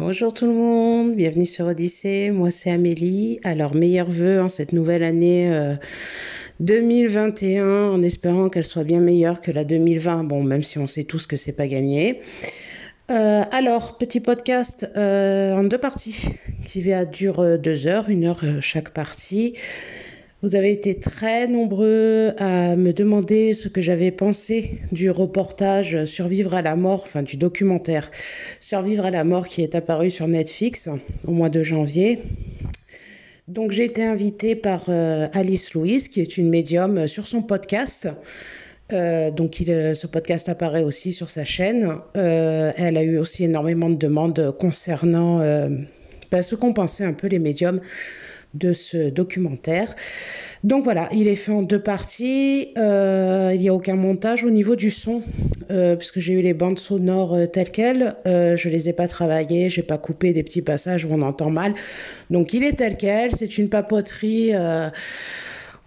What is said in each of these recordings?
Bonjour tout le monde, bienvenue sur Odyssée. Moi c'est Amélie. Alors meilleurs vœux en cette nouvelle année 2021 euh, en espérant qu'elle soit bien meilleure que la 2020. Bon, même si on sait tous que c'est pas gagné. Euh, alors, petit podcast euh, en deux parties qui va durer deux heures, une heure chaque partie. Vous avez été très nombreux à me demander ce que j'avais pensé du reportage Survivre à la mort, enfin du documentaire Survivre à la mort qui est apparu sur Netflix au mois de janvier. Donc j'ai été invitée par euh, Alice Louise, qui est une médium sur son podcast. Euh, donc il, ce podcast apparaît aussi sur sa chaîne. Euh, elle a eu aussi énormément de demandes concernant bah, ce qu'ont pensé un peu les médiums de ce documentaire. Donc voilà, il est fait en deux parties. Euh, il n'y a aucun montage au niveau du son, euh, puisque j'ai eu les bandes sonores euh, telles quelles. je les ai pas travaillées, j'ai pas coupé des petits passages où on entend mal. Donc il est tel quel. C'est une papoterie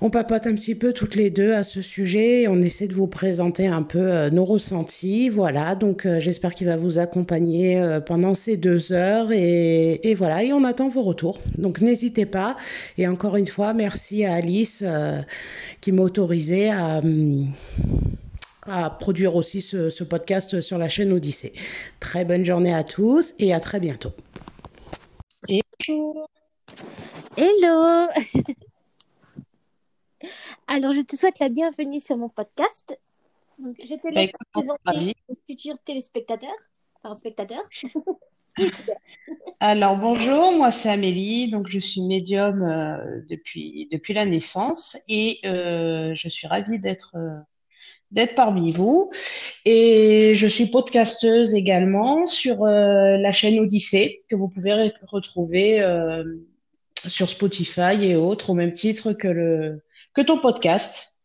on papote un petit peu toutes les deux à ce sujet et on essaie de vous présenter un peu euh, nos ressentis. Voilà, donc euh, j'espère qu'il va vous accompagner euh, pendant ces deux heures et, voilà, et on attend vos retours. Donc n'hésitez pas. Et encore une fois, merci à Alice qui m'a autorisé à, à produire aussi ce, ce podcast sur la chaîne Odyssée. Très bonne journée à tous et à très bientôt. Et. Hello Alors, je te souhaite la bienvenue sur mon podcast. Donc, je te laisse présenter aux futurs téléspectateurs, enfin spectateurs. Alors bonjour, moi c'est Amélie, donc je suis médium euh, depuis, depuis la naissance et euh, je suis ravie d'être euh, d'être parmi vous. Et je suis podcasteuse également sur la chaîne Odyssée que vous pouvez retrouver sur Spotify et autres au même titre que le que ton podcast.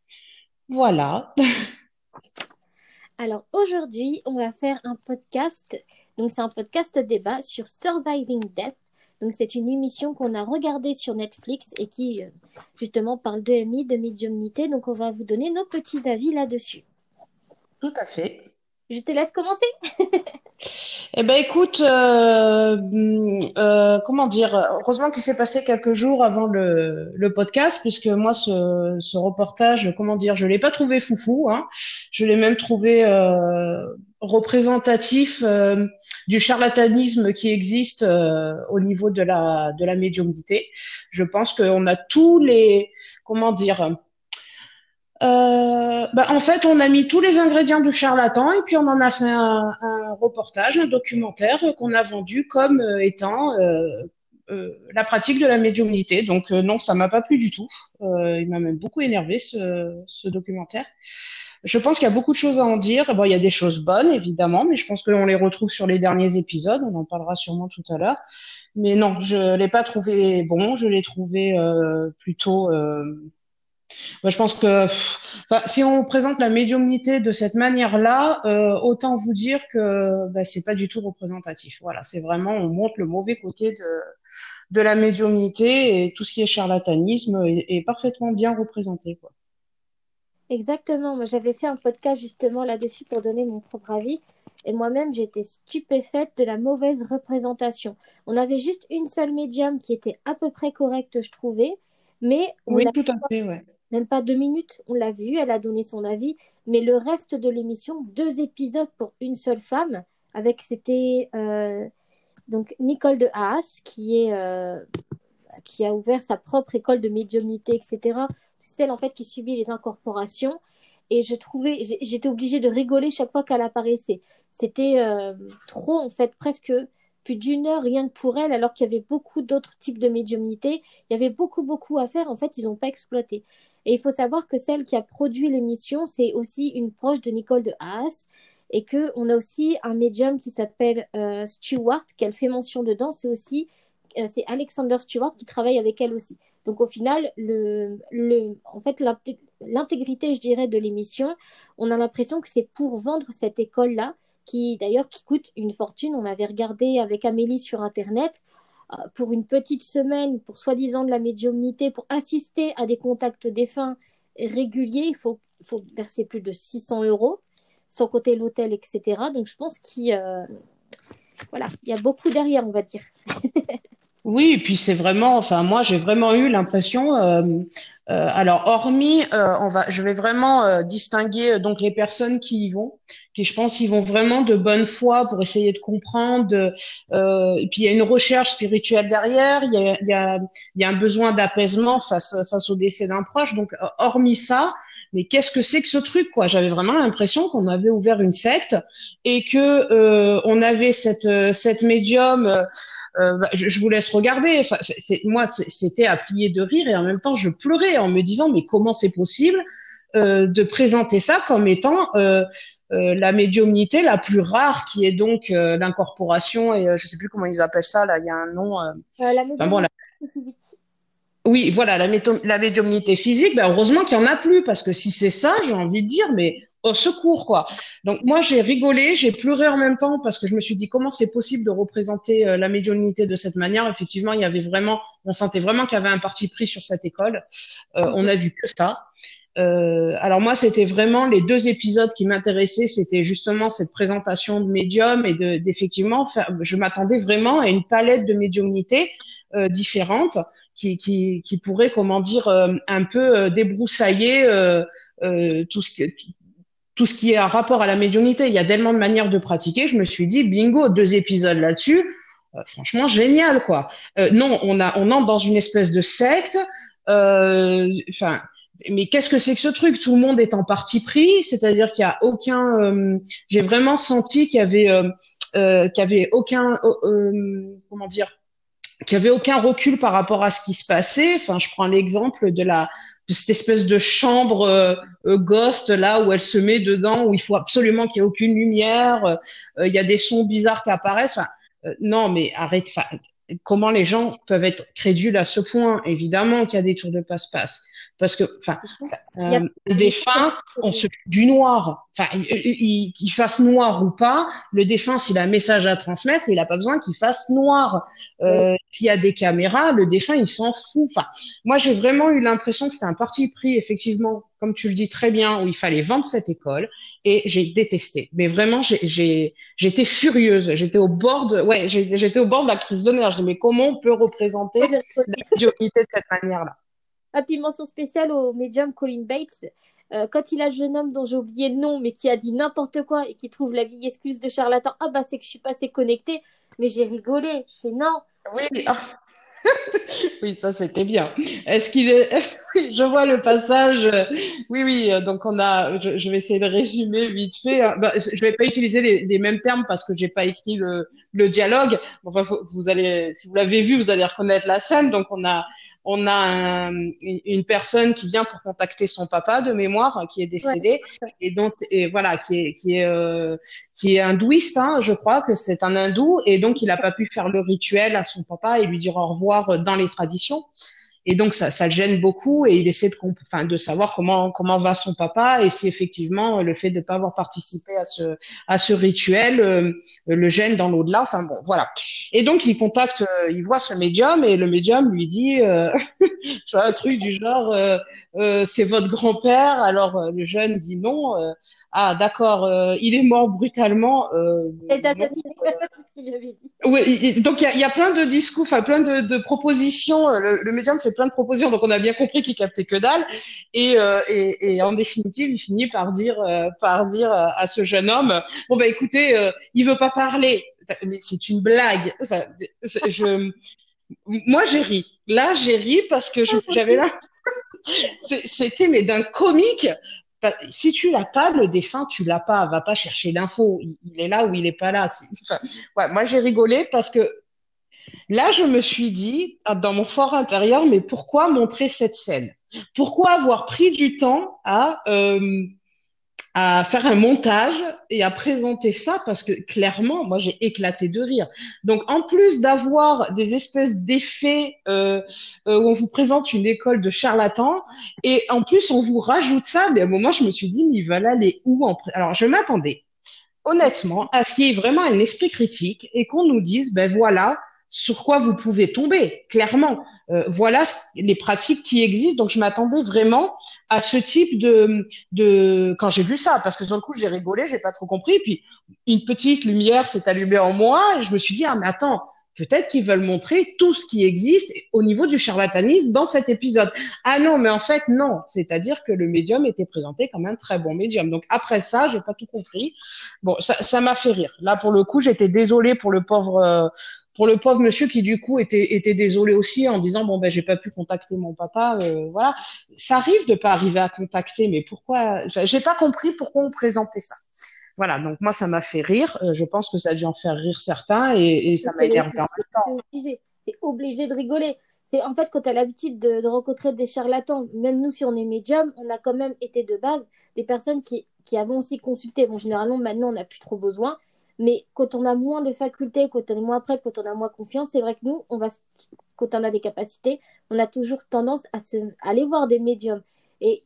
Voilà. Alors aujourd'hui, on va faire un podcast. Donc c'est un podcast débat sur Surviving Death. Donc c'est une émission qu'on a regardée sur Netflix et qui euh, justement parle de MI, de médiumnité. Donc on va vous donner nos petits avis là-dessus. Tout à fait. Je te laisse commencer. Eh ben écoute, euh, euh, comment dire, heureusement qu'il s'est passé quelques jours avant le, le podcast, puisque moi ce, ce reportage, comment dire, je l'ai pas trouvé foufou, hein. je l'ai même trouvé euh, représentatif euh, du charlatanisme qui existe euh, au niveau de la de la médiumnité. Je pense qu'on a tous les, comment dire, euh, bah, en fait, on a mis tous les ingrédients du charlatan et puis on en a fait un, un reportage, un documentaire qu'on a vendu comme euh, étant euh, euh, la pratique de la médiumnité. Donc non, ça m'a pas plu du tout. il m'a même beaucoup énervé ce, ce documentaire. Je pense qu'il y a beaucoup de choses à en dire. Bon, il y a des choses bonnes évidemment, mais je pense qu'on les retrouve sur les derniers épisodes. On en parlera sûrement tout à l'heure. Mais non, je l'ai pas trouvé bon. Je l'ai trouvé plutôt moi, je pense que si on présente la médiumnité de cette manière-là, euh, autant vous dire que bah, c'est pas du tout représentatif. Voilà, c'est vraiment on montre le mauvais côté de de la médiumnité et tout ce qui est charlatanisme est, parfaitement bien représenté. Quoi. Exactement. Moi, j'avais fait un podcast justement là-dessus pour donner mon propre avis. Et moi-même, j'étais stupéfaite de la mauvaise représentation. On avait juste une seule médium qui était à peu près correcte, je trouvais. Mais on oui, tout à fait, ouais même pas deux minutes, on l'a vu, elle a donné son avis, mais le reste de l'émission, deux épisodes pour une seule femme, avec c'était euh, donc Nicole de Haas qui est euh, qui a ouvert sa propre école de médiumnité, etc. Celle en fait qui subit les incorporations. Et je trouvais, j'étais obligée de rigoler chaque fois qu'elle apparaissait. C'était euh, trop en fait, presque plus d'une heure rien que pour elle, alors qu'il y avait beaucoup d'autres types de médiumnité. Il y avait beaucoup, beaucoup à faire. En fait, ils n'ont pas exploité. Et il faut savoir que celle qui a produit l'émission, c'est aussi une proche de Nicole de Haas. Et qu'on a aussi un médium qui s'appelle euh, Stewart, qu'elle fait mention dedans. C'est aussi euh, c'est Alexander Stewart qui travaille avec elle aussi. Donc au final, le, le, en fait, l'intégrité, je dirais, de l'émission, on a l'impression que c'est pour vendre cette école-là qui d'ailleurs qui coûte une fortune. On avait regardé avec Amélie sur Internet pour une petite semaine, pour soi-disant de la médiumnité, pour assister à des contacts défunts réguliers, il faut, faut verser plus de 600 euros, sans côté l'hôtel, etc. Donc je pense qu'il euh, voilà, il y a beaucoup derrière, on va dire. Oui, et puis c'est vraiment, enfin moi j'ai vraiment eu l'impression, euh, euh, alors hormis, euh, on va, je vais vraiment euh, distinguer euh, donc les personnes qui y vont, qui je pense ils vont vraiment de bonne foi pour essayer de comprendre, euh, et puis il y a une recherche spirituelle derrière, il y a, il y a, y a un besoin d'apaisement face face au décès d'un proche, donc hormis ça, mais qu'est-ce que c'est que ce truc quoi? J'avais vraiment l'impression qu'on avait ouvert une secte et que euh, on avait cette cette médium euh, bah, je, je, vous laisse regarder. Enfin, c'est, moi, c'était à plier de rire et en même temps, je pleurais en me disant mais comment c'est possible euh, de présenter ça comme étant euh, euh la médiumnité la plus rare, qui est donc euh, l'incorporation et je sais plus comment ils appellent ça là. Il y a un nom. la médiumnité bon, la... physique. Oui, voilà, la, la médiumnité physique, ben heureusement qu'il n'y en a plus, parce que si c'est ça, j'ai envie de dire, mais secours, quoi. Donc moi, j'ai rigolé, j'ai pleuré en même temps parce que je me suis dit comment c'est possible de représenter euh, la médiumnité de cette manière? Effectivement, il y avait vraiment, on sentait vraiment qu'il y avait un parti pris sur cette école. Euh, on a vu que ça. Euh, alors moi, c'était vraiment les deux épisodes qui m'intéressaient, c'était justement cette présentation de médium et de d'effectivement, je m'attendais vraiment à une palette de médiumnité euh, différentes qui, qui, qui pourrait, comment dire, euh, un peu débroussailler tout ce que tout ce qui est à rapport à la médiumnité. Il y a tellement de manières de pratiquer. Je me suis dit, bingo, deux épisodes là-dessus. Euh, franchement, génial, quoi. Euh, non, on a, on entre dans une espèce de secte. Euh, enfin, mais qu'est-ce que c'est que ce truc? Tout le monde est en parti pris, c'est-à-dire qu'il y a aucun. J'ai vraiment senti qu'il y avait, qu'il y avait aucun, comment dire, qu'il y avait aucun recul par rapport à ce qui se passait. Enfin, je prends l'exemple de la cette espèce de chambre euh, euh, ghost là où elle se met dedans où il faut absolument qu'il y ait aucune lumière, euh, il y a des sons bizarres qui apparaissent. Enfin, non, mais arrête. Comment les gens peuvent être crédules à ce point? Évidemment qu'il y a des tours de passe-passe parce que enfin euh, le défunt on se du noir enfin qu'il fasse noir ou pas le défunt s'il a un message à transmettre il n'a pas besoin qu'il fasse noir. Euh, s'il y a des caméras le défunt il s'en fout. Enfin moi j'ai vraiment eu l'impression que c'était un parti pris effectivement comme tu le dis très bien où il fallait vendre cette école et j'ai détesté. Mais vraiment j'ai j'étais furieuse. J'étais au bord de ouais j'étais au bord de la crise de nerfs. Mais comment on peut représenter la de cette manière là un mention spéciale au médium Colin Bates. Euh, quand il a le jeune homme dont j'ai oublié le nom, mais qui a dit n'importe quoi et qui trouve la vieille excuse de charlatan, ah bah c'est que je suis pas assez connectée, mais j'ai rigolé. Je non. Oui, oui, ça c'était bien. Est-ce qu'il est... je vois le passage. Oui, oui. Donc on a. Je, vais essayer de résumer vite fait. Bah, je vais pas utiliser les, les mêmes termes parce que j'ai pas écrit le, le dialogue. Enfin, vous allez, si vous l'avez vu, vous allez reconnaître la scène. Donc on a on a une personne qui vient pour contacter son papa de mémoire qui est décédé et donc et voilà qui est qui est euh, qui est hindouiste hein, je crois que c'est un hindou et donc il n'a pas pu faire le rituel à son papa et lui dire au revoir dans les traditions et donc ça, ça le gêne beaucoup et il essaie de, enfin, de savoir comment comment va son papa et si effectivement le fait de ne pas avoir participé à ce à ce rituel euh, le gêne dans l'au-delà. Enfin bon, voilà. Et donc il contacte, euh, il voit ce médium et le médium lui dit euh, un truc du genre euh, euh, c'est votre grand-père. Alors le jeune dit non. ah d'accord, il est mort brutalement. et oui, donc il y a, plein de discours, enfin plein de, de propositions. Le, le, médium fait plein de propositions, donc on a bien compris qu'il captait que dalle. Et, euh, et, et, en définitive, il finit par dire, euh, par dire à ce jeune homme, bon bah écoutez, euh, il veut pas parler, mais c'est une blague. Enfin, je, moi j'ai ri. Là j'ai ri parce que j'avais là, c'était mais d'un comique si tu l'as pas, le défunt, tu l'as pas. Va pas chercher l'info. Il, est là ou il est pas là. Enfin, ouais, moi, j'ai rigolé parce que là, je me suis dit, ah, dans mon fort intérieur, mais pourquoi montrer cette scène? Pourquoi avoir pris du temps à euh, à faire un montage et à présenter ça? Parce que clairement, moi, j'ai éclaté de rire. Donc, en plus d'avoir des espèces d'effets euh, euh, où on vous présente une école de charlatans et en plus on vous rajoute ça, mais à un moment, je me suis dit, mais il va aller où en Alors, je m'attendais honnêtement à ce qu'il y ait vraiment un esprit critique et qu'on nous dise, ben voilà, sur quoi vous pouvez tomber, clairement. euh, voilà les pratiques qui existent. Donc je m'attendais vraiment à ce type de, de quand j'ai vu ça, parce que sur le coup j'ai rigolé, j'ai pas trop compris. Puis une petite lumière s'est allumée en moi et je me suis dit ah mais attends, peut-être qu'ils veulent montrer tout ce qui existe au niveau du charlatanisme dans cet épisode. Ah non, mais en fait non, c'est-à-dire que le médium était présenté comme un très bon médium. Donc après ça, j'ai pas tout compris. Bon, ça m'a fait rire. Là pour le coup, j'étais désolée pour le pauvre. Euh, pour le pauvre monsieur qui du coup était, était désolé aussi en disant bon ben j'ai pas pu contacter mon papa euh, voilà ça arrive de pas arriver à contacter mais pourquoi? J'ai pas compris pourquoi on présentait ça voilà donc moi ça m'a fait rire. Euh, je pense que ça a dû en faire rire certains et, et ça m'a énervé en même temps c'est obligé. De rigoler. C'est en fait quand tu as l'habitude de, de, rencontrer des charlatans même nous si on est médium on a quand même été de base des personnes qui qui avons aussi consulté. Bon généralement maintenant on n'a plus trop besoin. Mais quand on a moins de facultés, quand on est moins prêt, quand on a moins confiance, c'est vrai que nous, on va, quand on a des capacités, on a toujours tendance à, se, aller voir des médiums. Et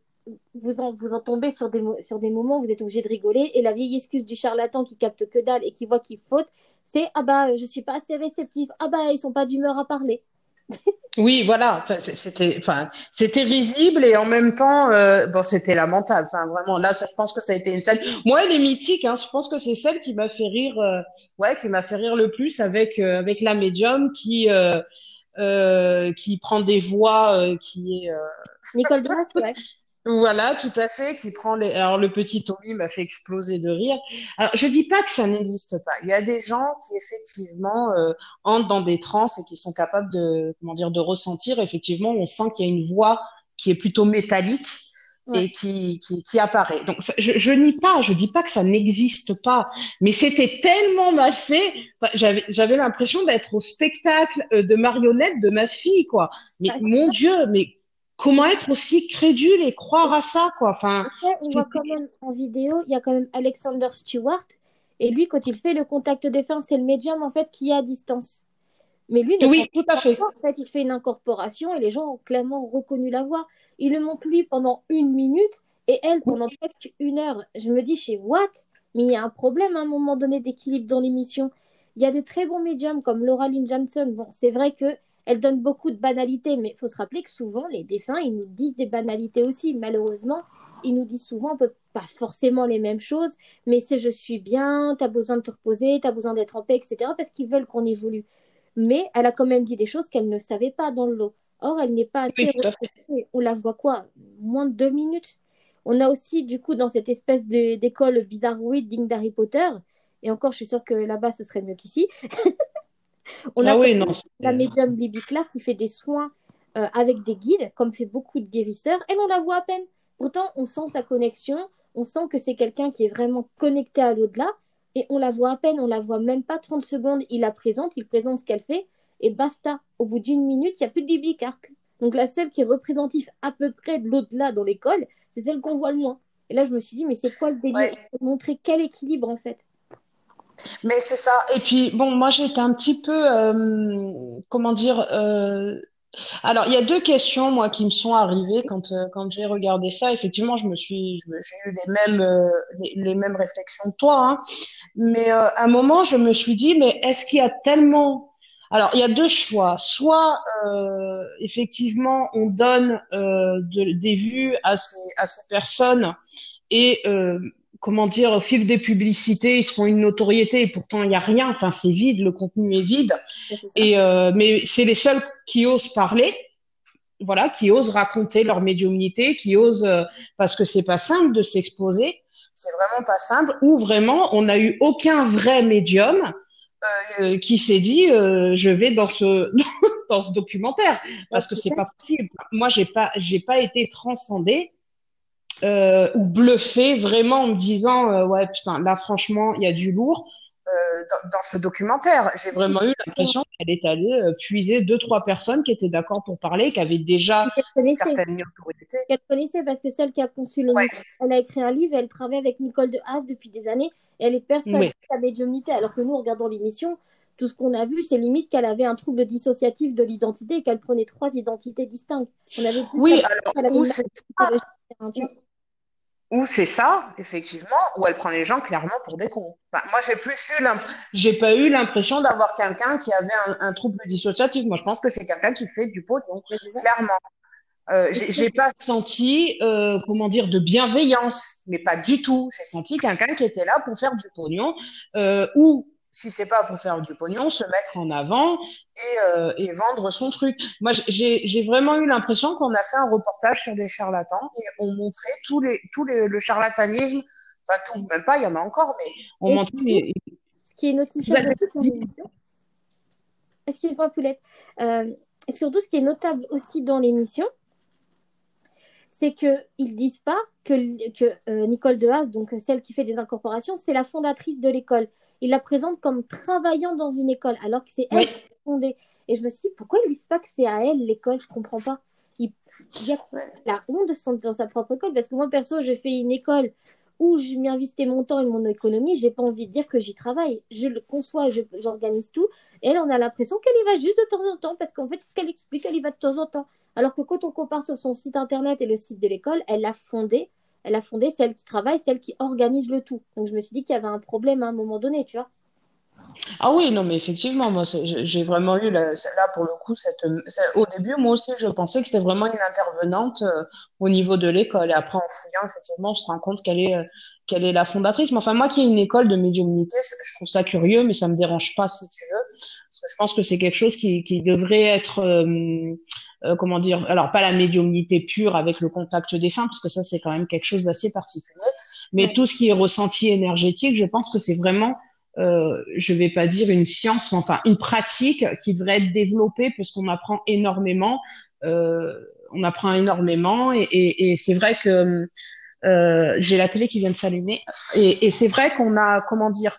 vous en, vous en tombez sur des, sur des moments où vous êtes obligé de rigoler. Et la vieille excuse du charlatan qui capte que dalle et qui voit qu'il faute, c'est Ah bah, je suis pas assez réceptif. Ah bah, ils sont pas d'humeur à parler. Oui, voilà, c'était, enfin, c'était risible et en même temps, euh, bon, c'était lamentable. Enfin, vraiment, là, je pense que ça a été une scène. Moi, elle est mythique. Hein, je pense que c'est celle qui m'a fait rire, euh, ouais, qui m'a fait rire le plus avec euh, avec la médium qui qui prend des voix, qui est Nicole Dumas, ouais. Voilà, tout à fait, qui prend les. Alors le petit Tommy m'a fait exploser de rire. Alors je dis pas que ça n'existe pas. Il y a des gens qui effectivement euh, entrent dans des trans et qui sont capables de comment dire de ressentir. Effectivement, on sent qu'il y a une voix qui est plutôt métallique et qui, qui, qui apparaît. Donc je, je nie pas, je dis pas que ça n'existe pas, mais c'était tellement mal fait. j'avais j'avais l'impression d'être au spectacle euh, de marionnettes de ma fille quoi. Mais mon Dieu, mais comment être aussi crédule et croire à ça, quoi. Enfin, on voit quand même en vidéo, il y a quand même Alexander Stewart, et lui, quand il fait le contact défense, c'est le médium en fait qui est à distance. Mais lui, oui, tout à fait. en fait, il fait une incorporation et les gens ont clairement reconnu la voix. Il le montre lui pendant une minute et elle pendant presque une heure. Je me dis chez What? Mais il y a un problème à un moment donné d'équilibre dans l'émission. Il y a de très bons médiums comme Laura Lynn Johnson. Bon, c'est vrai que elle donne beaucoup de banalités, mais il faut se rappeler que souvent, les défunts, ils nous disent des banalités aussi. Malheureusement, ils nous disent souvent pas forcément les mêmes choses, mais c'est je suis bien, tu as besoin de te reposer, tu as besoin d'être en paix, etc., parce qu'ils veulent qu'on évolue. Mais elle a quand même dit des choses qu'elle ne savait pas dans le lot. Or, elle n'est pas assez. on la voit quoi? Moins de deux minutes. On a aussi, du coup, dans cette espèce d'école bizarroïde digne d'Harry Potter, et encore, je suis sûre que là-bas, ce serait mieux qu'ici. On a ah la médium Libby Clark qui fait des soins euh, avec des guides, comme fait beaucoup de guérisseurs. Elle, on la voit à peine. Pourtant, on sent sa connexion, on sent que c'est quelqu'un qui est vraiment connecté à l'au-delà, et on la voit à peine, on la voit même pas 30 secondes. Il la présente, il présente ce qu'elle fait, et basta. Au bout d'une minute, il n'y a plus de Libby Clark. Donc la seule qui est représentative à peu près de l'au-delà dans l'école, c'est celle qu'on voit le moins. Et là, je me suis dit, mais c'est quoi le délire? Montrer quel équilibre en fait mais c'est ça. Et puis, bon, moi, j'étais un petit peu, euh, comment dire, euh, alors, il y a deux questions, moi, qui me sont arrivées quand, euh, quand j'ai regardé ça. Effectivement, je me suis, j'ai eu les mêmes, les, les, mêmes réflexions que toi. Hein. Mais à un moment, je me suis dit, mais est-ce qu'il y a tellement... Alors, il y a deux choix. Soit, effectivement, on donne de, des vues à ces, à ces personnes et comment dire, au fil des publicités, ils se font une notoriété et pourtant il n'y a rien. Enfin, c'est vide, le contenu est vide. Et euh, mais c'est les seuls qui osent parler, voilà, qui osent raconter leur médiumnité, qui osent euh, parce que c'est pas simple de s'exposer. C'est vraiment pas simple. Ou vraiment, on n'a eu aucun vrai médium euh, qui s'est dit je vais dans ce dans ce documentaire parce que c'est pas possible. Moi, j'ai pas j'ai pas été transcendée euh, ou bluffé vraiment en me disant euh, ouais putain là franchement il y a du lourd euh, dans, dans, ce documentaire. J'ai vraiment eu l'impression qu'elle est allée euh, puiser deux trois personnes qui étaient d'accord pour parler, qui avaient déjà une certaine autorité. Qu'elle connaissait parce que celle qui a conçu le elle a écrit un livre, elle travaille avec Nicole de Haas depuis des années et elle est persuadée de sa médiumnité alors que nous regardons l'émission tout ce qu'on a vu, c'est limite qu'elle avait un trouble dissociatif de l'identité et qu'elle prenait trois identités distinctes. On avait oui, alors, où c'est Ou c'est ça, effectivement, ou elle prend les gens clairement pour des cons. Moi, j'ai plus eu j'ai pas eu l'impression d'avoir quelqu'un qui avait un, un, trouble dissociatif. Moi, je pense que c'est quelqu'un qui fait du pognon, clairement. Euh, j'ai pas senti, euh, comment dire, de bienveillance, mais pas du tout. J'ai senti quelqu'un qui était là pour faire du pognon, euh, ou si c'est pas pour faire du pognon, se mettre en avant et, euh, et vendre son truc. Moi, j'ai vraiment eu l'impression qu'on a fait un reportage sur des charlatans et on montrait tous les, tous les, le charlatanisme, enfin tout, même pas, il y en a encore, mais on montrait. Ce qui est notifié dans l'émission. Excuse-moi, Poulette. Euh, et surtout, ce qui est notable aussi dans l'émission, c'est qu'ils disent pas que, que euh, Nicole Dehaas, donc celle qui fait des incorporations, c'est la fondatrice de l'école il la présente comme travaillant dans une école, alors que c'est elle qui a fondé. Et je me suis dit, pourquoi ils ne disent pas que c'est à elle l'école? Je ne comprends pas. Il, y a la honte de son, dans sa propre école, parce que moi, perso, je fais une école où je m'investis mon temps et mon économie, j'ai pas envie de dire que j'y travaille. Je le conçois, j'organise tout. Et elle, on a l'impression qu'elle y va juste de temps en temps, parce qu'en fait, ce qu'elle explique, elle y va de temps en temps. Alors que quand on compare sur son site internet et le site de l'école, elle l'a fondé elle a fondé celle qui travaille, celle qui organise le tout. Donc je me suis dit qu'il y avait un problème à un moment donné, tu vois. Ah oui, non, mais effectivement, moi, j'ai vraiment eu là pour le coup cette, au début, moi aussi, je pensais que c'était vraiment une intervenante euh, au niveau de l'école. Et après, en fouillant, effectivement, on se rend compte qu'elle est, euh, qu'elle est la fondatrice. Mais enfin, moi qui ai une école de médiumnité, je trouve ça curieux, mais ça me dérange pas si tu veux, parce que je pense que c'est quelque chose qui, qui devrait être euh, euh, comment dire, alors pas la médiumnité pure avec le contact des fins, parce que ça c'est quand même quelque chose d'assez particulier, mais tout ce qui est ressenti énergétique, je pense que c'est vraiment, euh, je vais pas dire une science, enfin une pratique qui devrait être développée parce qu'on apprend énormément, euh, on apprend énormément et, et, et c'est vrai que euh, j'ai la télé qui vient de s'allumer et, et c'est vrai qu'on a, comment dire,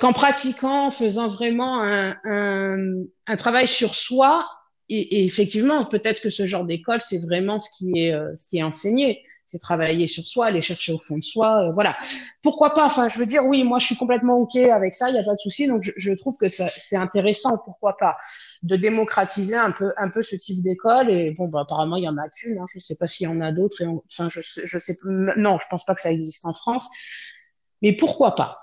qu'en pratiquant, en faisant vraiment un, un, un, travail sur soi, et, effectivement, peut-être que ce genre d'école, c'est vraiment ce qui est, euh, ce qui est enseigné. C'est travailler sur soi, aller chercher au fond de soi, euh, voilà. Pourquoi pas? Enfin, je veux dire, oui, moi, je suis complètement ok avec ça, il n'y a pas de souci. Donc, je, je trouve que c'est intéressant. Pourquoi pas de démocratiser un peu, un peu ce type d'école Et bon, bah, apparemment, il y en a qu'une. Hein, je ne sais pas s'il y en a d'autres. Enfin, je, je sais, non, je pense pas que ça existe en France. Mais pourquoi pas?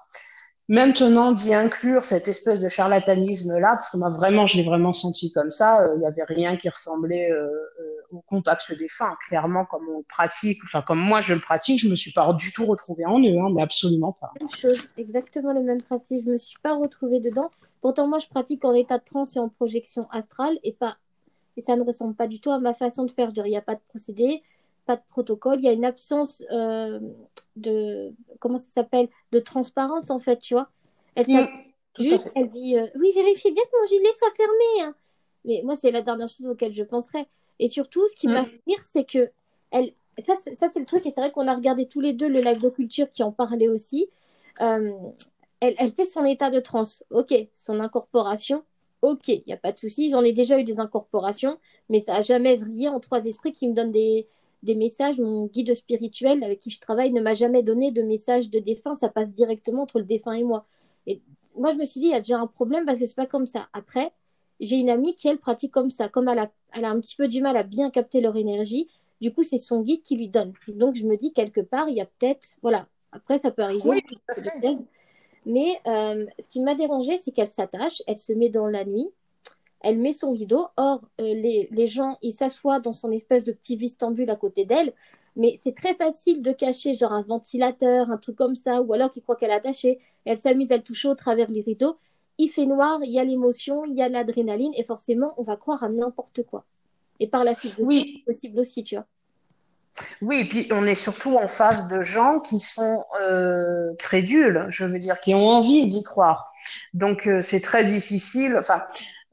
Maintenant, d'y inclure cette espèce de charlatanisme-là, parce que moi vraiment, je l'ai vraiment senti comme ça, euh, il n'y avait rien qui ressemblait euh, euh, au contact des fins. Clairement, comme on pratique, enfin comme moi je le pratique, je me suis pas du tout retrouvée en eux, hein, mais absolument pas. Même chose, exactement le même principe. Je me suis pas retrouvée dedans. Pourtant, moi, je pratique en état de transe et en projection astrale, et pas, et ça ne ressemble pas du tout à ma façon de faire. Il n'y a pas de procédé, pas de protocole, il y a une absence euh, de comment ça s'appelle de transparence en fait, tu vois. Elle mm, juste, elle dit euh, oui, vérifiez bien que mon gilet soit fermé. Hein. Mais moi, c'est la dernière chose auquel je penserais. Et surtout, ce qui m'a fait rire, c'est que elle, ça, ça c'est le truc, et c'est vrai qu'on a regardé tous les deux le live de culture qui en parlait aussi. Euh, elle, elle, fait son état de transe, ok, son incorporation, ok, il n'y a pas de souci. J'en ai déjà eu des incorporations, mais ça n'a jamais vrillé en trois esprits qui me donnent des, des messages. Mon guide spirituel avec qui je travaille ne m'a jamais donné de message de défunt. Ça passe directement entre le défunt et moi. Et moi, je me suis dit, il y a déjà un problème parce que c'est pas comme ça. Après, j'ai une amie qui, elle, pratique comme ça. Comme elle a, elle a un petit peu du mal à bien capter leur énergie, du coup, c'est son guide qui lui donne. Donc, je me dis, quelque part, il y a peut-être. Voilà. Après, ça peut arriver. Oui, mais euh, ce qui m'a dérangé, c'est qu'elle s'attache, elle se met dans la nuit, elle met son rideau. Or, euh, les, les, gens, ils s'assoient dans son espèce de petit vestibule à côté d'elle. Mais c'est très facile de cacher, genre un ventilateur, un truc comme ça, ou alors qu'ils croient qu'elle est attachée. Elle s'amuse à le toucher au travers les rideaux. Il fait noir, il y a l'émotion, il y a l'adrénaline, et forcément, on va croire à n'importe quoi. Et par la suite, oui. c'est possible aussi, tu vois. Oui, et puis on est surtout en face de gens qui sont euh, crédules, je veux dire, qui ont envie d'y croire. Donc euh, c'est très difficile. Enfin,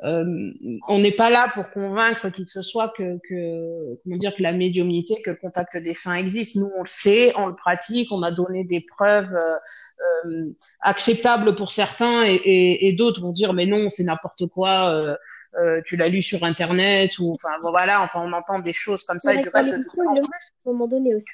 euh, on n'est pas là pour convaincre qui que ce soit que, que, comment dire que la médiumnité, que le contact des fins existe. Nous, on le sait, on le pratique, on a donné des preuves euh, euh acceptables pour certains et, et, et d'autres vont dire mais non, c'est n'importe quoi. Euh, euh tu l'as lu sur internet ou enfin voilà, enfin on entend des choses comme ça et du reste. à un moment donné aussi.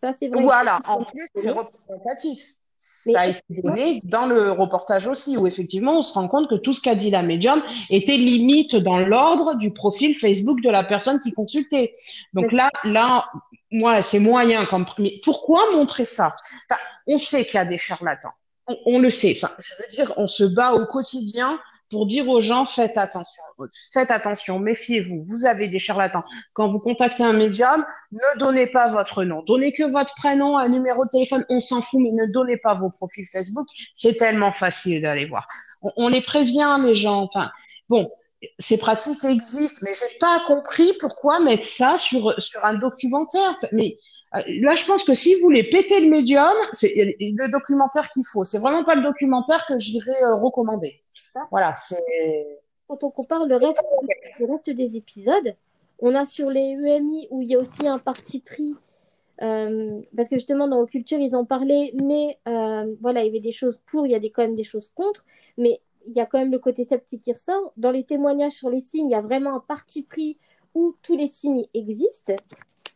Ça c'est vrai. Voilà, en plus c'est représentatif. Ça a été donné dans le reportage aussi, où effectivement, on se rend compte que tout ce qu'a dit la médium était limite dans l'ordre du profil Facebook de la personne qui consultait. Donc là, là, moi, c'est moyen. Comme... Mais pourquoi montrer ça? Enfin, On sait qu'il y a des charlatans. On, on le sait. Enfin, je veux dire, on se bat au quotidien pour dire aux gens faites attention, faites attention, méfiez-vous, vous avez des charlatans. Quand vous contactez un médium, ne donnez pas votre nom, donnez que votre prénom, un numéro de téléphone, on s'en fout, mais ne donnez pas vos profils Facebook, c'est tellement facile d'aller voir. On, les prévient les gens, enfin bon, ces pratiques existent, mais j'ai pas compris pourquoi mettre ça sur sur un documentaire. Mais Là, je pense que si vous voulez péter le médium, c'est le documentaire qu'il faut. C'est vraiment pas le documentaire que je dirais euh, recommander. Voilà, c'est. Quand on compare le reste, le reste des épisodes, on a sur les EMI où il y a aussi un parti pris. Euh, parce que justement dans Culture ils en parlaient, mais euh, voilà il y avait des choses pour, il y a des, quand même des choses contre, mais il y a quand même le côté sceptique qui ressort. Dans les témoignages sur les signes, il y a vraiment un parti pris où tous les signes existent.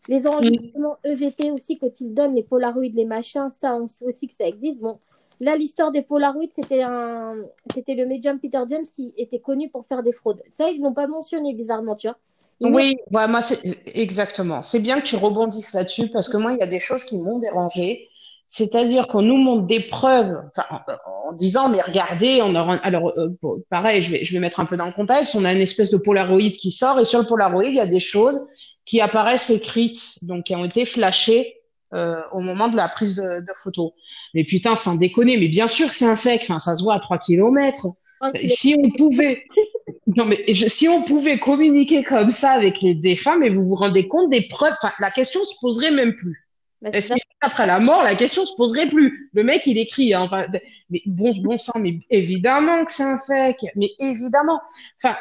Les enregistrements EVP aussi, quand ils donnent les Polaroids, les machins, ça, on sait aussi que ça existe. Bon, là, l'histoire des Polaroids, c'était un... c'était le médium Peter James qui était connu pour faire des fraudes. Ça, ils l'ont pas mentionné, bizarrement, tu vois. Ils oui, ouais, moi, c'est exactement. C'est bien que tu rebondisses là-dessus parce que moi, il y a des choses qui m'ont dérangé. C'est-à-dire qu'on nous montre des preuves en, en, disant mais regardez, on a alors euh, pareil, je vais je vais mettre un peu dans le contexte. On a une espèce de Polaroid qui sort et sur le Polaroid il y a des choses qui apparaissent écrites, donc qui ont été flashées euh, au moment de la prise de, de photos. Mais putain, sans déconner, mais bien sûr que c'est un fake. Enfin, ça se voit à 3 kilomètres. Okay. Si on pouvait, non mais je, si on pouvait communiquer comme ça avec les défunts, mais vous vous rendez compte des preuves. Enfin, la question se poserait même plus. Bah, Est-ce qu'après la mort, la question se poserait plus? Le mec, il écrit, hein, enfin, mais bon, bon sang, mais évidemment que c'est un fake, mais évidemment. Enfin,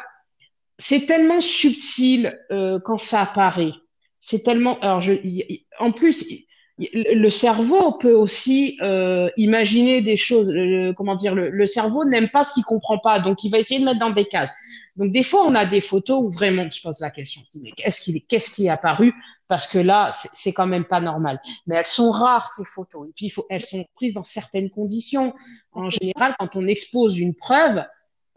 c'est tellement subtil euh, quand ça apparaît. C'est tellement. Alors, je, y, en plus, y, le cerveau peut aussi euh, imaginer des choses. Le, comment dire le, le cerveau n'aime pas ce qu'il comprend pas, donc il va essayer de mettre dans des cases. Donc des fois, on a des photos où vraiment, je pose la question qu'est-ce qui, qu'est-ce qui est apparu? Parce que là, c'est quand même pas normal. Mais elles sont rares ces photos. Et puis, il faut, elles sont prises dans certaines conditions. En général, quand on expose une preuve,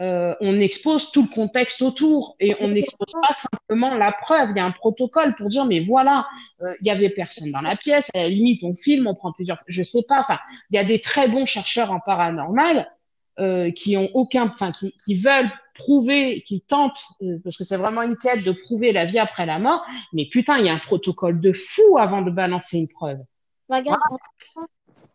euh, on expose tout le contexte autour et on n'expose pas simplement la preuve. Il y a un protocole pour dire mais voilà, euh, il y avait personne dans la pièce. À la limite, on filme, on prend plusieurs. Je sais pas. Enfin, il y a des très bons chercheurs en paranormal euh, qui ont aucun, enfin qui, qui, veulent prouver, qui tentent, euh, parce que c'est vraiment une quête de prouver la vie après la mort. Mais putain, il y a un protocole de fou avant de balancer une preuve. Regarde, ah.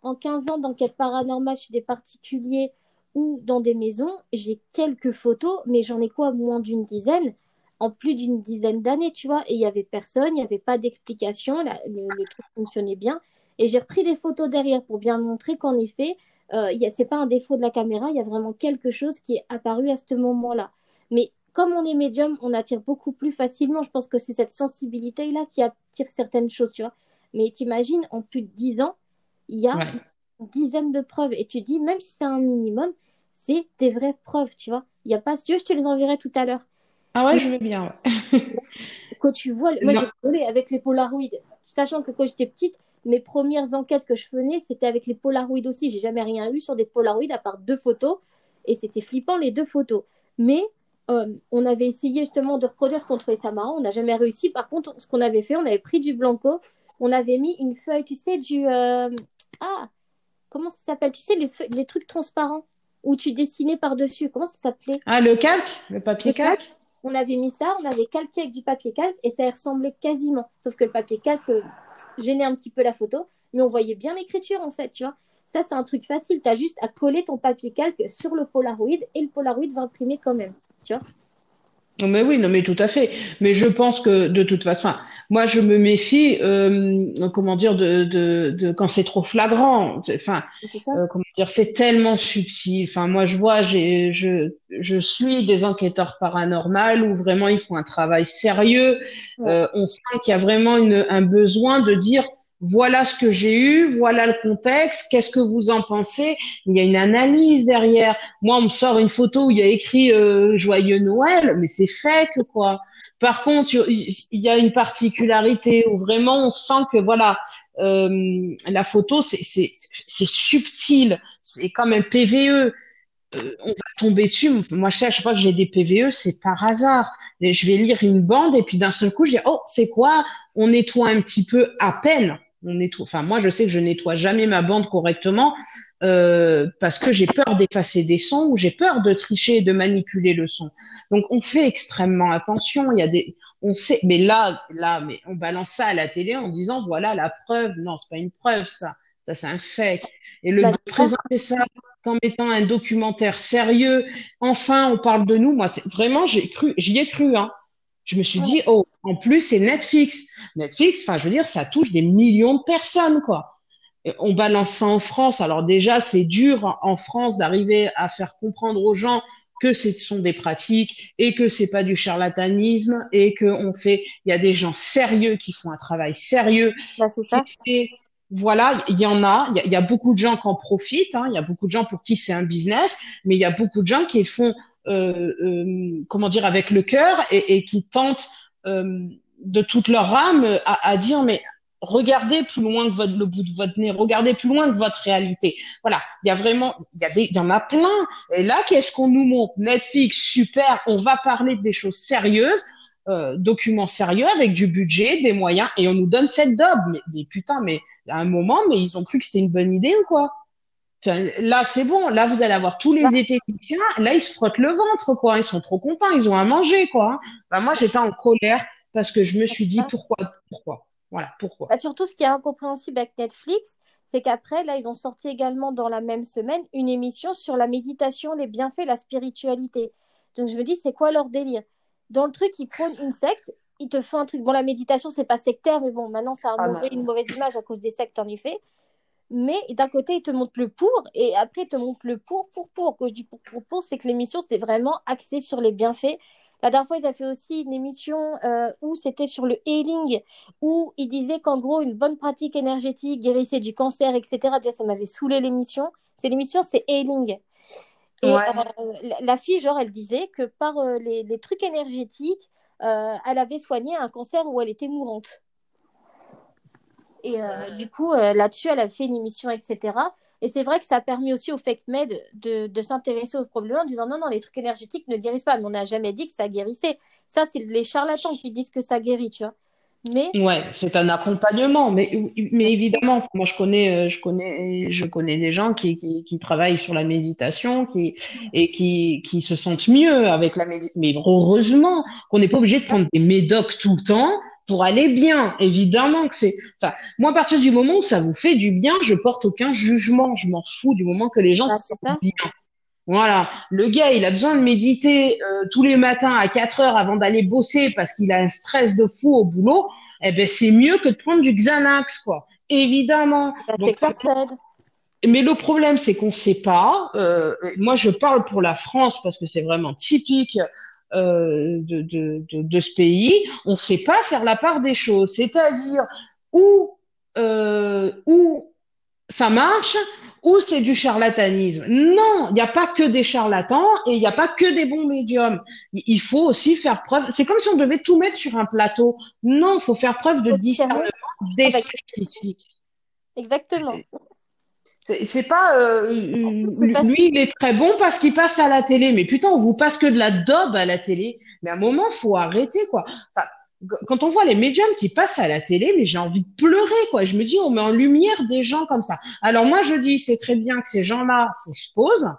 en 15 ans d'enquête paranormale chez des particuliers ou dans des maisons, j'ai quelques photos, mais j'en ai quoi moins d'une dizaine, en plus d'une dizaine d'années, tu vois. Et il y avait personne, il n'y avait pas d'explication, le, truc fonctionnait bien. Et j'ai repris des photos derrière pour bien montrer qu'en effet, euh, c'est pas un défaut de la caméra, il y a vraiment quelque chose qui est apparu à ce moment-là. Mais comme on est médium, on attire beaucoup plus facilement. Je pense que c'est cette sensibilité-là qui attire certaines choses, tu vois. Mais t'imagines, en plus de dix ans, il y a dizaines de preuves et tu dis, même si c'est un minimum, c'est des vraies preuves, tu vois. Il y a pas, si tu veux, je te les enverrai tout à l'heure. Ah ouais, je veux bien. quand tu vois, moi j'ai volé avec les Polaroids, sachant que quand j'étais petite, mes premières enquêtes que je faisais, c'était avec les Polaroids aussi. J'ai jamais rien eu sur des Polaroids à part deux photos et c'était flippant les deux photos. Mais euh, on avait essayé justement de reproduire ce qu'on trouvait ça marrant, on n'a jamais réussi. Par contre, ce qu'on avait fait, on avait pris du blanco, on avait mis une feuille, tu sais, du euh... ah comment ça s'appelle? Tu sais, les, les, trucs transparents où tu dessinais par-dessus. Comment ça s'appelait? Ah, le calque Le papier le calque, calque On avait mis ça, on avait calqué avec du papier calque et ça ressemblait quasiment. Sauf que le papier calque euh, gênait un petit peu la photo, mais on voyait bien l'écriture en fait, tu vois. Ça, c'est un truc facile. Tu as juste à coller ton papier calque sur le Polaroid et le Polaroid va imprimer quand même, tu vois. Mais oui, non, mais tout à fait. Mais je pense que de toute façon, moi, je me méfie, euh, comment dire, de, de, de quand c'est trop flagrant. Enfin, euh, comment dire, c'est tellement subtil. Enfin, moi, je vois, j'ai, je, je suis des enquêteurs paranormaux où vraiment ils font un travail sérieux. Ouais. Euh, on sent qu'il y a vraiment une, un besoin de dire voilà ce que j'ai eu, voilà le contexte, qu'est-ce que vous en pensez? Il y a une analyse derrière. Moi, on me sort une photo où il y a écrit euh, Joyeux Noël, mais c'est fake, quoi. Par contre, il y a une particularité où vraiment on sent que voilà, euh, la photo c'est subtil, c'est comme un PVE. Euh, on va tomber dessus. Moi, chaque fois que j'ai des PVE, c'est par hasard. Je vais lire une bande et puis d'un seul coup, je dis oh c'est quoi On nettoie un petit peu à peine on nettoie. Enfin, moi, je sais que je nettoie jamais ma bande correctement euh, parce que j'ai peur d'effacer des sons ou j'ai peur de tricher et de manipuler le son. Donc, on fait extrêmement attention. Il y a des, on sait, mais là, là, mais on balance ça à la télé en disant voilà la preuve. Non, c'est pas une preuve, ça. Ça, c'est un fait. Et le de présenter ça comme étant un documentaire sérieux. Enfin, on parle de nous. Moi, c'est vraiment, j'ai cru, j'y ai cru, hein. Je me suis dit, oh, en plus, c'est Netflix. Netflix, enfin, je veux dire, ça touche des millions de personnes, quoi. on balance ça en France. Alors déjà, c'est dur en France d'arriver à faire comprendre aux gens que ce sont des pratiques et que c'est pas du charlatanisme et que on fait, il y a des gens sérieux qui font un travail sérieux. Bah, c'est ça. voilà, il y en a, il y, a, beaucoup de gens qui en profitent, hein. il y a beaucoup de gens pour qui c'est un business, mais il y a beaucoup de gens qui font comment dire, avec le cœur et, et qui tentent euh, de toute leur âme à, à, dire mais regardez plus loin que votre, le bout de votre nez, regardez plus loin que votre réalité. Voilà, il y a vraiment, il y a des, il y en a plein. Et là, qu'est-ce qu'on nous montre? Netflix, super, on va parler des choses sérieuses, euh, documents sérieux avec du budget, des moyens, et on nous donne cette dobe. Mais, mais putain, mais à un moment, mais ils ont cru que c'était une bonne idée ou quoi? Là, c'est bon. Là, vous allez avoir tous les étés Là, ils se frottent le ventre, quoi. Ils sont trop contents. Ils ont à manger, quoi. Bah, moi, j'étais en colère parce que je me suis dit pourquoi, pourquoi? Voilà, pourquoi? Bah, surtout, ce qui est incompréhensible avec Netflix, c'est qu'après, là, ils ont sorti également dans la même semaine une émission sur la méditation, les bienfaits, la spiritualité. Donc, je me dis, c'est quoi leur délire? Dans le truc, ils prônent une secte, ils te font un truc. Bon, la méditation, c'est pas sectaire, mais bon, maintenant, ça a ah une mauvaise image à cause des sectes, en effet mais d'un côté, il te montre le pour, et après, il te montre le pour, pour, pour. Quand je dis pour, pour, pour, c'est que l'émission, c'est vraiment axé sur les bienfaits. La dernière fois, ils ont fait aussi une émission euh, où c'était sur le healing, où ils disaient qu'en gros, une bonne pratique énergétique guérissait du cancer, etc. Déjà, ça m'avait saoulé l'émission. C'est l'émission, c'est healing. Et euh, la fille, genre, elle disait que par euh, les, les, trucs énergétiques, elle avait soigné un cancer où elle était mourante. Et euh, du coup, euh, là-dessus, elle a fait une émission, etc. Et c'est vrai que ça a permis aussi au fake med de, de s'intéresser au problème en disant non, non, les trucs énergétiques ne guérissent pas. Mais on n'a jamais dit que ça guérissait. Ça, c'est les charlatans qui disent que ça guérit, tu vois. Mais ouais, c'est un accompagnement, mais mais évidemment, moi je connais, euh, je connais, je connais des gens qui, qui, qui travaillent sur la méditation, qui et qui qui se sentent mieux avec la méditation. Mais heureusement qu'on n'est pas obligé de prendre des médocs tout le temps pour aller bien. Évidemment que c'est. Enfin, moi, à partir du moment où ça vous fait du bien, je porte aucun jugement. Je m'en fous du moment que les gens se sentent bien. Voilà. Le gars, il a besoin de méditer euh, tous les matins à 4 heures avant d'aller bosser parce qu'il a un stress de fou au boulot. Eh ben, c'est mieux que de prendre du Xanax, quoi. Évidemment. Bah, c'est clair, ça aide. Mais le problème, c'est qu'on ne sait pas. Euh, moi, je parle pour la France parce que c'est vraiment typique de, de, de, de, ce pays, on ne sait pas faire la part des choses. C'est-à-dire où, euh, où ça marche, ou c'est du charlatanisme. Non, il n'y a pas que des charlatans et il n'y a pas que des bons médiums. Il faut aussi faire preuve. C'est comme si on devait tout mettre sur un plateau. Non, il faut faire preuve de discernement, d'esprit critique. Exactement. C'est pas euh, lui, il est très bon parce qu'il passe à la télé. Mais putain, on vous passe que de la daube à la télé. Mais à un moment, faut arrêter quoi. Enfin, quand on voit les médiums qui passent à la télé, mais j'ai envie de pleurer quoi. Je me dis, on met en lumière des gens comme ça. Alors moi, je dis, c'est très bien que ces gens-là s'exposent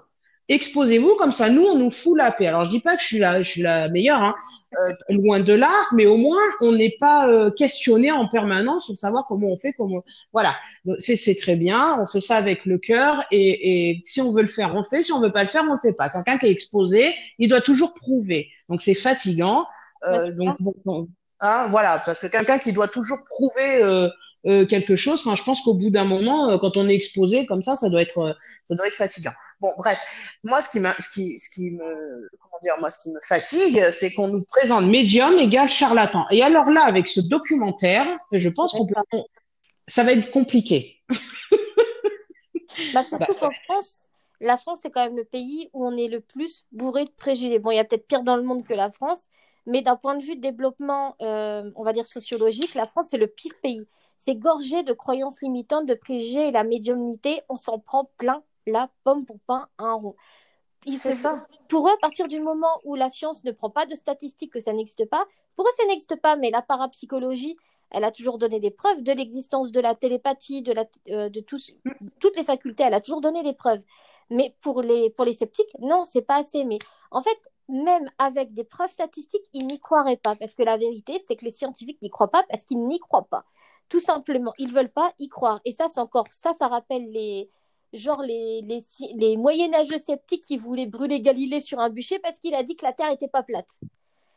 exposez-vous comme ça nous on nous fout la paix. Alors je dis pas que je suis la je suis la meilleure hein, euh, loin de là mais au moins on n'est pas euh, questionné en permanence sur savoir comment on fait comment voilà. C'est c'est très bien on fait ça avec le cœur et, et si on veut le faire on le fait. Si on veut pas le faire on le fait pas. Quelqu'un qui est exposé il doit toujours prouver. Donc c'est fatigant. Euh, donc bon, hein, voilà. Parce que quelqu'un qui doit toujours prouver euh, quelque chose. Enfin, je pense qu'au bout d'un moment, euh, quand on est exposé comme ça, ça doit être, euh, ça doit être fatigant. Bon, bref, moi, ce qui, ce qui, ce qui me, comment dire, moi, ce qui me fatigue, c'est qu'on nous présente médium égale charlatan. Et alors là, avec ce documentaire, je pense qu'on peut, ça va être compliqué. bah, surtout qu'en France, la France, c'est quand même le pays où on est le plus bourré de préjugés. Bon, il y a peut-être pire dans le monde que la France, Mais d'un point de vue de développement, euh, on va dire sociologique, la France, c'est le pire pays. C'est gorgé de croyances limitantes, de préjugés et la médiumnité, on s'en prend plein la pomme pour pain un rond. C'est ça. Pour eux, à partir du moment où la science ne prend pas de statistiques, que ça n'existe pas, pour eux, ça n'existe pas, mais la parapsychologie, elle a toujours donné des preuves de l'existence de la télépathie, de, la, euh, de tous, toutes les facultés, elle a toujours donné des preuves. Mais pour les, pour les sceptiques, non, c'est pas assez. Mais en fait, même avec des preuves statistiques, ils n'y croiraient pas. Parce que la vérité, c'est que les scientifiques n'y croient pas parce qu'ils n'y croient pas. Tout simplement, ils veulent pas y croire. Et ça, c'est encore ça, ça rappelle les, genre les, les, les moyenâgeux sceptiques qui voulaient brûler Galilée sur un bûcher parce qu'il a dit que la Terre n'était pas plate.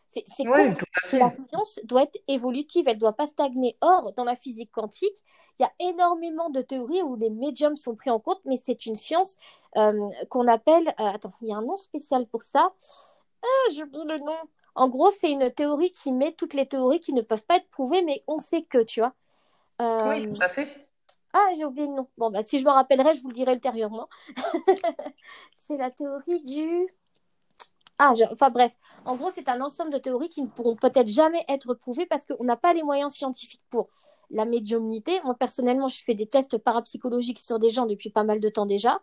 C'est ouais, La science doit être évolutive, elle ne doit pas stagner. Or, dans la physique quantique, il y a énormément de théories où les médiums sont pris en compte, mais c'est une science euh, qu'on appelle... Euh, attends, il y a un nom spécial pour ça. Ah, j'oublie le nom. En gros, c'est une théorie qui met toutes les théories qui ne peuvent pas être prouvées, mais on sait que, tu vois. Euh... Oui, tout à fait. Ah, j'ai oublié le nom. Bon, bah, si je me rappellerai, je vous le dirai ultérieurement. c'est la théorie du. Ah, enfin bref. En gros, c'est un ensemble de théories qui ne pourront peut-être jamais être prouvées parce qu'on n'a pas les moyens scientifiques pour. La médiumnité, moi personnellement, je fais des tests parapsychologiques sur des gens depuis pas mal de temps déjà.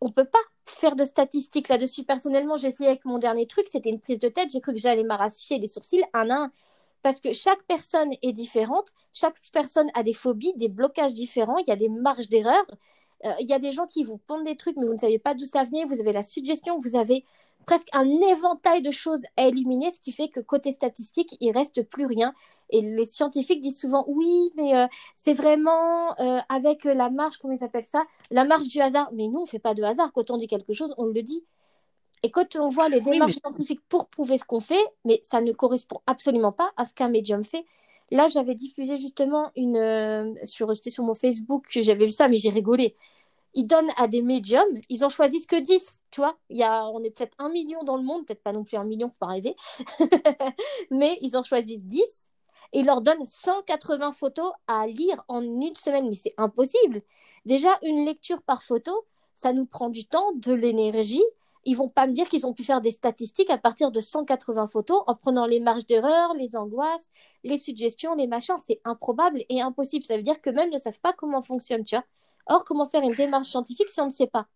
On ne peut pas faire de statistiques là-dessus. Personnellement, j'ai essayé avec mon dernier truc, c'était une prise de tête. J'ai cru que j'allais m'arracher les sourcils un à un parce que chaque personne est différente, chaque personne a des phobies, des blocages différents, il y a des marges d'erreur. Euh, il y a des gens qui vous pondent des trucs, mais vous ne savez pas d'où ça venait, vous avez la suggestion, vous avez presque un éventail de choses à éliminer, ce qui fait que côté statistique, il reste plus rien. Et les scientifiques disent souvent oui, mais euh, c'est vraiment euh, avec la marge, comment ils s'appellent ça? La marge du hasard. Mais nous, on ne fait pas de hasard. Quand on dit quelque chose, on le dit. Et quand on voit les démarches scientifiques pour prouver ce qu'on fait, mais ça ne correspond absolument pas à ce qu'un médium fait. Là, j'avais diffusé justement une euh, sur sur mon Facebook, j'avais vu ça, mais j'ai rigolé. Ils donnent à des médiums, ils ont choisi ce que 10, tu vois. Y a, on est peut-être un million dans le monde, peut-être pas non plus un million, faut pas rêver. mais ils en choisissent 10 et ils leur donnent 180 photos à lire en une semaine. Mais c'est impossible. Déjà, une lecture par photo, ça nous prend du temps, de l'énergie ils vont pas me dire qu'ils ont pu faire des statistiques à partir de 180 photos en prenant les marges d'erreur, les angoisses, les suggestions, les machins. C'est improbable et impossible. Ça veut dire que même ne savent pas comment fonctionne, tu vois. Or, comment faire une démarche scientifique si on ne sait pas?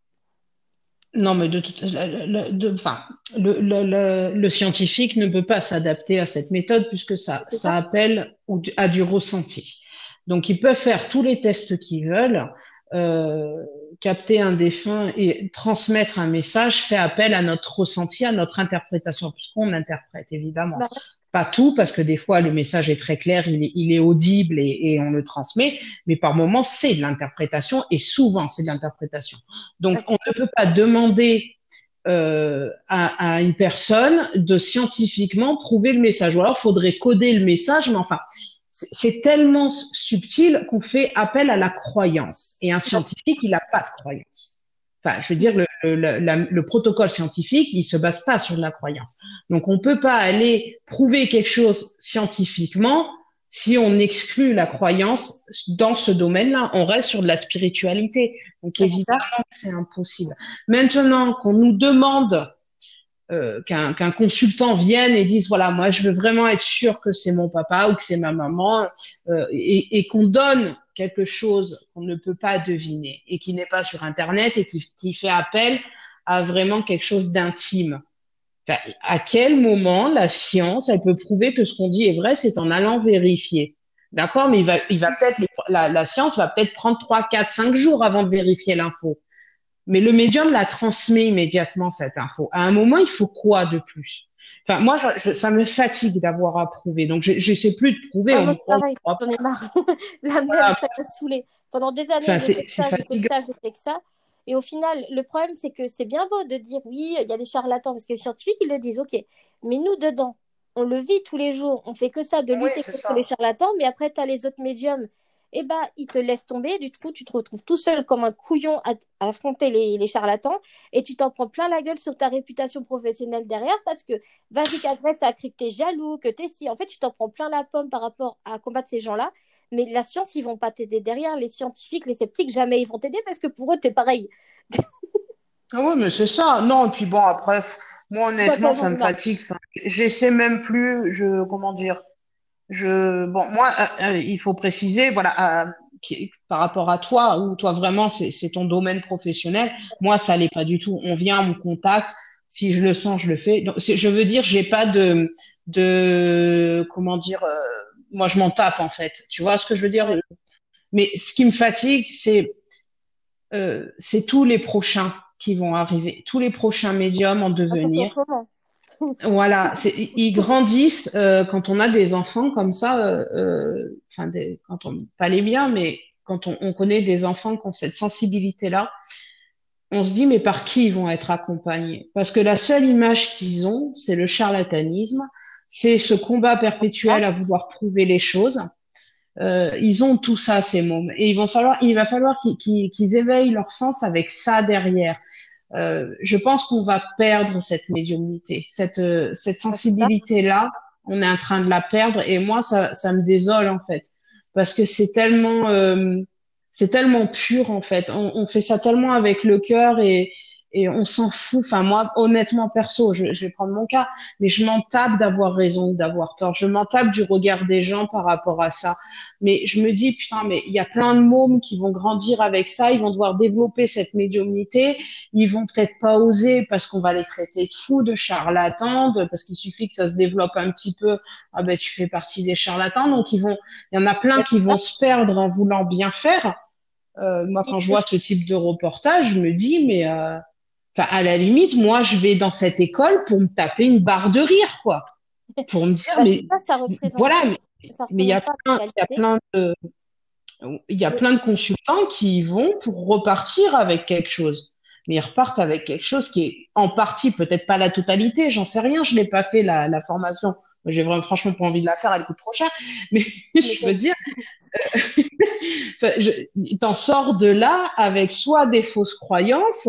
Non, mais de toute le, enfin, le, le, le, scientifique ne peut pas s'adapter à cette méthode puisque ça, ça, appelle à du ressenti. Donc, ils peuvent faire tous les tests qu'ils veulent. Euh, capter un défunt et transmettre un message fait appel à notre ressenti, à notre interprétation, puisqu'on interprète évidemment. Bah pas tout, parce que des fois le message est très clair, il est, il est audible et, et, on le transmet, mais par moments c'est de l'interprétation et souvent c'est de l'interprétation. Donc on ne peut pas demander euh, à, à, une personne de scientifiquement prouver le message. Ou alors faudrait coder le message, mais enfin c'est tellement subtil qu'on fait appel à la croyance. Et un scientifique, il n'a pas de croyance. Enfin, je veux dire, le, le, le, protocole scientifique, il se base pas sur la croyance. Donc, on peut pas aller prouver quelque chose scientifiquement si on exclut la croyance dans ce domaine-là. On reste sur de la spiritualité. Donc, évidemment, c'est impossible. Maintenant qu'on nous demande euh, qu'un consultant vienne et dise voilà moi je veux vraiment être sûr que c'est mon papa ou que c'est ma maman euh, et, qu'on donne quelque chose qu'on ne peut pas deviner et qui n'est pas sur internet et qui, fait appel à vraiment quelque chose d'intime. À quel moment la science elle peut prouver que ce qu'on dit est vrai c'est en allant vérifier. D'accord, mais il va, il va peut-être la, la science va peut-être prendre trois, quatre, cinq jours avant de vérifier l'info. Mais le médium la transmet immédiatement, cette info. À un moment, il faut quoi de plus? Enfin, moi, ça me fatigue d'avoir à prouver. Donc, je ne sais plus de prouver. Ah, pareil, j'en ai marre. La même, ça m'a saoulé. Pendant des années, enfin, j'ai fait ça, j'ai fait ça, j'ai fait ça. Et au final, le problème, c'est que c'est bien beau de dire oui, il y a des charlatans, parce que les scientifiques, ils le disent, ok. Mais nous, dedans, on le vit tous les jours. On fait que ça, de lutter contre les charlatans. Mais après, tu as les autres médiums eh ben, il te laisse tomber. Du coup, tu te retrouves tout seul comme un couillon à, affronter les, charlatans et tu t'en prends plein la gueule sur ta réputation professionnelle derrière parce que vas-y qu'après, ça cru que t'es jaloux, que t'es si. En fait, tu t'en prends plein la pomme par rapport à combattre ces gens-là. Mais la science, ils vont pas t'aider derrière. Les scientifiques, les sceptiques, jamais ils vont t'aider parce que pour eux, t'es pareil. ah ouais, mais c'est ça. Non, et puis bon, après, moi, honnêtement, ça me fatigue. j'essaie même plus, je, comment dire, je, bon, moi, euh, euh, il faut préciser, voilà, euh, qui- par rapport à toi, ou toi vraiment, c'est, ton domaine professionnel. Moi, ça l'est pas du tout. On vient, on me contacte. Si je le sens, je le fais. Donc, je veux dire, j'ai pas de, de, comment dire, euh, moi, je m'en tape, en fait. Tu vois ce que je veux dire? Mais ce qui me fatigue, c'est, euh, c'est tous les prochains qui vont arriver, tous les prochains médiums en Ah, en devenir. ce moment. Voilà, ils grandissent euh, quand on a des enfants comme ça, euh, euh, enfin des, quand on pas les miens, mais quand on, on connaît des enfants qui ont cette sensibilité-là, on se dit mais par qui ils vont être accompagnés? Parce que la seule image qu'ils ont, c'est le charlatanisme, c'est ce combat perpétuel à vouloir prouver les choses. Euh, ils ont tout ça, ces mômes, et il va falloir, il va falloir qu'ils éveillent leur sens avec ça derrière. Euh, je pense qu'on va perdre cette médiumnité, cette, euh, cette sensibilité-là, on est en train de la perdre et moi, ça, ça me désole en fait, parce que c'est tellement, euh, c'est tellement pur en fait, on, on fait ça tellement avec le cœur et, et on s'en fout. Enfin, moi, honnêtement, perso, je, je vais prendre mon cas, mais je m'en tape d'avoir raison ou d'avoir tort, je m'en tape du regard des gens par rapport à ça. Mais je me dis, putain, mais il y a plein de mômes qui vont grandir avec ça, ils vont devoir développer cette médiumnité ils vont peut-être pas oser parce qu'on va les traiter de fous, de charlatans, de- parce qu'il suffit que ça se développe un petit peu. Ah ben tu fais partie des charlatans, donc ils vont. Il y en a plein qui vont se perdre en voulant bien faire. Euh, moi, quand je vois ce type de reportage, je me dis mais, euh, enfin à la limite, moi je vais dans cette école pour me taper une barre de rire, quoi, pour me dire bah, mais ça, ça représente voilà, mais il y a plein, il y a plein de, il y a plein de consultants qui y vont pour repartir avec quelque chose. Mais ils repartent avec quelque chose qui est en partie, peut-être pas la totalité, j'en sais rien, je n'ai pas fait la, la formation. J'ai vraiment franchement pas envie de la faire, elle coûte trop cher. Mais je veux dire, je- t'en sors de là avec soit des fausses croyances,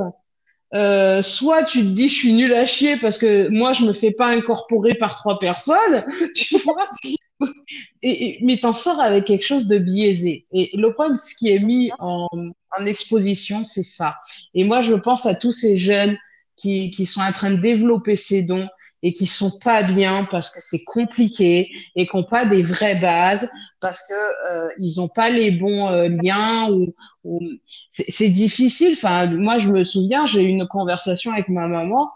euh, soit tu te dis je suis nul à chier parce que moi je me fais pas incorporer par trois personnes, tu vois, et, mais t'en sors avec quelque chose de biaisé. Et le problème, ce qui est mis en, exposition, c'est ça. Et moi, je pense à tous ces jeunes qui sont en train de développer ces dons et qui sont pas bien parce que c'est compliqué et qui n'ont pas des vraies bases parce que euh, ils ont pas les bons euh, liens ou, ou c'est c'est difficile. Enfin, moi, je me souviens, j'ai eu une conversation avec ma maman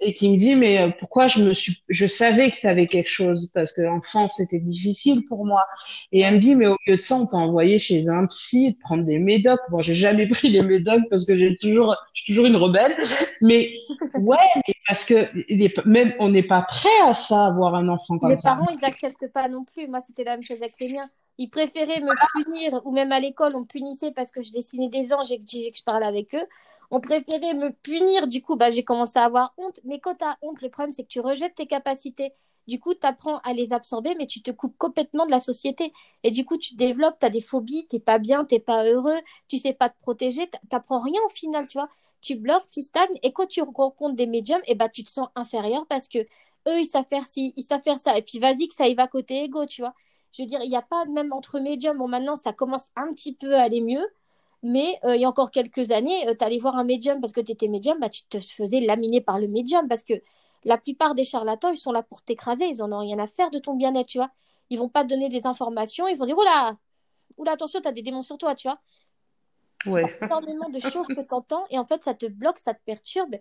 et qui me dit mais euh, pourquoi je me suis je savais que tu avais quelque chose parce que enfant c'était difficile pour moi et elle me dit mais au lieu de ça on t'a envoyé chez un psy de prendre des médocs bon j'ai jamais pris les médocs parce que j'ai toujours je suis toujours une rebelle mais ouais mais parce que même on n'est pas prêt à ça avoir un enfant comme Les ça parents, ils acceptent pas non plus. Moi, c'était la même chose avec les miens. Ils préféraient me punir, ou même à l'école, on me punissait parce que je dessinais des anges et que je parlais avec eux. On préférait me punir. Du coup, bah, j'ai commencé à avoir honte. Mais quand tu as honte, le problème, c'est que tu rejettes tes capacités. Du coup, tu apprends à les absorber, mais tu te coupes complètement de la société. Et du coup, tu développes, tu as des phobies, t'es pas bien, t'es pas heureux, tu sais pas te protéger, t'apprends rien au final, tu vois. Tu bloques, tu stagnes, et quand tu rencontres des médiums, et bah, tu te sens inférieur parce que eux, ils savent faire ci, ils savent faire ça. Et puis, vas-y, que ça y va côté égo, tu vois. Je veux dire, il n'y a pas, même entre médiums, bon, maintenant, ça commence un petit peu à aller mieux. Mais euh, il y a encore quelques années, tu allais voir un médium parce que tu étais médium, bah, tu te faisais laminer par le médium parce que la plupart des charlatans, ils sont là pour t'écraser, ils en ont rien à faire de ton bien-être, tu vois. Ils vont pas te donner des informations, ils vont dire, oula, oula, attention, tu as des démons sur toi, tu vois ouais énormément de choses que tu entends et en fait ça te bloque, ça te perturbe.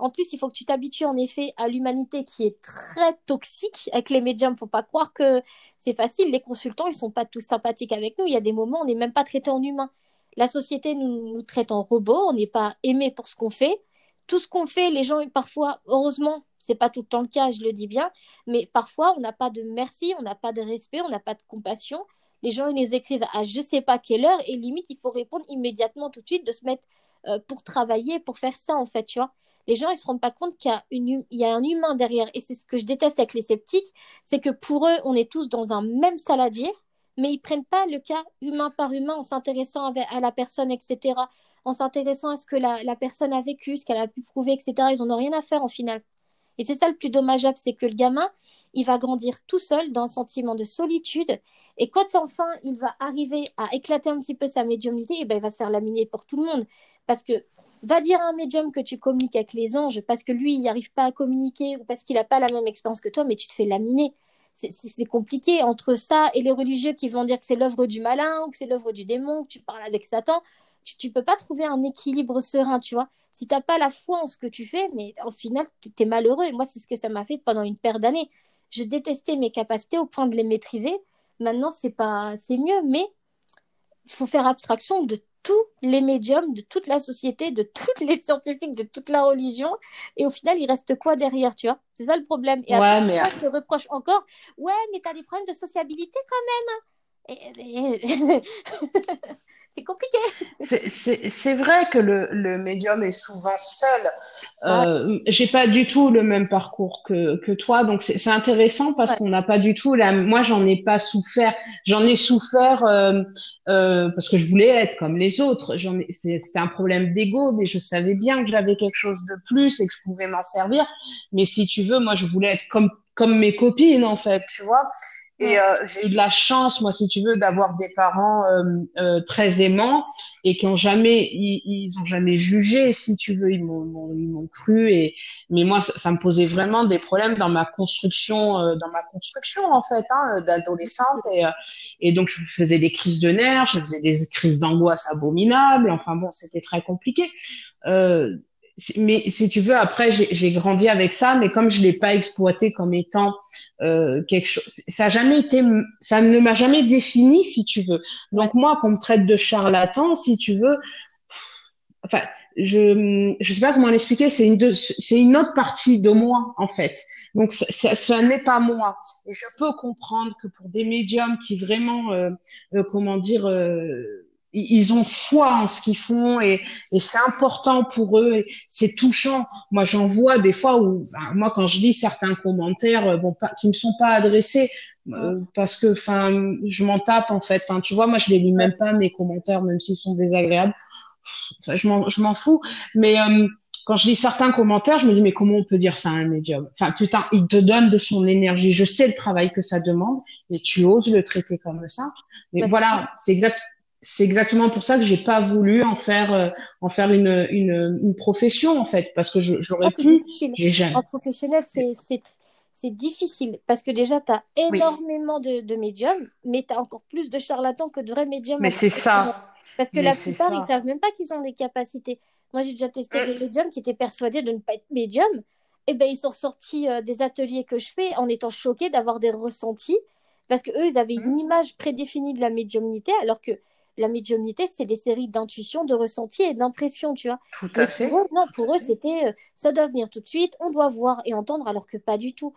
En plus, il faut que tu t'habitues en effet à l'humanité qui est très toxique avec les médiums. Faut pas croire que c'est facile. Les consultants, ils sont pas tous sympathiques avec nous. Il y a des moments, on n'est même pas traité en humain. La société nous, traite en robot. On n'est pas aimé pour ce qu'on fait. Tout ce qu'on fait, les gens, parfois, heureusement, c'est pas tout le temps le cas, je le dis bien, mais parfois, on n'a pas de merci, on n'a pas de respect, on n'a pas de compassion. Les gens, ils les écrivent à je sais pas quelle heure et limite, il faut répondre immédiatement tout de suite, de se mettre euh, pour travailler, pour faire ça, en fait, tu vois. Les gens, ils se rendent pas compte qu'il y hum- y a un humain derrière. Et c'est ce que je déteste avec les sceptiques, c'est que pour eux, on est tous dans un même saladier, mais ils prennent pas le cas humain par humain en s'intéressant à la personne, etc., en s'intéressant à ce que la, personne a vécu, ce qu'elle a pu prouver, etc. Ils en ont rien à faire en final. Et c'est ça le plus dommageable, c'est que le gamin, il va grandir tout seul dans un sentiment de solitude. Et quand enfin il va arriver à éclater un petit peu sa médiumnité, et ben, il va se faire laminer pour tout le monde. Parce que Va dire à un médium que tu communiques avec les anges parce que lui, il n'arrive pas à communiquer ou parce qu'il n'a pas la même expérience que toi, mais tu te fais laminer. C'est compliqué entre ça et les religieux qui vont dire que c'est l'œuvre du malin ou que c'est l'œuvre du démon, que tu parles avec Satan. Tu ne peux pas trouver un équilibre serein, tu vois. Si tu n'as pas la foi en ce que tu fais, mais au final, tu es malheureux. Et moi, c'est ce que ça m'a fait pendant une paire d'années. Je détestais mes capacités au point de les maîtriser. Maintenant, c'est pas, c'est mieux, mais faut faire abstraction de tous les médiums, de toute la société, de tous les scientifiques, de toute la religion. Et au final, il reste quoi derrière, tu vois C'est ça le problème. Et ouais, mais... on se reproche encore, ouais, mais tu as des problèmes de sociabilité quand même. Et... c'est compliqué. C'est vrai que le, le, médium est souvent seul. Euh, J'ai pas du tout le même parcours que, que toi, donc c'est intéressant parce qu'on n'a pas du tout la. Moi, j'en ai pas souffert. J'en ai souffert euh, euh, parce que je voulais être comme les autres. C'était un problème d'ego, mais je savais bien que j'avais quelque chose de plus et que je pouvais m'en servir. Mais si tu veux, moi, je voulais être comme comme mes copines en fait, tu vois. Et euh, j'ai eu de la chance, moi, si tu veux, d'avoir des parents euh, euh, très aimants et qui ont jamais, ils, ils ont jamais jugé, si tu veux, ils m'ont, ils m'ont cru. Et mais moi, ça, ça, me posait vraiment des problèmes dans ma construction, euh, dans ma construction en fait, hein, d'adolescente. Et, euh, et donc, je faisais des crises de nerfs, je faisais des crises d'angoisse abominables. Enfin bon, c'était très compliqué. Euh, mais si tu veux, après, j'ai grandi avec ça, mais comme je l'ai pas exploité comme étant euh, quelque chose, ça a jamais été, ça ne m'a jamais défini, si tu veux. Donc moi, qu'on me traite de charlatan, si tu veux, enfin, je je sais pas comment l'expliquer. C'est une c'est une autre partie de moi en fait. Donc ça, ça, n'est pas moi. Et je peux comprendre que pour des médiums qui vraiment, euh, euh, comment dire. Ils ont foi en ce qu'ils font et, et c'est important pour eux. C'est touchant. Moi, j'en vois des fois où, moi, quand je lis certains commentaires, euh, bon, pas, qui me sont pas adressés euh, parce que, enfin, je m'en tape en fait. Enfin, tu vois, moi, je les lis même pas mes commentaires, même s'ils sont désagréables. Enfin, je m'en, je m'en fous. Mais euh, quand je lis certains commentaires, je me dis mais comment on peut dire ça à un médium? Enfin, putain, il te donne de son énergie. Je sais le travail que ça demande et tu oses le traiter comme ça. Mais voilà, c'est exact c'est exactement pour ça que j'ai pas voulu en faire euh, en faire une, une, une, profession en fait parce que j'aurais pu en professionnel c'est c'est difficile parce que déjà tu as énormément de, de, médiums mais tu as encore plus de charlatans que de vrais médiums. Mais c'est ça. Parce que la plupart ils savent même pas qu'ils ont des capacités. Moi j'ai déjà testé euh. des médiums qui étaient persuadés de ne pas être médiums. Et ben ils sont sortis euh, des ateliers que je fais en étant choqués d'avoir des ressentis parce que eux ils avaient une mmh. image prédéfinie de la médiumnité alors que la médiumnité, c'est des séries d'intuitions, de ressentis et d'impressions, tu vois. Tout à fait. Pour eux, non, pour eux, c'était euh, ça doit venir tout de suite, on doit voir et entendre, alors que pas du tout.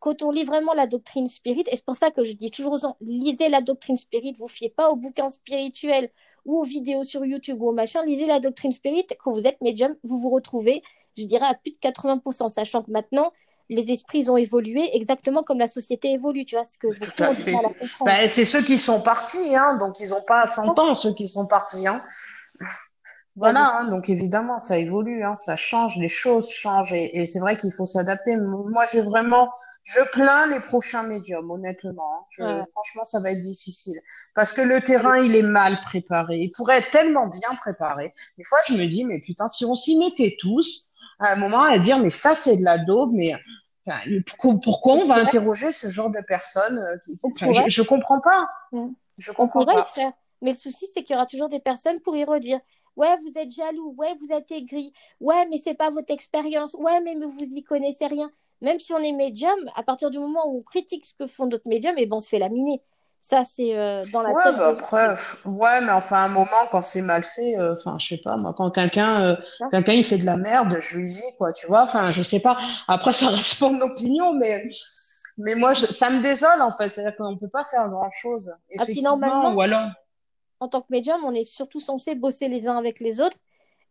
Quand on lit vraiment la doctrine spirit, et c'est pour ça que je dis toujours aux gens, lisez la doctrine spirit, vous fiez pas aux bouquins spirituels ou aux vidéos sur YouTube ou au machin, lisez la doctrine spirit, quand vous êtes médium, vous vous retrouvez, je dirais, à plus de 80%, sachant que maintenant, les esprits ont évolué exactement comme la société évolue, tu vois, ce que à. Bah, c'est ceux qui sont partis, hein, donc ils n'ont pas 100 ans, ceux qui sont partis. Hein. Voilà, hein, donc évidemment, ça évolue, hein, ça change, les choses changent, et, c'est vrai qu'il faut s'adapter. Moi, j'ai vraiment, je plains les prochains médiums, honnêtement. Hein. Franchement, ça va être difficile, parce que le terrain, il est mal préparé. Il pourrait être tellement bien préparé. Des fois, je me dis, mais putain, si on s'y mettait tous, à un moment à dire mais ça c'est de la daube, mais pourquoi, on va interroger ce genre de personnes euh, je, je, comprends pas. Je comprends on pourrait le faire, mais le souci c'est qu'il y aura toujours des personnes pour y redire. Ouais, vous êtes jaloux. Ouais, vous êtes aigri. Ouais, mais c'est pas votre expérience. Ouais, mais vous y connaissez rien. Même si on est médium, à partir du moment où on critique ce que font d'autres médiums, et eh ben on se fait laminer. Ça, c'est euh, dans la ouais, Bah après, ouais, mais enfin, un moment, quand c'est mal fait, euh, enfin, je sais pas, moi, quand quelqu'un euh, quelqu'un il fait de la merde, je lui dis, quoi, tu vois, enfin, je sais pas. Après, ça reste mon opinion, mais, mais moi, je, ça me désole, en fait. C'est-à-dire qu'on peut pas faire grand-chose. Ah, Effectivement, ah, ou alors... en tant que médium, on est surtout censé bosser les uns avec les autres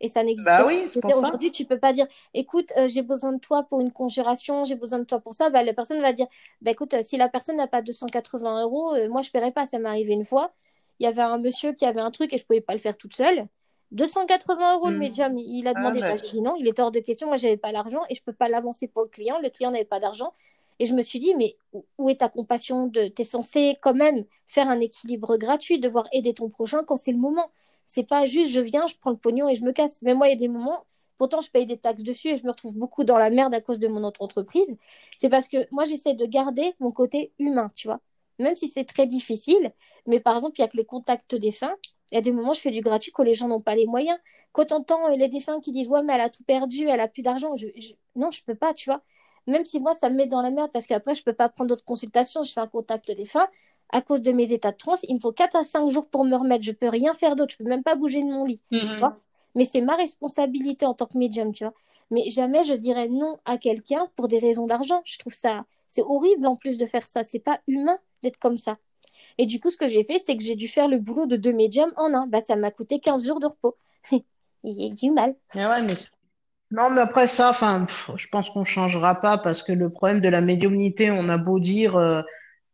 et ça n'existe bah oui, pas. Aujourd'hui, tu peux pas dire, écoute, euh, j'ai besoin de toi pour une conjuration, j'ai besoin de toi pour ça. Bah, la personne va dire, bah, écoute, euh, si la personne n'a pas 280 euros, euh, moi, je paierai pas. Ça m'est arrivé une fois. Il y avait un monsieur qui avait un truc et je pouvais pas le faire toute seule. 280 euros le hmm. médium, il a ah, demandé. Ah, dit non, il était hors de question. Moi, j'avais pas l'argent et je peux pas l'avancer pour le client. Le client n'avait pas d'argent. Et je me suis dit, mais où est ta compassion de... Tu es censé quand même faire un équilibre gratuit, devoir aider ton prochain quand c'est le moment C'est pas juste je viens, je prends le pognon et je me casse. Mais moi, il y a des moments, pourtant je paye des taxes dessus et je me retrouve beaucoup dans la merde à cause de mon autre entreprise. C'est parce que moi, j'essaie de garder mon côté humain, tu vois. Même si c'est très difficile, mais par exemple, il y a que les contacts défunts. Il y a des moments, je fais du gratuit quand les gens n'ont pas les moyens. Quand t'entends euh, les défunts qui disent Ouais, mais elle a tout perdu, elle a plus d'argent, je, je... non, je peux pas, tu vois. Même si moi, ça me met dans la merde parce qu'après, je peux pas prendre d'autres consultations, je fais un contact défunt à cause de mes états de transe, il me faut 4 à 5 jours pour me remettre. Je peux rien faire d'autre. Je peux même pas bouger de mon lit. Tu Mhm. vois Mais c'est ma responsabilité en tant que médium, tu vois. Mais jamais je dirais non à quelqu'un pour des raisons d'argent. Je trouve ça, c'est horrible en plus de faire ça. C'est pas humain d'être comme ça. Et du coup, ce que j'ai fait, c'est que j'ai dû faire le boulot de deux médiums en un. Bah, ça m'a coûté 15 jours de repos. Il y a du mal. Mais ouais, mais non, mais après ça, enfin, je pense qu'on changera pas parce que le problème de la médiumnité, on a beau dire, euh,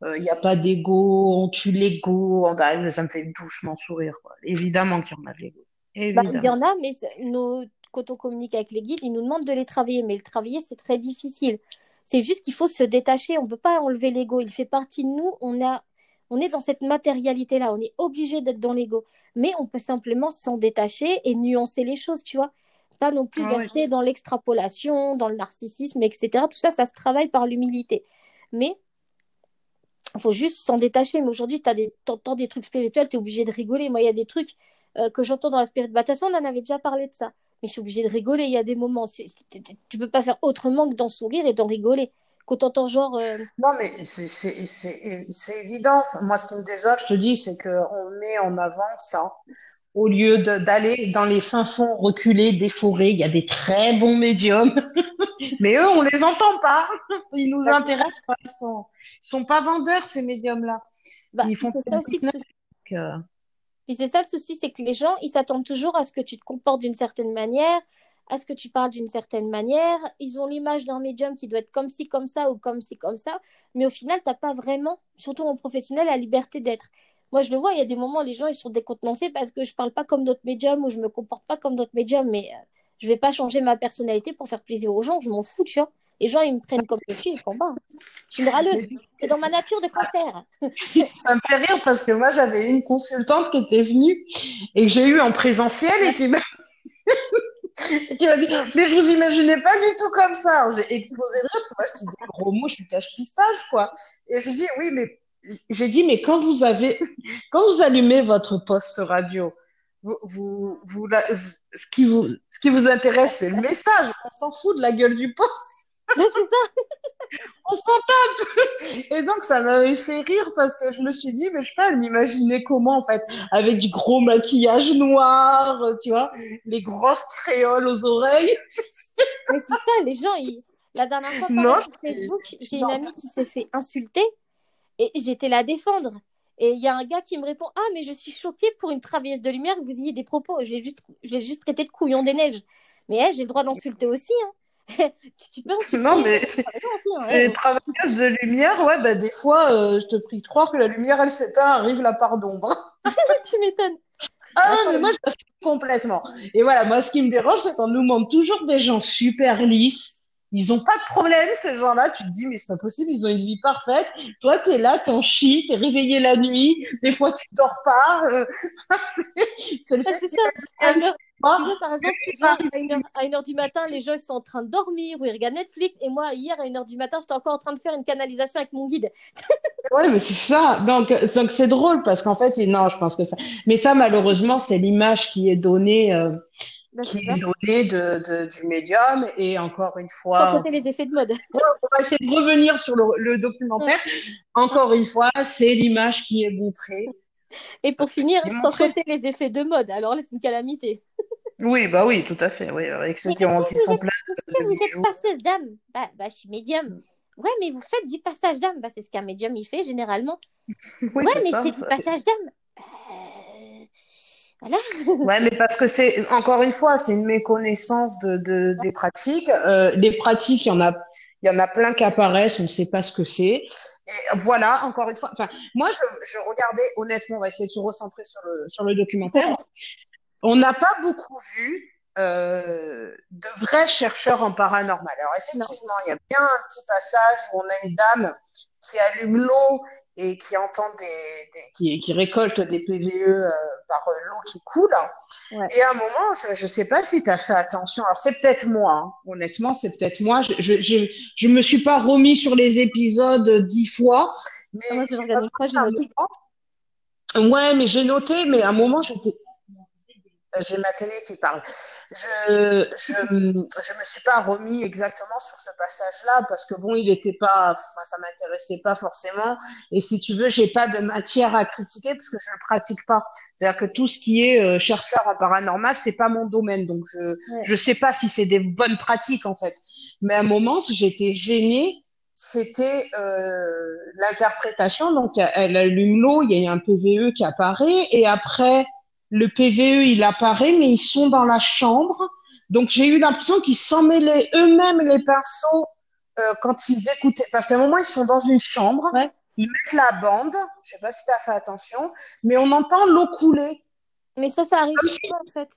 il n'y a pas d'ego, on tue l'ego, on arrive, ça me fait doucement sourire, quoi. Évidemment qu'il y en a de l'ego. Bah, il y en a, mais nos... quand on communique avec les guides, ils nous demandent de les travailler. Mais le travailler, c'est très difficile. C'est juste qu'il faut se détacher. On ne peut pas enlever l'ego. Il fait partie de nous. On a... on est dans cette matérialité-là. On est obligé d'être dans l'ego. Mais on peut simplement s'en détacher et nuancer les choses, tu vois. Pas non plus Ah verser dans l'extrapolation, dans le narcissisme, etc. Tout ça, ça se travaille par l'humilité. Mais faut juste s'en détacher. Mais aujourd'hui, tu entends des trucs spirituels, tu es obligé de rigoler. Moi, il y a des trucs euh, que j'entends dans la spirit. Bah, de toute façon, on en avait déjà parlé de ça. Mais je suis obligée de rigoler. Il y a des moments, c'est, tu peux pas faire autrement que d'en sourire et d'en rigoler. Quand t'entends genre. euh, Non, mais c'est évident. Moi, ce qui me désole, je te dis, c'est qu'on met en avant ça. Au lieu d'aller dans les fins fonds reculés des forêts, il y a des très bons médiums. Mais eux, on les entend pas. Ils nous bah, intéressent pas. Ils sont, ils sont pas vendeurs, ces médiums-là. bah, Ils font ça aussi euh, Puis c'est ça le souci, c'est que les gens, ils s'attendent toujours à ce que tu te comportes d'une certaine manière, à ce que tu parles d'une certaine manière. Ils ont l'image d'un médium qui doit être comme ci, comme ça ou comme ci, comme ça. Mais au final, t'as pas vraiment, surtout en professionnel, la liberté d'être. Moi, je le vois, il y a des moments, les gens, ils sont décontenancés parce que je parle pas comme d'autres médiums ou je me comporte pas comme d'autres médiums. Mais euh, je vais pas changer ma personnalité pour faire plaisir aux gens. Je m'en fous, tu vois. Les gens, ils me prennent comme je suis, ils font pas. Je suis une râleuse. C'est dans ma nature de cancer. ça me fait rire parce que moi, j'avais une consultante qui était venue et que j'ai eu en présentiel et qui m'a et qui m'a dit, mais je vous imaginais pas du tout comme ça. J'ai explosé de rire parce que moi, je dis des gros mots, je suis cache-pistache, quoi. Et je dis, oui, mais j'ai dit, mais quand vous avez, quand vous allumez votre poste radio, vous, vous, vous, ce qui vous, ce qui vous intéresse, c'est le message. On s'en fout de la gueule du poste. Mais c'est ça. On s'en tape. Et donc, ça m'avait fait rire parce que je me suis dit, mais je sais pas, elle m'imaginait comment, en fait, avec du gros maquillage noir, tu vois, les grosses créoles aux oreilles. Mais c'est ça, les gens, ils... la dernière fois, Non, pareil, sur Facebook, j'ai une amie qui s'est fait insulter et j'étais la défendre. Et il y a un gars qui me répond Ah, mais je suis choquée pour une travailleuse de lumière que vous ayez des propos. Je l'ai juste, je juste traité de couillon des neiges. Mais j'ai le droit d'insulter aussi. Hein. tu, peux insulter Non, mais c'est. Hein. travailleuse de lumière, ouais, bah, des fois, euh, je te prie de croire que la lumière, elle s'éteint, arrive la part d'ombre. tu m'étonnes. Ah, mais moi, je complètement. Et voilà, moi, ce qui me dérange, c'est qu'on nous montre toujours des gens super lisses. Ils ont pas de problème, ces gens-là. Tu te dis, mais c'est pas possible, ils ont une vie parfaite. Toi, t'es là, t'en chies, t'es réveillé la nuit. Des fois, tu dors pas. euh, c'est le Ah, festival moi. tu vois, par exemple, à une, heure, à une heure du matin, les gens ils sont en train de dormir ou ils regardent Netflix. Et moi, hier, à une heure du matin, j'étais encore en train de faire une canalisation avec mon guide. Ouais, mais c'est ça. Donc, donc c'est drôle parce qu'en fait, et non, je pense que ça. Mais ça, malheureusement, c'est l'image qui est donnée, euh, Ben, qui c'est ça. est donnée de, de- du médium. Et encore une Sans fois, compter les effets de mode. on va essayer de revenir sur le, le documentaire. Encore une fois, c'est l'image qui est montrée. Et pour finir, sans compter les effets de mode. Alors là, c'est une calamité. Oui, bah oui, tout à fait. Oui, avec ceux qui, ont, qui vous sont pleins vous êtes bijoux. passeuse d'âme? Bah, bah, je suis médium. Ouais, mais vous faites du passage d'âme. Bah, c'est ce qu'un médium il fait généralement. Oui, ouais, mais c'est du passage d'âme. Euh, Voilà. Ouais, mais parce que c'est, encore une fois, c'est une méconnaissance de, de, des pratiques. Euh, pratiques, il y en a, il y en a plein qui apparaissent, on ne sait pas ce que c'est. Et voilà, encore une fois. Enfin, moi, je, je regardais, honnêtement, on va essayer de se recentrer sur le, sur le documentaire. On n'a pas beaucoup vu euh, de vrais chercheurs en paranormal. Alors, effectivement, il y a bien un petit passage où on a une dame qui allume l'eau et qui entend des, des qui, qui, récolte des PVE euh, par euh, l'eau qui coule. Ouais. Et à un moment, je, ne sais pas si tu as fait attention. Alors c'est peut-être moi, hein. honnêtement, c'est peut-être moi. Je, je, je, je, me suis pas remis sur les épisodes dix fois. Mais ah, moi, j'ai noté. Ouais, mais j'ai noté, mais à un moment, j'étais euh, j'ai ma télé qui parle. Je, je, je me suis pas remis exactement sur ce passage-là parce que bon, il était pas, enfin, ça m'intéressait pas forcément. Et si tu veux, j'ai pas de matière à critiquer parce que je ne pratique pas. C'est-à-dire que tout ce qui est euh, chercheur en paranormal, c'est pas mon domaine, donc je, ouais. je sais pas si c'est des bonnes pratiques en fait. Mais à un moment, j'étais gênée c'était euh, l'interprétation. Donc, elle allume l'eau, il y a un PVE qui apparaît, et après, le PVE, il apparaît, mais ils sont dans la chambre. Donc j'ai eu l'impression qu'ils s'en mêlaient eux-mêmes les pinceaux euh, quand ils écoutaient. Parce qu'à un moment, ils sont dans une chambre, ouais. ils mettent la bande, je sais pas si tu as fait attention, mais on entend l'eau couler. Mais ça, ça arrive en fait.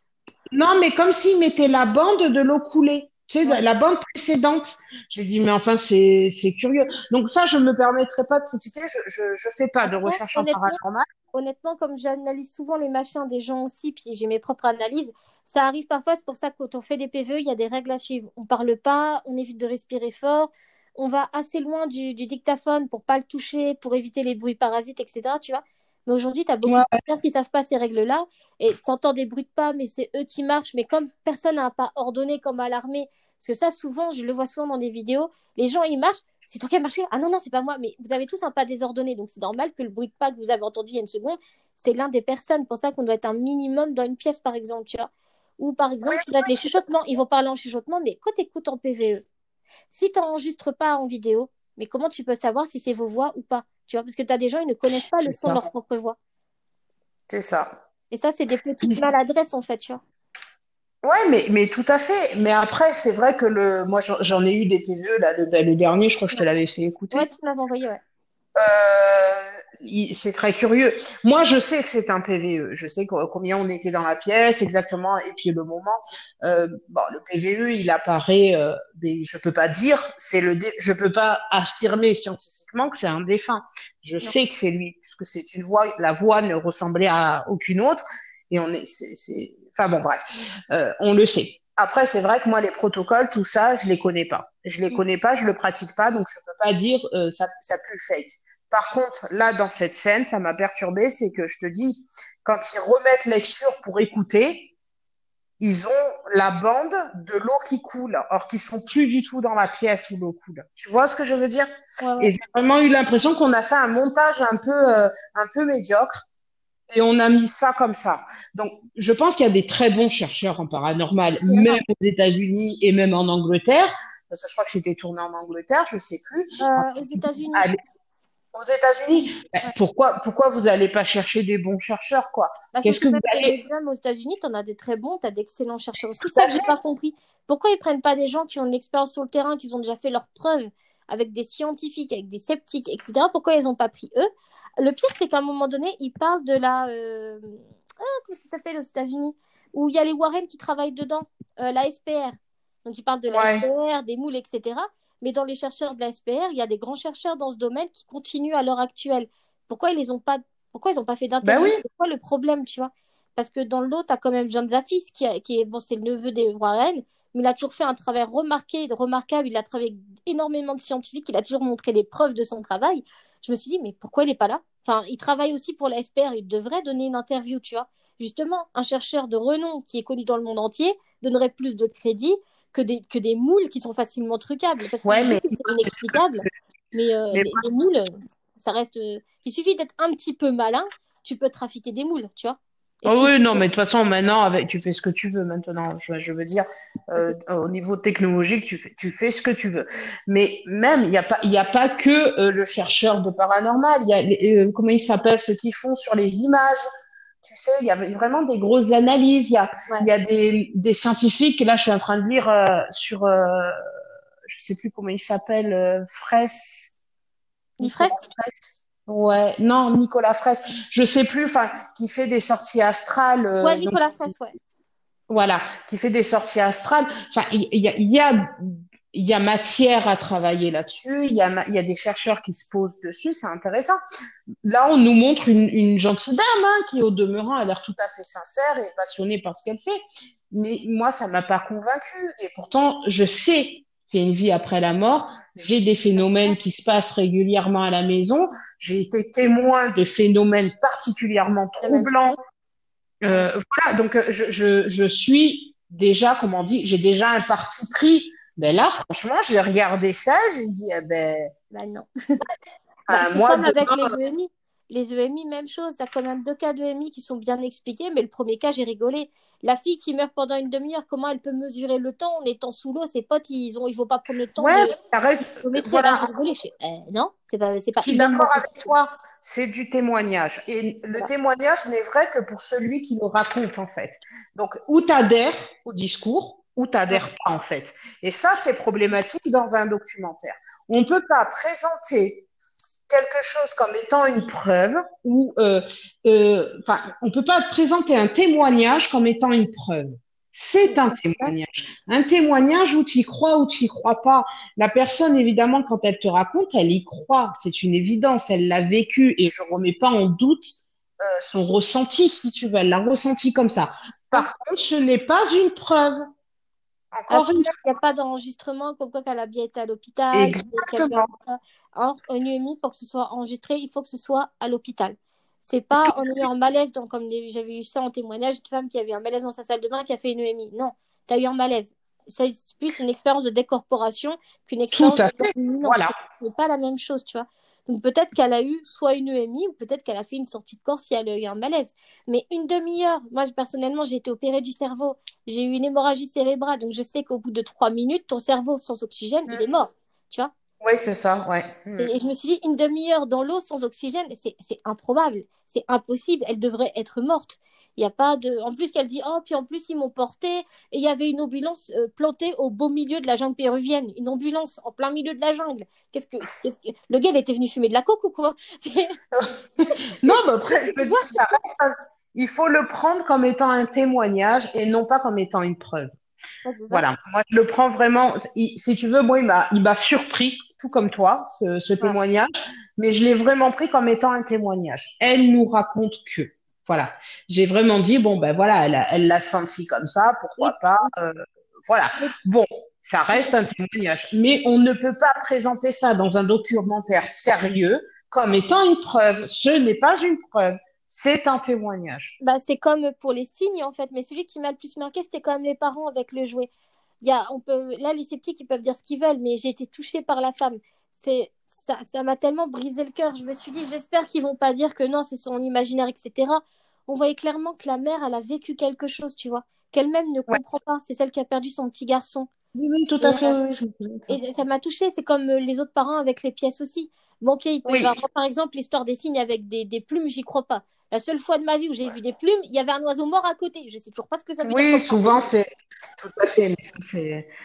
Non, mais comme s'ils mettaient la bande de l'eau couler. Tu sais, ouais. la bande précédente. J'ai dit, mais enfin, c'est curieux. Donc ça, je ne me permettrai pas de critiquer. Je ne fais pas de recherche en paranormal honnêtement, comme j'analyse souvent les machins des gens aussi, puis j'ai mes propres analyses, ça arrive parfois. C'est pour ça que quand on fait des PVE, il y a des règles à suivre. On parle pas, on évite de respirer fort, on va assez loin du, du dictaphone pour pas le toucher, pour éviter les bruits parasites, etc. Tu vois mais aujourd'hui, tu as beaucoup ouais. de gens qui savent pas ces règles-là et tu entends des bruits de pas, mais c'est eux qui marchent. Mais comme personne n'a pas ordonné comme à l'armée, parce que ça, souvent, je le vois souvent dans des vidéos, les gens, ils marchent, c'est toi qui as marché Ah non, non, c'est pas moi. Mais vous avez tous un pas désordonné. Donc c'est normal que le bruit de pas que vous avez entendu il y a une seconde, c'est l'un des personnes. Pour ça qu'on doit être un minimum dans une pièce, par exemple, tu vois. Ou par exemple, tu les chuchotements. Ils vont parler en chuchotement, mais quand tu écoutes en PVE, si tu n'enregistres pas en vidéo, mais comment tu peux savoir si c'est vos voix ou pas? Tu vois, parce que tu as des gens, ils ne connaissent pas le son de leur propre voix. C'est ça. Et ça, c'est des petites maladresses, en fait, tu vois. Ouais, mais, mais tout à fait. Mais après, c'est vrai que le, moi, j'en ai eu des PVE, là, le, le, dernier, je crois que je te l'avais fait écouter. Ouais, tu m'avais envoyé, ouais. Euh, c'est très curieux. Moi, je sais que c'est un PVE. Je sais combien on était dans la pièce, exactement, et puis le moment. Euh, bon, le PVE, il apparaît. Euh, mais je peux pas dire, c'est le, dé... je peux pas affirmer scientifiquement que c'est un défunt. Je non. sais que c'est lui, puisque c'est une voix. La voix ne ressemblait à aucune autre, et on est, c'est Enfin bon, bref, euh, on le sait. Après, c'est vrai que moi, les protocoles, tout ça, je les connais pas. Je les connais pas, je le pratique pas, donc je peux pas dire euh, ça, ça pue le fake. Par contre, là, dans cette scène, ça m'a perturbé, c'est que je te dis, quand ils remettent lecture pour écouter, ils ont la bande de l'eau qui coule, or qu'ils sont plus du tout dans la pièce où l'eau coule. Tu vois ce que je veux dire? Ouais, ouais. Et j'ai vraiment eu l'impression qu'on a fait un montage un peu, euh, un peu médiocre et on a mis ça comme ça. Donc, je pense qu'il y a des très bons chercheurs en paranormal, même aux États-Unis et même en Angleterre, parce que je crois que c'était tourné en Angleterre, je sais plus. Euh, aux États-Unis. Aux États-Unis. Ouais. Pourquoi, pourquoi vous n'allez pas chercher des bons chercheurs, quoi? Qu'est-ce que vous allez Même aux États-Unis, tu en as des très bons, tu as d'excellents chercheurs aussi. Ça, j'ai pas compris. Pourquoi ils prennent pas des gens qui ont une expérience sur le terrain, qui ont déjà fait leurs preuves? Avec des scientifiques, avec des sceptiques, etc. Pourquoi ils n'ont pas pris eux? Le pire, c'est qu'à un moment donné, ils parlent de la. Euh... Ah, comment ça s'appelle aux États-Unis? Où il y a les Warren qui travaillent dedans, euh, la SPR. Donc, ils parlent de la ouais. SPR, des moules, etc. Mais dans les chercheurs de la SPR, il y a des grands chercheurs dans ce domaine qui continuent à l'heure actuelle. Pourquoi ils les ont pas Pourquoi ils n'ont pas fait d'interview bah oui. C'est quoi le problème, tu vois? Parce que dans l'autre, tu as quand même John Zafis, qui, a, qui est, bon, c'est le neveu des Warren, mais il a toujours fait un travail remarqué, remarquable. Il a travaillé avec énormément de scientifiques. Il a toujours montré les preuves de son travail. Je me suis dit, mais pourquoi il n'est pas là? Enfin, il travaille aussi pour la SPR. Il devrait donner une interview, tu vois. Justement, un chercheur de renom qui est connu dans le monde entier donnerait plus de crédit que des, que des moules qui sont facilement trucables. Parce que ouais, mais... c'est inexplicable. Mais, euh, mais... Les, les, moules, ça reste. Il suffit d'être un petit peu malin, tu peux trafiquer des moules, tu vois. Oh oui, non, mais de toute façon, maintenant, avec, tu fais ce que tu veux maintenant. Je, je veux dire, euh, au niveau technologique, tu fais, tu fais ce que tu veux. Mais même, il n'y a pas, il a pas que euh, le chercheur de paranormal. Il y a, euh, comment ils s'appellent, ceux qui font sur les images. Tu sais, il y a vraiment des grosses analyses. Il y a, ouais. il y a des, des scientifiques. Là, je suis en train de lire euh, sur, euh, je sais plus comment il s'appelle, euh, Fraisse. Fraisse? Ouais, non, Nicolas Fraisse, je sais plus, enfin, qui fait des sorties astrales. Euh, ouais, Nicolas donc, Fraisse, ouais. Voilà, qui fait des sorties astrales. Enfin, il y, y, a, il y a matière à travailler là-dessus, il y a, il y a des chercheurs qui se posent dessus, c'est intéressant. Là, on nous montre une, une gentille dame hein, qui, au demeurant, a l'air tout à fait sincère et passionnée par ce qu'elle fait. Mais moi, ça m'a pas convaincue. Et pourtant, je sais une vie après la mort. J'ai des phénomènes qui se passent régulièrement à la maison. J'ai été témoin de phénomènes particulièrement troublants. Euh, voilà, donc je, je, je suis déjà, comment on dit, j'ai déjà un parti pris ben là, franchement, j'ai regardé ça, j'ai dit, eh ben. Bah non. bah, moi, avec les EMI. Les EMI, même chose. Tu as quand même deux cas d'EMI qui sont bien expliqués, mais le premier cas, j'ai rigolé. La fille qui meurt pendant une demi-heure, comment elle peut mesurer le temps en étant sous l'eau? Ses potes, ils ont, il faut pas prendre le temps. Ouais, de... raison. Voilà. Rigolé. Je... Euh, non, c'est pas, c'est pas. Je suis d'accord avec toi. C'est du témoignage, et le témoignage n'est vrai que pour celui qui le raconte en fait. Donc, ou t'adhères au discours, ou t'adhères pas en fait. Et ça, c'est problématique dans un documentaire. On ne peut pas présenter quelque chose comme étant une preuve ou euh, euh, enfin, on peut pas présenter un témoignage comme étant une preuve. C'est un témoignage. Un témoignage où tu y crois ou tu y crois pas. La personne, évidemment, quand elle te raconte, elle y croit. C'est une évidence. Elle l'a vécu et je remets pas en doute euh, son ressenti, si tu veux. Elle l'a ressenti comme ça. Par contre, ce n'est pas une preuve. Encore il n'y a pas d'enregistrement comme quoi qu'elle a bien été à l'hôpital. Exactement. Or, un UMI, pour que ce soit enregistré, il faut que ce soit à l'hôpital. C'est pas en ayant un malaise, donc comme j'avais eu ça en témoignage, une femme qui avait un malaise dans sa salle de bain qui a fait une UMI. Non, tu as eu un malaise. C'est plus une expérience de décorporation qu'une expérience Tout à fait. de... voilà. C'est pas la même chose, tu vois. Donc peut-être qu'elle a eu soit une EMI ou peut-être qu'elle a fait une sortie de corps si elle a eu un malaise. Mais une demi-heure, moi personnellement j'ai été opérée du cerveau, j'ai eu une hémorragie cérébrale, donc je sais qu'au bout de trois minutes, ton cerveau sans oxygène, il est mort, tu vois? Oui, c'est ça, ouais. Mm. Et, je me suis dit, une demi-heure dans l'eau sans oxygène, c'est improbable, c'est impossible, elle devrait être morte. Il y a pas de. En plus, qu'elle dit, oh, puis en plus, ils m'ont porté, et il y avait une ambulance euh, plantée au beau milieu de la jungle péruvienne, une ambulance en plein milieu de la jungle. Qu'est-ce que. Le gars, il était venu fumer de la coke ou quoi? Non, mais après, je me dis, ça reste il faut le prendre comme étant un témoignage et non pas comme étant une preuve. voilà, moi je le prends vraiment. Si tu veux, moi il m'a surpris tout comme toi, ce, témoignage, mais je l'ai vraiment pris comme étant un témoignage. Elle nous raconte que. Voilà. J'ai vraiment dit, bon, ben voilà, elle l'a senti comme ça, pourquoi pas. Euh, voilà. Bon, ça reste un témoignage. Mais on ne peut pas présenter ça dans un documentaire sérieux comme étant une preuve. Ce n'est pas une preuve. C'est un témoignage. Bah, c'est comme pour les signes, en fait. Mais celui qui m'a le plus marqué, c'était quand même les parents avec le jouet y a, on peut, là, les sceptiques, ils peuvent dire ce qu'ils veulent, mais j'ai été touchée par la femme. C'est, ça, ça m'a tellement brisé le cœur. Je me suis dit, j'espère qu'ils vont pas dire que non, c'est son imaginaire, etc. On voyait clairement que la mère, elle a vécu quelque chose, tu vois, qu'elle-même ne comprend pas. C'est celle qui a perdu son petit garçon. Oui, tout à fait. Euh, et ça m'a touchée. C'est comme euh, les autres parents avec les pièces aussi. Bon, ok, il peut y avoir, par exemple, l'histoire des signes avec des, des plumes, j'y crois pas. La seule fois de ma vie où j'ai vu des plumes, il y avait un oiseau mort à côté. Je sais toujours pas ce que ça veut oui, dire. Oui, souvent c'est tout à fait.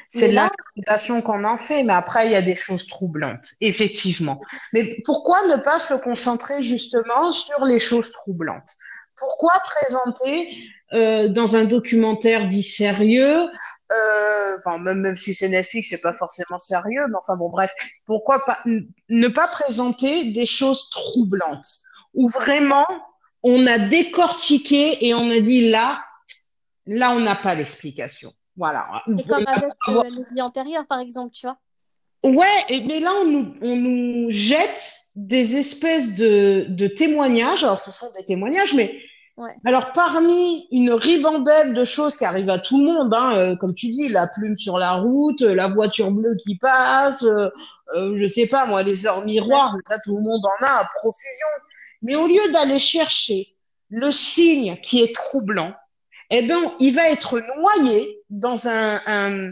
C'est l'interprétation qu'on en fait, mais après il y a des choses troublantes, effectivement. Mais pourquoi ne pas se concentrer justement sur les choses troublantes? Pourquoi présenter euh, dans un documentaire dit sérieux euh, enfin même, même si c'est Netflix, c'est pas forcément sérieux, mais enfin bon bref, pourquoi pas ne pas présenter des choses troublantes? Où vraiment on a décortiqué et on a dit là, là on n'a pas l'explication. Voilà. C'est comme avec euh, les vies antérieures, par exemple, tu vois. Ouais, mais là on nous, on nous jette des espèces de, de témoignages. Alors ce sont des témoignages, mais alors, parmi une ribambelle de choses qui arrivent à tout le monde, hein, euh, comme tu dis, la plume sur la route, la voiture bleue qui passe, euh, euh, je sais pas moi, les heures miroirs, ça tout le monde en a à profusion. Mais au lieu d'aller chercher le signe qui est troublant, eh ben, il va être noyé dans un, un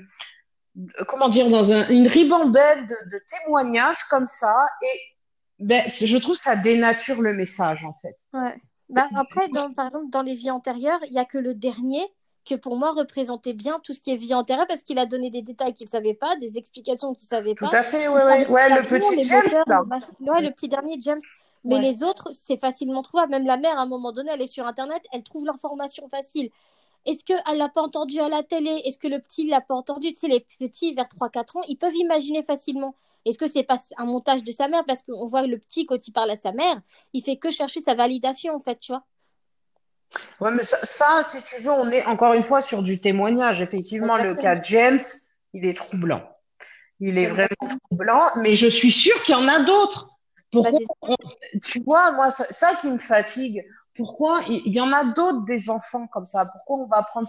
comment dire, dans un, une ribambelle de, de témoignages comme ça, et ben, je trouve ça dénature le message en fait. Ouais. Bah, après, dans, par exemple, dans les vies antérieures, il n'y a que le dernier que pour moi représentait bien tout ce qui est vie antérieure parce qu'il a donné des détails qu'il ne savait pas, des explications qu'il ne savait pas. Tout à fait, ouais, ouais. ouais le petit James. ouais, le petit dernier James. Mais les autres, c'est facilement trouvable. Même la mère, à un moment donné, elle est sur Internet, elle trouve l'information facile. est-ce qu'elle l'a pas entendu à la télé? Est-ce que le petit l'a pas entendu Tu sais, les petits vers 3-4 ans, ils peuvent imaginer facilement. Est-ce que c'est pas un montage de sa mère? Parce qu'on voit le petit, quand il parle à sa mère, il fait que chercher sa validation, en fait, tu vois. Ouais, mais ça, ça, si tu veux, on est encore une fois sur du témoignage. Effectivement, le cas de James, il est troublant. Il est vraiment troublant, mais je suis sûre qu'il y en a d'autres. Pourquoi Bah, on- tu vois, moi, ça, ça qui me fatigue. Pourquoi il il y en a d'autres des enfants comme ça? Pourquoi on va prendre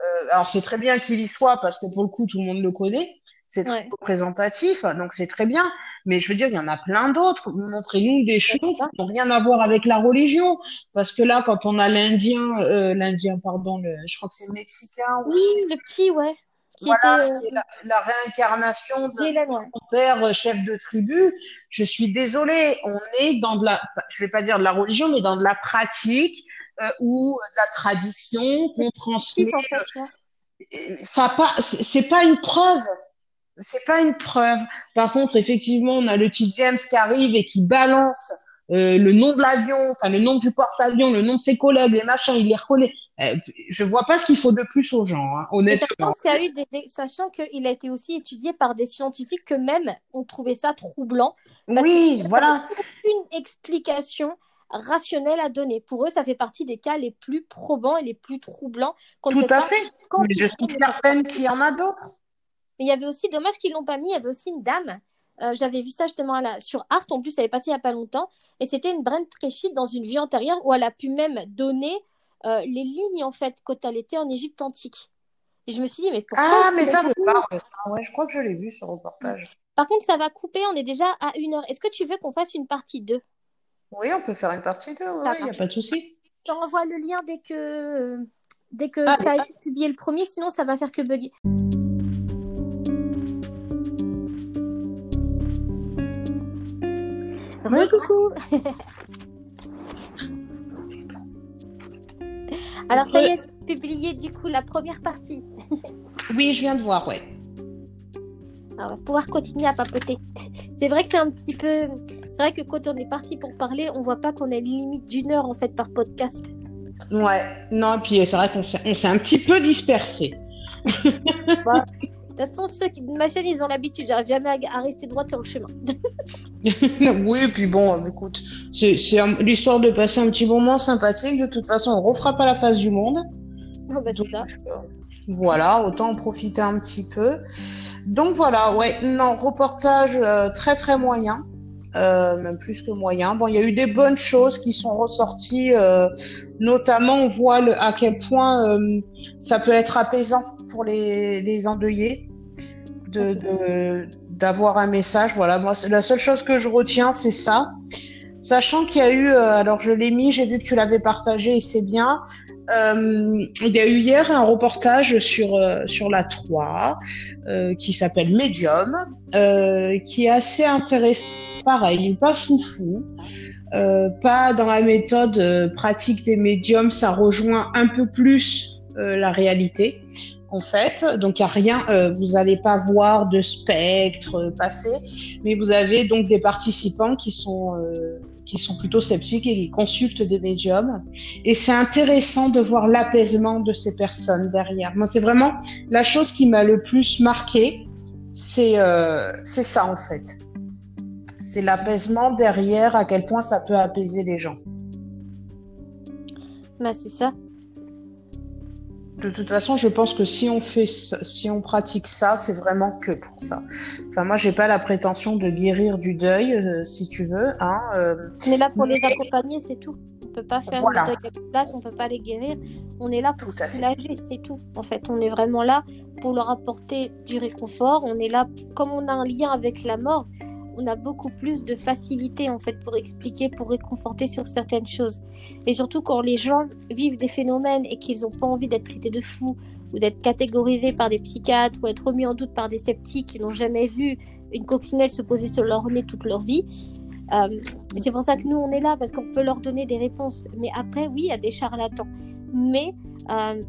euh, alors c'est très bien qu'il y soit parce que pour le coup tout le monde le connaît, c'est très Ouais. représentatif, donc c'est très bien. Mais je veux dire, il y en a plein d'autres. Montrez-nous des choses qui n'ont rien à voir avec la religion, parce que là, quand on a l'Indien, euh, l'Indien, pardon, le, je crois que c'est le Mexicain, ou Oui, le petit, ouais. Qui voilà, était euh, la, la réincarnation de ouais. mon père euh, chef de tribu. Je suis désolée, on est dans de la, je vais pas dire de la religion, mais dans de la pratique euh, ou de la tradition qu'on transmet. En fait. Ça pas, c'est pas une preuve. C'est pas une preuve. Par contre, effectivement, on a le petit James qui arrive et qui balance euh, le nom de l'avion, enfin le nom du porte-avions, le nom de ses collègues, les machins, il les reconnaît. Euh, je vois pas ce qu'il faut de plus aux gens, hein, honnêtement. sachant qu'il y a eu des, sachant qu'il a été aussi étudié par des scientifiques que même ont trouvé ça troublant parce Oui, n'y voilà. aucune explication rationnelle à donner. Pour eux, ça fait partie des cas les plus probants et les plus troublants Tout à fait. Mais je suis certaine qu'il y en a d'autres. Mais il y avait aussi, dommage qu'ils l'ont pas mis, il y avait aussi une dame. euh, J'avais vu ça justement à la- sur Art, en plus, elle est passée il n'y a pas longtemps. Et c'était une Brent Treshit dans une vie antérieure où elle a pu même donner euh, les lignes, en fait, quand elle était en Égypte antique. Et je me suis dit, mais pourquoi Ah, mais ça me parle. ça. Ouais, je crois que je l'ai vu ce reportage. Par contre, ça va couper, on est déjà à une heure. Est-ce que tu veux qu'on fasse une partie 2? Oui, on peut faire une partie 2, Ça oui, il n'y a pas de souci. Je t'envoie le lien dès que, dès que Ah, ça a été publié le premier, sinon ça va faire que bugger. Coucou. Alors, ça y est, publié du coup la première partie. oui, je viens de voir, ouais. Alors, on va pouvoir continuer à papoter. C'est vrai que c'est un petit peu. C'est vrai que quand on est parti pour parler, on voit pas qu'on a une limite d'une heure en fait par podcast. Ouais, non, et puis c'est vrai qu'on s'est on s'est un petit peu dispersé. Bah, toute façon, ceux qui de ma chaîne, ils ont l'habitude. J'arrive jamais à, à rester droite sur le chemin. oui, et puis bon, écoute, c'est l'histoire de passer un petit moment sympathique. De toute façon, on refera pas la face du monde. Ah bah, c'est ça. Euh, voilà, autant en profiter un petit peu. Donc voilà, ouais, non, reportage euh, très très moyen, même plus que moyen. Bon, il y a eu des bonnes choses qui sont ressorties, euh, notamment on voit le, à quel point euh, ça peut être apaisant pour les, les endeuillés de, Ah, de- d'avoir un message. Voilà, moi, la seule chose que je retiens, c'est ça. Sachant qu'il y a eu, euh, alors je l'ai mis, j'ai vu que tu l'avais partagé et c'est bien. Euh, il y a eu hier un reportage sur euh, la 3 euh, qui s'appelle Medium, qui est assez intéressant. Pareil, pas foufou, pas dans la méthode pratique des médiums, ça rejoint un peu plus la réalité en fait. Donc il y a rien, euh, vous n'allez pas voir de spectre euh, passer, mais vous avez donc des participants qui sont euh, qui sont plutôt sceptiques et qui consultent des médiums. Et c'est intéressant de voir l'apaisement de ces personnes derrière. Moi, c'est vraiment la chose qui m'a le plus marqué, c'est euh, ça en fait. C'est l'apaisement derrière, à quel point ça peut apaiser les gens. Bah, c'est ça. De toute façon, je pense que si on fait, ça- si on pratique ça, c'est vraiment que pour ça. Enfin, moi, j'ai pas la prétention de guérir du deuil, euh, si tu veux. Hein, euh, On est là pour les accompagner, c'est tout. On peut pas faire Voilà. le deuil à place, on peut pas les guérir. On est là pour Tout soulager, c'est tout. En fait, on est vraiment là pour leur apporter du réconfort. On est là, comme on a un lien avec la mort, on a beaucoup plus de facilité en fait pour expliquer, pour réconforter sur certaines choses. Et surtout quand les gens vivent des phénomènes et qu'ils n'ont pas envie d'être traités de fous ou d'être catégorisés par des psychiatres ou être remis en doute par des sceptiques qui n'ont jamais vu une coccinelle se poser sur leur nez toute leur vie. Euh, c'est pour ça que nous, on est là, parce qu'on peut leur donner des réponses. Mais après, oui, il y a des charlatans. Mais euh,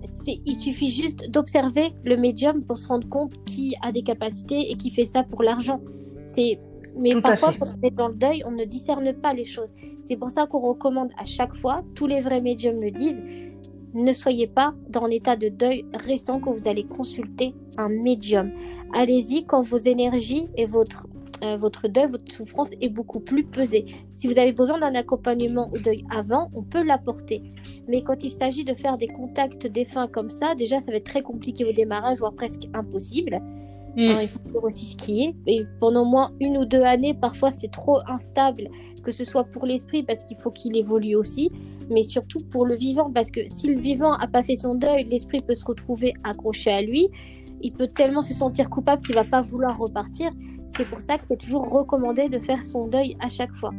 il suffit juste d'observer le médium pour se rendre compte qui a des capacités et qui fait ça pour l'argent. C'est mais Tout parfois, quand on est dans le deuil, on ne discerne pas les choses. C'est pour ça qu'on recommande à chaque fois, tous les vrais médiums le disent, ne soyez pas dans l'état de deuil récent quand vous allez consulter un médium. Allez-y quand vos énergies et votre, euh, votre deuil, votre souffrance est beaucoup plus pesée. Si vous avez besoin d'un accompagnement au deuil avant, on peut l'apporter. Mais quand il s'agit de faire des contacts défunts comme ça, déjà, ça va être très compliqué au démarrage, voire presque impossible. Mm. Il faut savoir aussi skier. Et pendant moins une ou deux années, parfois c'est trop instable, que ce soit pour l'esprit parce qu'il faut qu'il évolue aussi, mais surtout pour le vivant parce que si le vivant a pas fait son deuil, l'esprit peut se retrouver accroché à lui. Il peut tellement se sentir coupable qu'il va pas vouloir repartir. C'est pour ça que c'est toujours recommandé de faire son deuil à chaque fois.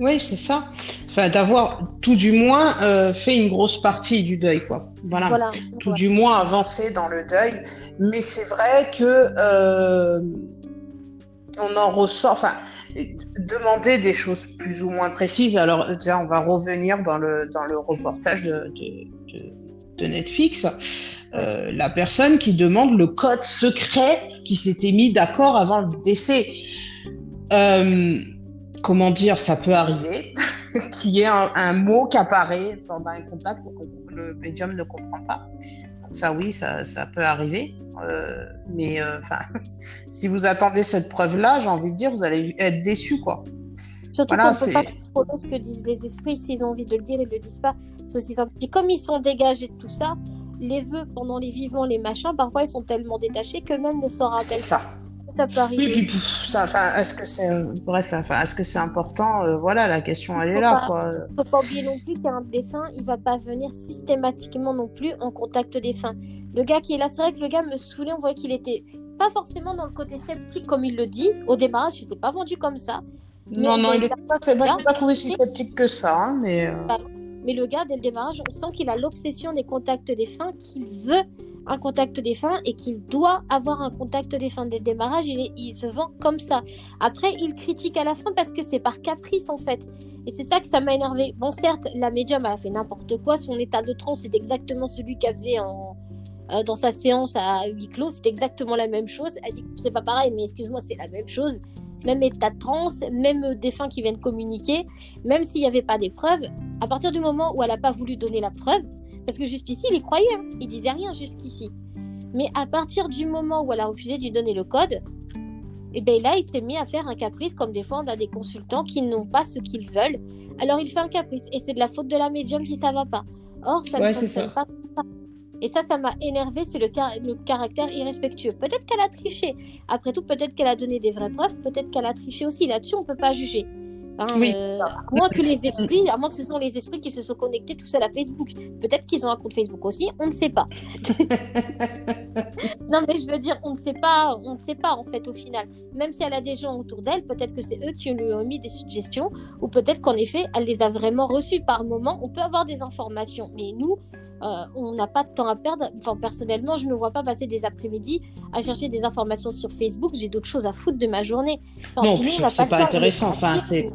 Oui, c'est ça. Enfin, d'avoir tout du moins euh, fait une grosse partie du deuil, quoi. Voilà. Voilà. Tout Ouais. du moins avancé dans le deuil. Mais c'est vrai que euh, on en ressort. Enfin, demander des choses plus ou moins précises. Alors, tiens, on va revenir dans le dans le reportage de, de, de- de Netflix. Euh, la personne qui demande le code secret qui s'était mis d'accord avant le décès. Euh, comment dire, ça peut arriver qu'il y ait un, un mot qui apparaît pendant un contact et que le médium ne comprend pas. Donc ça, oui, ça, ça peut arriver. Euh, mais euh, si vous attendez cette preuve-là, j'ai envie de dire, vous allez être déçu, quoi. Surtout Voilà, qu'on ne peut pas c'est- contrôler ce que disent les esprits. S'ils ont envie de le dire, ils le disent pas. C'est aussi simple. Puis comme ils sont dégagés de tout ça, les vœux pendant les vivants, les machins, parfois ils sont tellement détachés que même ne s'en C'est rappellent pas. Ça peut arriver. Oui, puis pff, ça, enfin, est-ce que c'est, bref, enfin, est-ce que c'est important Euh, Voilà, la question, elle est là, pas- quoi. Faut pas oublier non plus qu'un défunt, il va pas venir systématiquement non plus en contact défunt. Le gars qui est là, c'est vrai que le gars me saoulait, on voyait qu'il était pas forcément dans le côté sceptique comme il le dit. Au démarrage, il n'était pas vendu comme ça. Non, on non, il est pas, c'est- moi, je l'ai pas trouvé si sceptique que ça, hein, mais. euh, Mais le gars, dès le démarrage, on sent qu'il a l'obsession des contacts défunts, qu'il veut un contact défunt et qu'il doit avoir un contact défunt. Dès le démarrage, il, est- se vend comme ça. Après, il critique à la fin parce que c'est par caprice en fait. Et c'est ça que ça m'a énervé. Bon, certes, la médium a fait n'importe quoi. Son état de transe, c'est exactement celui qu'elle faisait en, euh, dans sa séance à huis clos. C'est exactement la même chose. Elle dit que c'est pas pareil, mais excuse-moi, c'est la même chose. Même état de transe, même euh, défunts qui viennent communiquer, même s'il n'y avait pas des preuves, à partir du moment où elle n'a pas voulu donner la preuve, parce que jusqu'ici, il y croyait, hein, il disait rien jusqu'ici. Mais à partir du moment où elle a refusé de lui donner le code, et bien là, il s'est mis à faire un caprice, comme des fois on a des consultants qui n'ont pas ce qu'ils veulent. Alors il fait un caprice, et c'est de la faute de la médium si ça va pas. Or, ça Ouais, ne fonctionne ça. pas. Et ça, ça m'a énervé, c'est le, car- le caractère irrespectueux. Peut-être qu'elle a triché. Après tout, peut-être qu'elle a donné des vraies preuves, peut-être qu'elle a triché aussi. Là-dessus, on peut pas juger. Oui. euh, à moins que les esprits, à moins que ce sont les esprits qui se sont connectés tout seuls à Facebook. Peut-être qu'ils ont un compte Facebook aussi, on ne sait pas. non, mais je veux dire, on ne sait pas, on ne sait pas en fait au final. Même si elle a des gens autour d'elle, peut-être que c'est eux qui lui ont mis des suggestions, ou peut-être qu'en effet, elle les a vraiment reçues par moment. On peut avoir des informations, mais nous, euh, on n'a pas de temps à perdre. Enfin, personnellement, je ne me vois pas passer des après-midi à chercher des informations sur Facebook. J'ai d'autres choses à foutre de ma journée. Enfin, Non, c'est pas intéressant, enfin, c'est-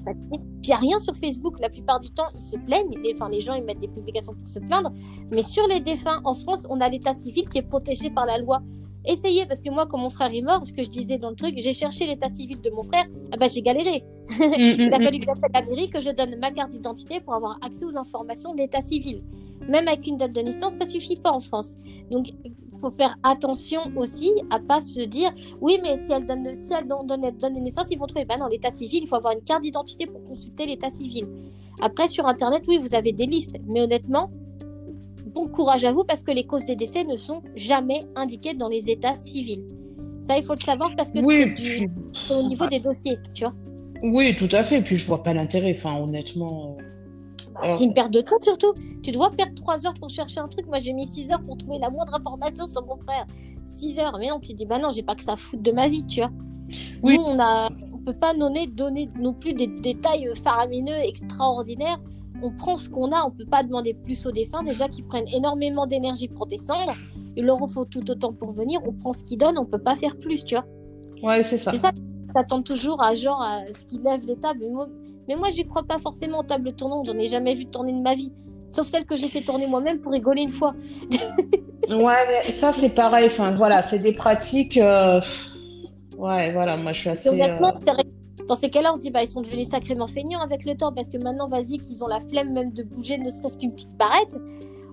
il n'y a rien sur Facebook. La plupart du temps, ils se plaignent. Les, enfin, les gens, ils mettent des publications pour se plaindre. Mais sur les défunts, en France, on a l'état civil qui est protégé par la loi. Essayez, parce que moi, quand mon frère est mort, ce que je disais dans le truc, j'ai cherché l'état civil de mon frère, ah bah, j'ai galéré. Il a fallu que j'appelle la mairie, que je donne ma carte d'identité pour avoir accès aux informations de l'état civil. Même avec une date de naissance, ça suffit pas en France. Donc, il faut faire attention aussi à pas se dire, oui, mais si elle donne, si elle donne, donne, naissances, ils vont trouver. Ben non, l'état civil, il faut avoir une carte d'identité pour consulter l'état civil. Après, sur Internet, oui, vous avez des listes, mais honnêtement, bon courage à vous parce que les causes des décès ne sont jamais indiquées dans les états civils. Ça, il faut le savoir parce que Oui, c'est puis- au niveau des dossiers, tu vois. oui, tout à fait. Puis je vois pas l'intérêt. Enfin, honnêtement. euh, Bah, C'est une perte de temps surtout. Tu dois perdre 3 heures pour chercher un truc. Moi, j'ai mis 6 heures pour trouver la moindre information sur mon frère. 6 heures. Mais non, tu te dis, bah non, j'ai pas que ça à foutre de ma vie, tu vois. Oui. Nous, on a, on peut pas donner, donner non plus des détails faramineux, extraordinaires. On prend ce qu'on a. On peut pas demander plus aux défunts. Déjà, qu'ils prennent énormément d'énergie pour descendre. Il leur en faut tout autant pour venir. On prend ce qu'ils donnent. On peut pas faire plus, tu vois. Ouais, c'est ça. C'est ça. T'attends toujours à genre à ce qu'ils lèvent les tables. Mais moi, mais moi j'y crois pas forcément aux tables tournantes. J'en ai jamais vu tourner de ma vie. Sauf celle que j'ai fait tourner moi-même pour rigoler une fois. Ouais, mais ça c'est pareil. Enfin, voilà, c'est des pratiques. euh, Ouais, voilà, moi je suis assez. honnêtement, euh, c'est vrai- dans ces cas-là, on se dit bah ils sont devenus sacrément feignants avec le temps parce que maintenant, vas-y, qu'ils ont la flemme même de bouger, ne serait-ce qu'une petite barrette.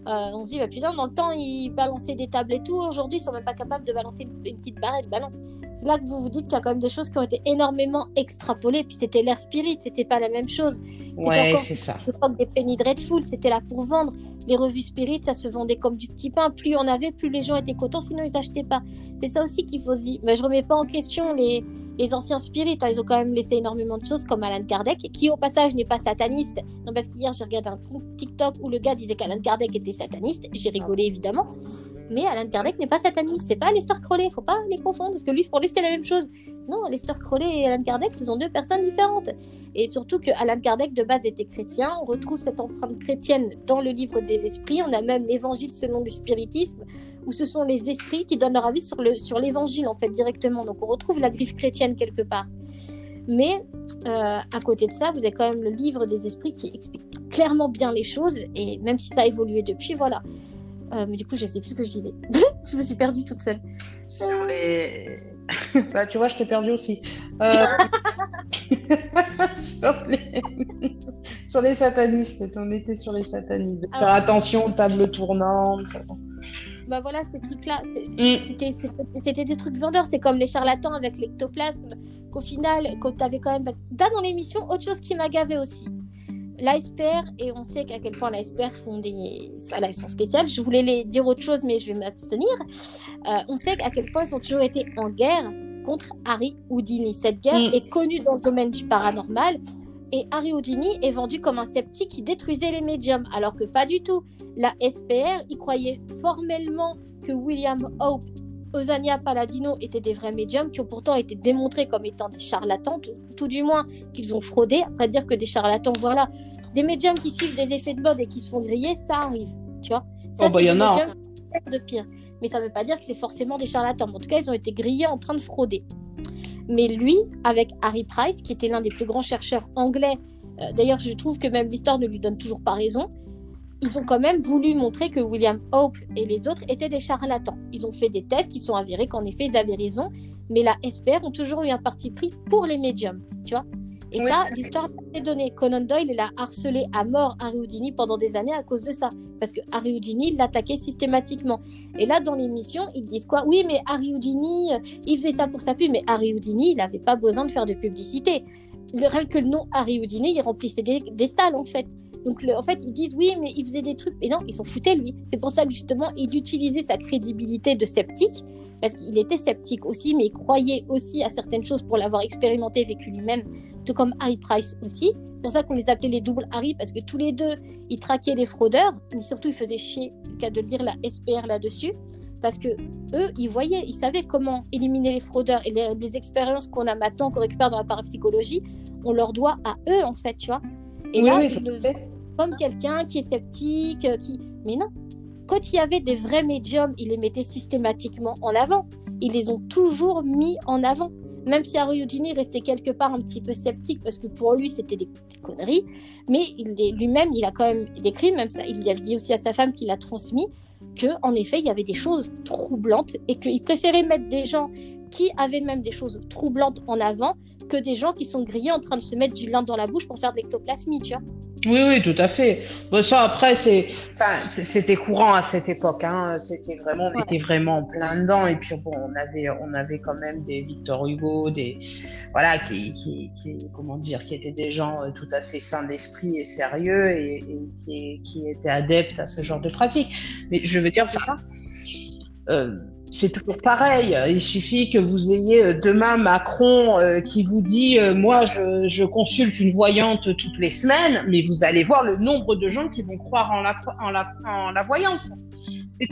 on se dit, bah, putain, dans le temps, ils balançaient des tables et tout. Aujourd'hui, ils sont même pas capables de balancer une, petite barrette. Bah non. C'est là que vous vous dites qu'il y a quand même des choses qui ont été énormément extrapolées. Puis c'était l'air spirit, c'était pas la même chose. Ouais, c'est ça. Des Penny Dreadful, c'était là pour vendre. Les revues spirit, ça se vendait comme du petit pain. Plus on avait, plus les gens étaient contents, sinon ils achetaient pas. C'est ça aussi qu'il faut se dire. Mais je remets pas en question les, les anciens spirites, hein, ils ont quand même laissé énormément de choses, comme Alan Kardec, qui au passage n'est pas sataniste. Non, parce qu'hier j'ai regardé un TikTok où le gars disait qu'Alan Kardec était sataniste. J'ai rigolé évidemment. Mais Alan Kardec n'est pas sataniste. C'est pas Lester Crowley. Faut pas les confondre, parce que lui, pour lui, c'était la même chose. Non, Lester Crowley et Alan Kardec, ce sont deux personnes différentes. Et surtout que Alan Kardec de base était chrétien. On retrouve cette empreinte chrétienne dans le livre des esprits. On a même l'évangile selon le spiritisme, où ce sont les esprits qui donnent leur avis sur sur l'évangile en fait directement. Donc on retrouve la griffe chrétienne quelque part. Mais euh, à côté de ça, vous avez quand même le livre des esprits qui explique clairement bien les choses. Et même si ça a évolué depuis, voilà. Euh, mais du coup, je sais plus ce que je disais. je me suis perdue toute seule. Sur les... bah, tu vois, je t'ai perdue aussi. Euh, sur, les... sur les satanistes, on était sur les satanistes. Ah attention, table tournante bah voilà, ces trucs-là, mm. c'était des trucs vendeurs. C'est comme les charlatans avec l'ectoplasme, qu'au final, quand tu avais quand même. Là, dans l'émission, autre chose qui m'a gavé aussi. L'ASPR, et on sait qu'à quel point l'ASPR font des. Voilà, ils sont spéciales. Je voulais les dire autre chose, mais je vais m'abstenir. Euh, on sait à quel point ils ont toujours été en guerre contre Harry Houdini. Cette guerre mm. est connue dans le domaine du paranormal et Harry Houdini est vendu comme un sceptique qui détruisait les médiums, alors que pas du tout. La SPR y croyait formellement que William Hope, Osania Paladino étaient des vrais médiums qui ont pourtant été démontrés comme étant des charlatans, tout, du moins qu'ils ont fraudé. Après dire que des charlatans, voilà, des médiums qui suivent des effets de mode et qui se font griller, ça arrive, tu vois. Ça, oh bah y en a. De pire. Mais ça ne veut pas dire que c'est forcément des charlatans. En tout cas, ils ont été grillés en train de frauder. Mais lui, avec Harry Price, qui était l'un des plus grands chercheurs anglais, euh, d'ailleurs je trouve que même l'histoire ne lui donne toujours pas raison, ils ont quand même voulu montrer que William Hope et les autres étaient des charlatans. Ils ont fait des tests qui sont avérés qu'en effet ils avaient raison, mais la SPR ont toujours eu un parti pris pour les médiums, tu vois. Et ça, l'histoire est donnée. Conan Doyle, il a harcelé à mort Harry Houdini pendant des années à cause de ça. Parce que Harry Houdini l'attaquait systématiquement. Et là, dans l'émission, ils disent quoi? Oui, mais Harry Houdini, euh, il faisait ça pour sa pub. Mais Harry Houdini, il n'avait pas besoin de faire de publicité. Le, rien que le nom Harry Houdini, il remplissait des, des salles, en fait. Donc, en fait, ils disent oui, mais il faisait des trucs. Mais non, ils s'en foutaient, lui. C'est pour ça que justement, il utilisait sa crédibilité de sceptique parce qu'il était sceptique aussi, mais il croyait aussi à certaines choses pour l'avoir expérimenté, vécu lui-même, tout comme Harry Price aussi. C'est pour ça qu'on les appelait les doubles Harry, parce que tous les deux, ils traquaient les fraudeurs, mais surtout ils faisaient chier, c'est le cas de dire la SPR là-dessus, parce que eux, ils voyaient, ils savaient comment éliminer les fraudeurs et les, expériences qu'on a maintenant, qu'on récupère dans la parapsychologie, on leur doit à eux en fait, tu vois. Et là, comme quelqu'un qui est sceptique, qui, mais non, quand il y avait des vrais médiums, ils les mettaient systématiquement en avant. Ils les ont toujours mis en avant. Même si Harry Houdini restait quelque part un petit peu sceptique parce que pour lui c'était des conneries, mais lui-même il a quand même décrit, même ça, il a dit aussi à sa femme qu'il a transmis que en effet il y avait des choses troublantes et qu'il préférait mettre des gens qui avaient même des choses troublantes en avant que des gens qui sont grillés en train de se mettre du lin dans la bouche pour faire de l'ectoplasmie, tu vois. Oui, oui, tout à fait. Bon, ça, après, c'est, enfin, c'était courant à cette époque. Hein. C'était vraiment, on était vraiment en plein dedans. Et puis, bon, on avait, on avait quand même des Victor Hugo, des, voilà, qui, qui, qui comment dire, qui étaient des gens euh, tout à fait sains d'esprit et sérieux et, et qui, qui, étaient adeptes à ce genre de pratique. Mais je veux dire, enfin, euh, c'est toujours pareil. Il suffit que vous ayez euh, demain Macron euh, qui vous dit euh, moi je, je, consulte une voyante toutes les semaines, mais vous allez voir le nombre de gens qui vont croire en la, en la, en la voyance. C'est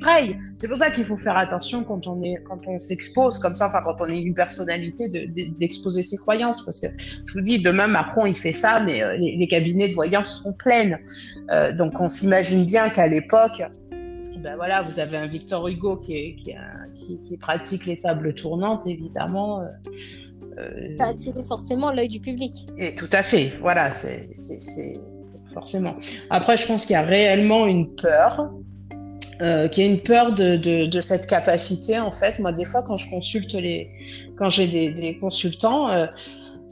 pareil. C'est pour ça qu'il faut faire attention quand on est quand on s'expose comme ça, enfin quand on est une personnalité d'exposer de, ses croyances, parce que je vous dis demain Macron il fait ça, mais les, les, cabinets de voyance sont pleines. donc on s'imagine bien qu'à l'époque ben voilà, vous avez un Victor Hugo qui, qui, pratique les tables tournantes, évidemment. Euh, euh, ça a attiré forcément l'œil du public. Et tout à fait, voilà, c'est forcément. Après, je pense qu'il y a réellement une peur, euh, qu'il y a une peur de, cette capacité. En fait, moi, des fois, quand je consulte les, quand j'ai des, consultants, euh,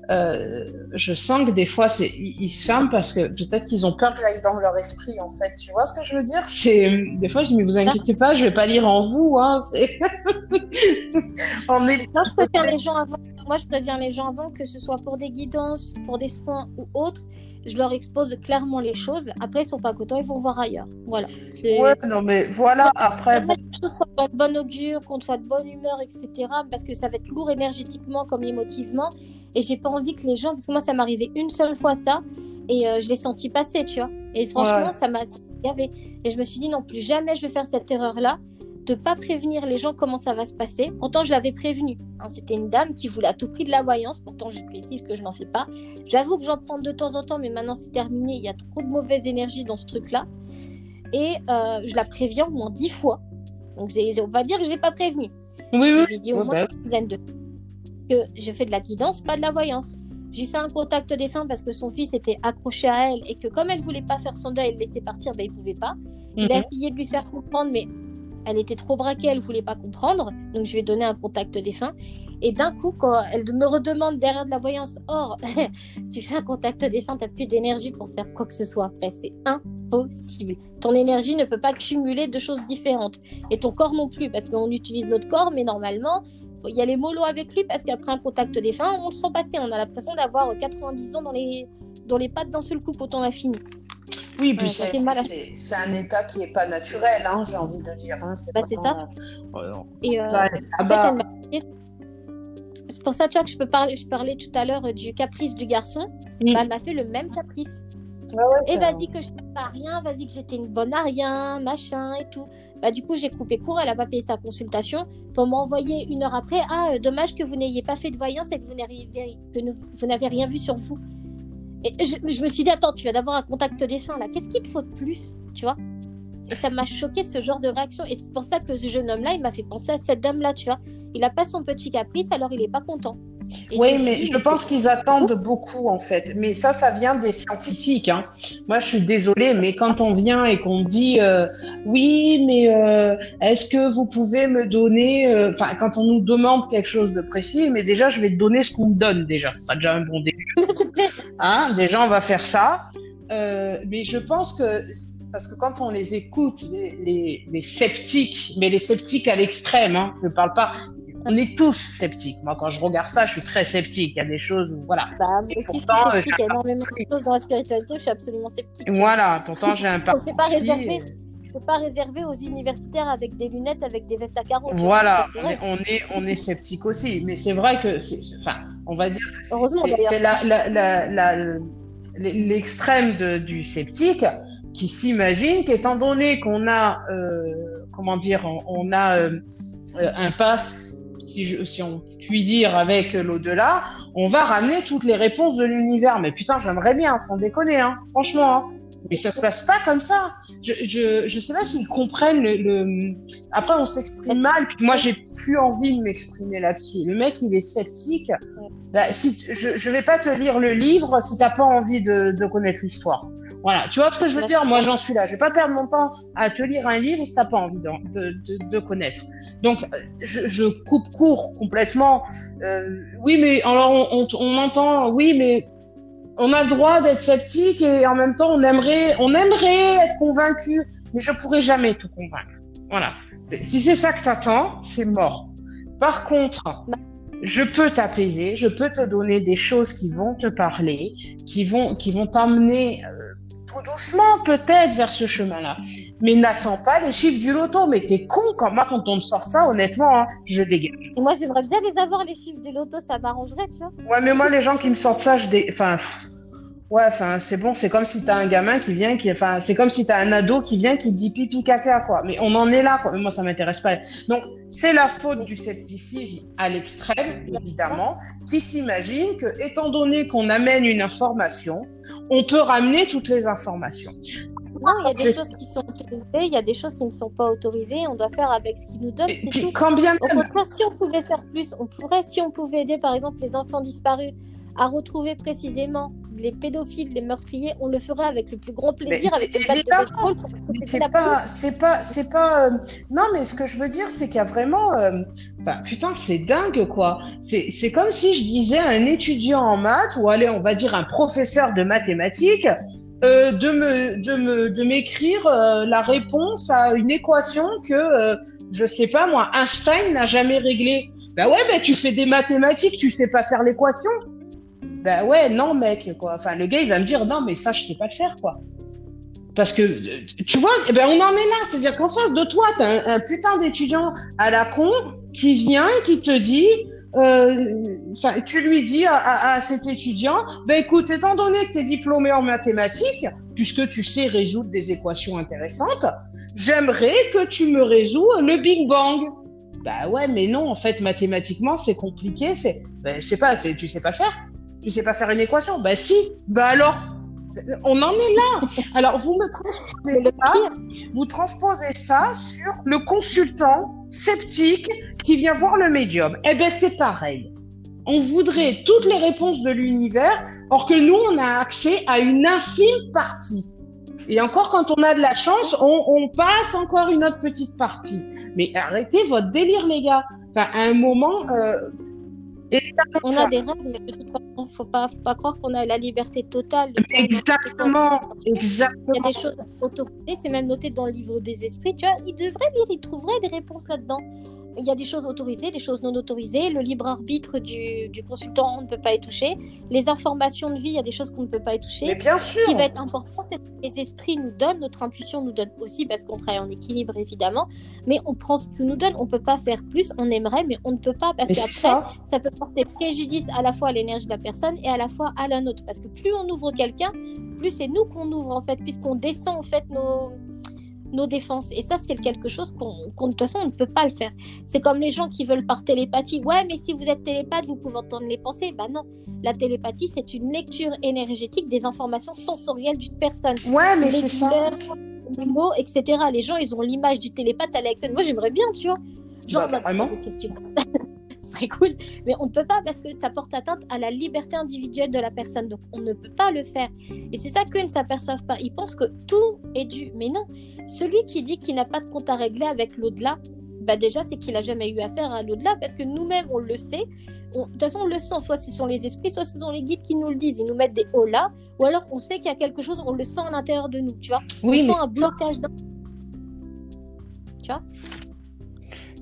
je sens que des fois, c'est, ils, se ferment parce que peut-être qu'ils ont peur que j'aille dans leur esprit, en fait. Tu vois ce que je veux dire? C'est des fois, je dis, mais vous inquiétez pas, je vais pas lire en vous. Hein, c'est... On est... Non, je préviens les gens avant. Moi, je préviens les gens avant que ce soit pour des guidances, pour des soins ou autres. Je leur expose clairement les choses. Après, ils sont pas contents, ils vont voir ailleurs. Voilà. Ouais, non, mais voilà. Après, que les choses soient dans le bon augure, qu'on soit de bonne humeur, etc. Parce que ça va être lourd énergétiquement comme émotivement. Et j'ai pas envie que les gens, parce que moi, ça m'est arrivé une seule fois ça, et euh, je l'ai senti passer, tu vois. Et franchement, ça m'a. Et je me suis dit, non, plus jamais je vais faire cette erreur-là, de pas prévenir les gens comment ça va se passer. Pourtant, je l'avais prévenu. Hein. C'était une dame qui voulait à tout prix de la voyance. Pourtant, je précise que je n'en fais pas. J'avoue que j'en prends de temps en temps, mais maintenant c'est terminé. Il y a trop de mauvaise énergie dans ce truc-là. Et euh, je la préviens au moins dix fois. Donc, on va dire que je l'ai pas prévenu. Oui, oui. Je lui ai dit au moins bah une dizaine de que je fais de la guidance, pas de la voyance. J'ai fait un contact des fins parce que son fils était accroché à elle et que comme elle voulait pas faire son deuil et le laisser partir, ben, il pouvait pas. Il a mhm. essayé de lui faire comprendre, mais elle était trop braquée, elle voulait pas comprendre. Donc je lui ai donné un contact défunt. Et d'un coup, quand elle me redemande derrière de la voyance, or, tu fais un contact défunt, tu n'as plus d'énergie pour faire quoi que ce soit après. C'est impossible. Ton énergie ne peut pas cumuler deux choses différentes. Et ton corps non plus, parce qu'on utilise notre corps, mais normalement, il y a les mollo avec lui parce qu'après un contact défunt, on le sent passer. On a l'impression d'avoir 90 ans dans les, dans les pattes d'un seul coup quand on a fini. Oui, puis c'est un état qui n'est pas naturel, hein, j'ai envie de dire. Hein, c'est bah, ça. Et euh, en fait, c'est pour ça tu vois, que je, peux parler, je parlais tout à l'heure du caprice du garçon. Mm. Bah, elle m'a fait le même caprice. et vas-y que je ne pas rien, vas-y que j'étais une bonne à rien, machin et tout. Bah, du coup, j'ai coupé court, elle n'a pas payé sa consultation pour m'envoyer une heure après. Ah, euh, dommage que vous n'ayez pas fait de voyance et que vous n'avez rien vu sur vous. Et je, me suis dit, attends, tu vas d'avoir un contact défunt là, qu'est-ce qu'il te faut de plus Tu vois? Et ça m'a choqué ce genre de réaction. Et c'est pour ça que ce jeune homme-là, il m'a fait penser à cette dame-là, tu vois. Il n'a pas son petit caprice, alors il n'est pas content oui, mais je pense qu'ils attendent beaucoup en fait. Mais ça, ça vient des scientifiques. Hein. Moi, je suis désolée, mais quand on vient et qu'on dit euh, oui, mais euh, est-ce que vous pouvez me donner, euh, enfin, quand on nous demande quelque chose de précis, mais déjà, je vais te donner ce qu'on me donne déjà. Ce sera déjà un bon début. hein déjà, on va faire ça. mais je pense que parce que quand on les écoute, les, les, sceptiques, mais les sceptiques à l'extrême, hein, je ne parle pas, on est tous sceptiques. Moi, quand je regarde ça, je suis très sceptique. Il y a des choses où, voilà. Bah, moi aussi, pourtant, je suis sceptique. Il y a énormément de choses dans la spiritualité, je suis absolument sceptique. Voilà, pourtant, j'ai un parti. C'est pas réservé. C'est pas réservé aux universitaires avec des lunettes, avec des vestes à carreaux. Voilà, on est, on est, sceptique aussi. Mais c'est vrai que, enfin, on va dire Heureusement, c'est l'extrême du sceptique qui s'imagine qu'étant donné qu'on a, euh, comment dire, on, a euh, un pass si, on puis dire, avec l'au-delà, on va ramener toutes les réponses de l'univers. Mais putain, j'aimerais bien, sans déconner, hein, franchement. Hein. Mais ça se passe pas comme ça. Je, je, je sais pas s'ils comprennent le, Après, on s'exprime mal. moi, j'ai plus envie de m'exprimer là-dessus. Le mec, il est sceptique. Bah, si, je, je vais pas te lire le livre si t'as pas envie de, de connaître l'histoire. Voilà, tu vois ce que je veux dire? Moi, j'en suis là. Je vais pas perdre mon temps à te lire un livre si t'as pas envie de, de, de, connaître. Donc, je, je coupe court complètement. Euh, oui, mais alors on, on, on, entend, oui, mais on a le droit d'être sceptique et en même temps, on aimerait, on aimerait être convaincu, mais je pourrais jamais te convaincre. Voilà. Si c'est ça que t'attends, c'est mort. Par contre, je peux t'apaiser, je peux te donner des choses qui vont te parler, qui vont, qui vont t'emmener euh, tout doucement peut-être vers ce chemin-là. Mais n'attends pas les chiffres du loto. Mais t'es con quand moi quand on te sort ça, honnêtement, hein, je dégage. Et moi j'aimerais bien les avoir les chiffres du loto, ça m'arrangerait, tu vois. Ouais, mais moi les gens qui me sortent ça, je dé... enfin. Ouais, enfin, c'est bon, c'est comme si t'as un gamin qui vient, qui, enfin, c'est comme si t'as un ado qui vient, qui dit pipi caca, quoi. Mais on en est là, quoi. Mais moi, ça m'intéresse pas. Donc, c'est la faute du scepticisme à l'extrême, évidemment, qui s'imagine que, étant donné qu'on amène une information, on peut ramener toutes les informations. Non, il y a des choses qui sont autorisées, il y a des choses qui ne sont pas autorisées. On doit faire avec ce qu'ils nous donnent, c'est tout. Quand bien Au contraire, si on pouvait faire plus, on pourrait. Si on pouvait aider, par exemple, les enfants disparus à retrouver précisément les pédophiles, les meurtriers, on le fera avec le plus grand plaisir, Mais avec une batte de C'est pas, c'est pas, c'est pas. euh, Non, mais ce que je veux dire, c'est qu'il y a vraiment. euh, enfin, putain, c'est dingue, quoi. C'est, c'est comme si je disais à un étudiant en maths, ou allez, on va dire un professeur de mathématiques, euh, de me, de me, de m'écrire la réponse à une équation que, je sais pas moi, Einstein n'a jamais réglée. Bah ouais, bah tu fais des mathématiques, tu sais pas faire l'équation. Bah ouais, non, mec, quoi. Enfin, le gars, il va me dire, non, mais ça, je sais pas le faire, quoi. Parce que, euh, tu vois, eh ben, on en est là. C'est-à-dire qu'en face de toi, t'as un, un putain d'étudiant à la con qui vient et qui te dit, euh, tu lui dis à, cet étudiant, ben écoute, étant donné que tu es diplômé en mathématiques, puisque tu sais résoudre des équations intéressantes, j'aimerais que tu me résous le Big Bang. Bah ouais, mais non, en fait, mathématiquement, c'est compliqué. C'est, ben, je sais pas, tu sais pas faire. Tu sais pas faire une équation. Bah si. Bah alors, on en est là. Alors vous me transposez ça, vous transposez ça sur le consultant sceptique qui vient voir le médium. Eh ben c'est pareil. On voudrait toutes les réponses de l'univers, or que nous on a accès à une infime partie. Et encore quand on a de la chance, on, on passe encore une autre petite partie. Mais arrêtez votre délire les gars. Enfin à un moment. Euh, on a des règles, mais de toute façon, faut pas, faut pas croire qu'on a la liberté totale. Exactement, Il y a des choses autorisées, c'est même noté dans le livre des esprits. Tu vois, il devrait lire, il trouverait des réponses là-dedans. Il y a des choses autorisées, des choses non autorisées. Le libre arbitre du, du consultant, on ne peut pas y toucher. Les informations de vie, il y a des choses qu'on ne peut pas y toucher. Mais bien sûr. Ce qui va être important, c'est que les esprits nous donnent, notre intuition nous donne aussi, parce qu'on travaille en équilibre évidemment, mais on prend ce qu'ils nous donnent, on peut pas faire plus, on aimerait, mais on ne peut pas, parce qu'après, ça. ça peut porter préjudice à la fois à l'énergie de la personne et à la fois à la nôtre. Parce que plus on ouvre quelqu'un, plus c'est nous qu'on ouvre en fait, puisqu'on descend en fait nos, nos défenses. Et ça, c'est quelque chose qu'on, de toute façon, on ne peut pas le faire. C'est comme les gens qui veulent par télépathie. Ouais, mais si vous êtes télépathe, vous pouvez entendre les pensées. Bah non, la télépathie, c'est une lecture énergétique des informations sensorielles d'une personne. Ouais, mais les c'est ça. les mots, etc. Les gens, ils ont l'image du télépathe à l'excellence. Moi, j'aimerais bien, tu vois. Genre, Bah, on m'a carrément. Ce serait cool. Mais on ne peut pas parce que ça porte atteinte à la liberté individuelle de la personne. Donc, on ne peut pas le faire. Et c'est ça qu'eux ne s'aperçoivent pas. Ils pensent que tout est dû. Mais non. Celui qui dit qu'il n'a pas de compte à régler avec l'au-delà, bah déjà, c'est qu'il n'a jamais eu affaire à l'au-delà parce que nous-mêmes, on le sait. On- De toute façon, on le sent. Soit ce sont les esprits, soit ce sont les guides qui nous le disent. Ils nous mettent des hauts là. Ou alors, on sait qu'il y a quelque chose, on le sent à l'intérieur de nous. Tu vois Oui, on mais sent un blocage dans... Tu vois?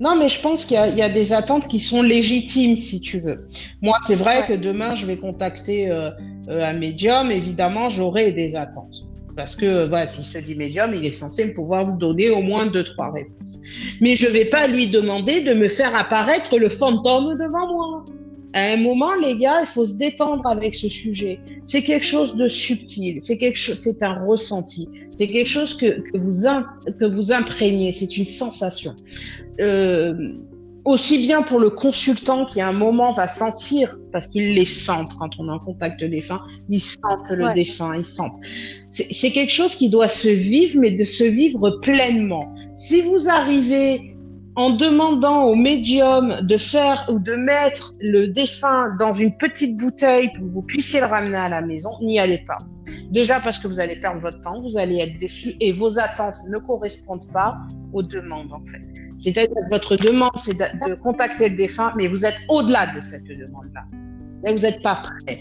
Non, mais je pense qu'il y, y a des attentes qui sont légitimes, si tu veux. Moi, c'est vrai Ouais. que demain, je vais contacter euh, euh, un médium. Évidemment, j'aurai des attentes. Parce que, euh, voilà, s'il se dit médium, il est censé me pouvoir me donner au moins deux, trois réponses. Mais je vais pas lui demander de me faire apparaître le fantôme devant moi. À un moment, les gars, il faut se détendre avec ce sujet. C'est quelque chose de subtil. C'est quelque chose, c'est un ressenti. C'est quelque chose que, que vous, que vous imprégnez. C'est une sensation euh, aussi bien pour le consultant qui à un moment va sentir, parce qu'il les sent quand on est en contact défunt, ils sentent le Ouais. défunt, ils sentent. C'est quelque chose qui doit se vivre, mais de se vivre pleinement. Si vous arrivez en demandant au médium de faire ou de mettre le défunt dans une petite bouteille pour que vous puissiez le ramener à la maison, n'y allez pas. Déjà parce que vous allez perdre votre temps, vous allez être déçu et vos attentes ne correspondent pas aux demandes en fait. C'est-à-dire que votre demande, c'est de, contacter le défunt, mais vous êtes au-delà de cette demande-là. Là, vous n'êtes pas prêt.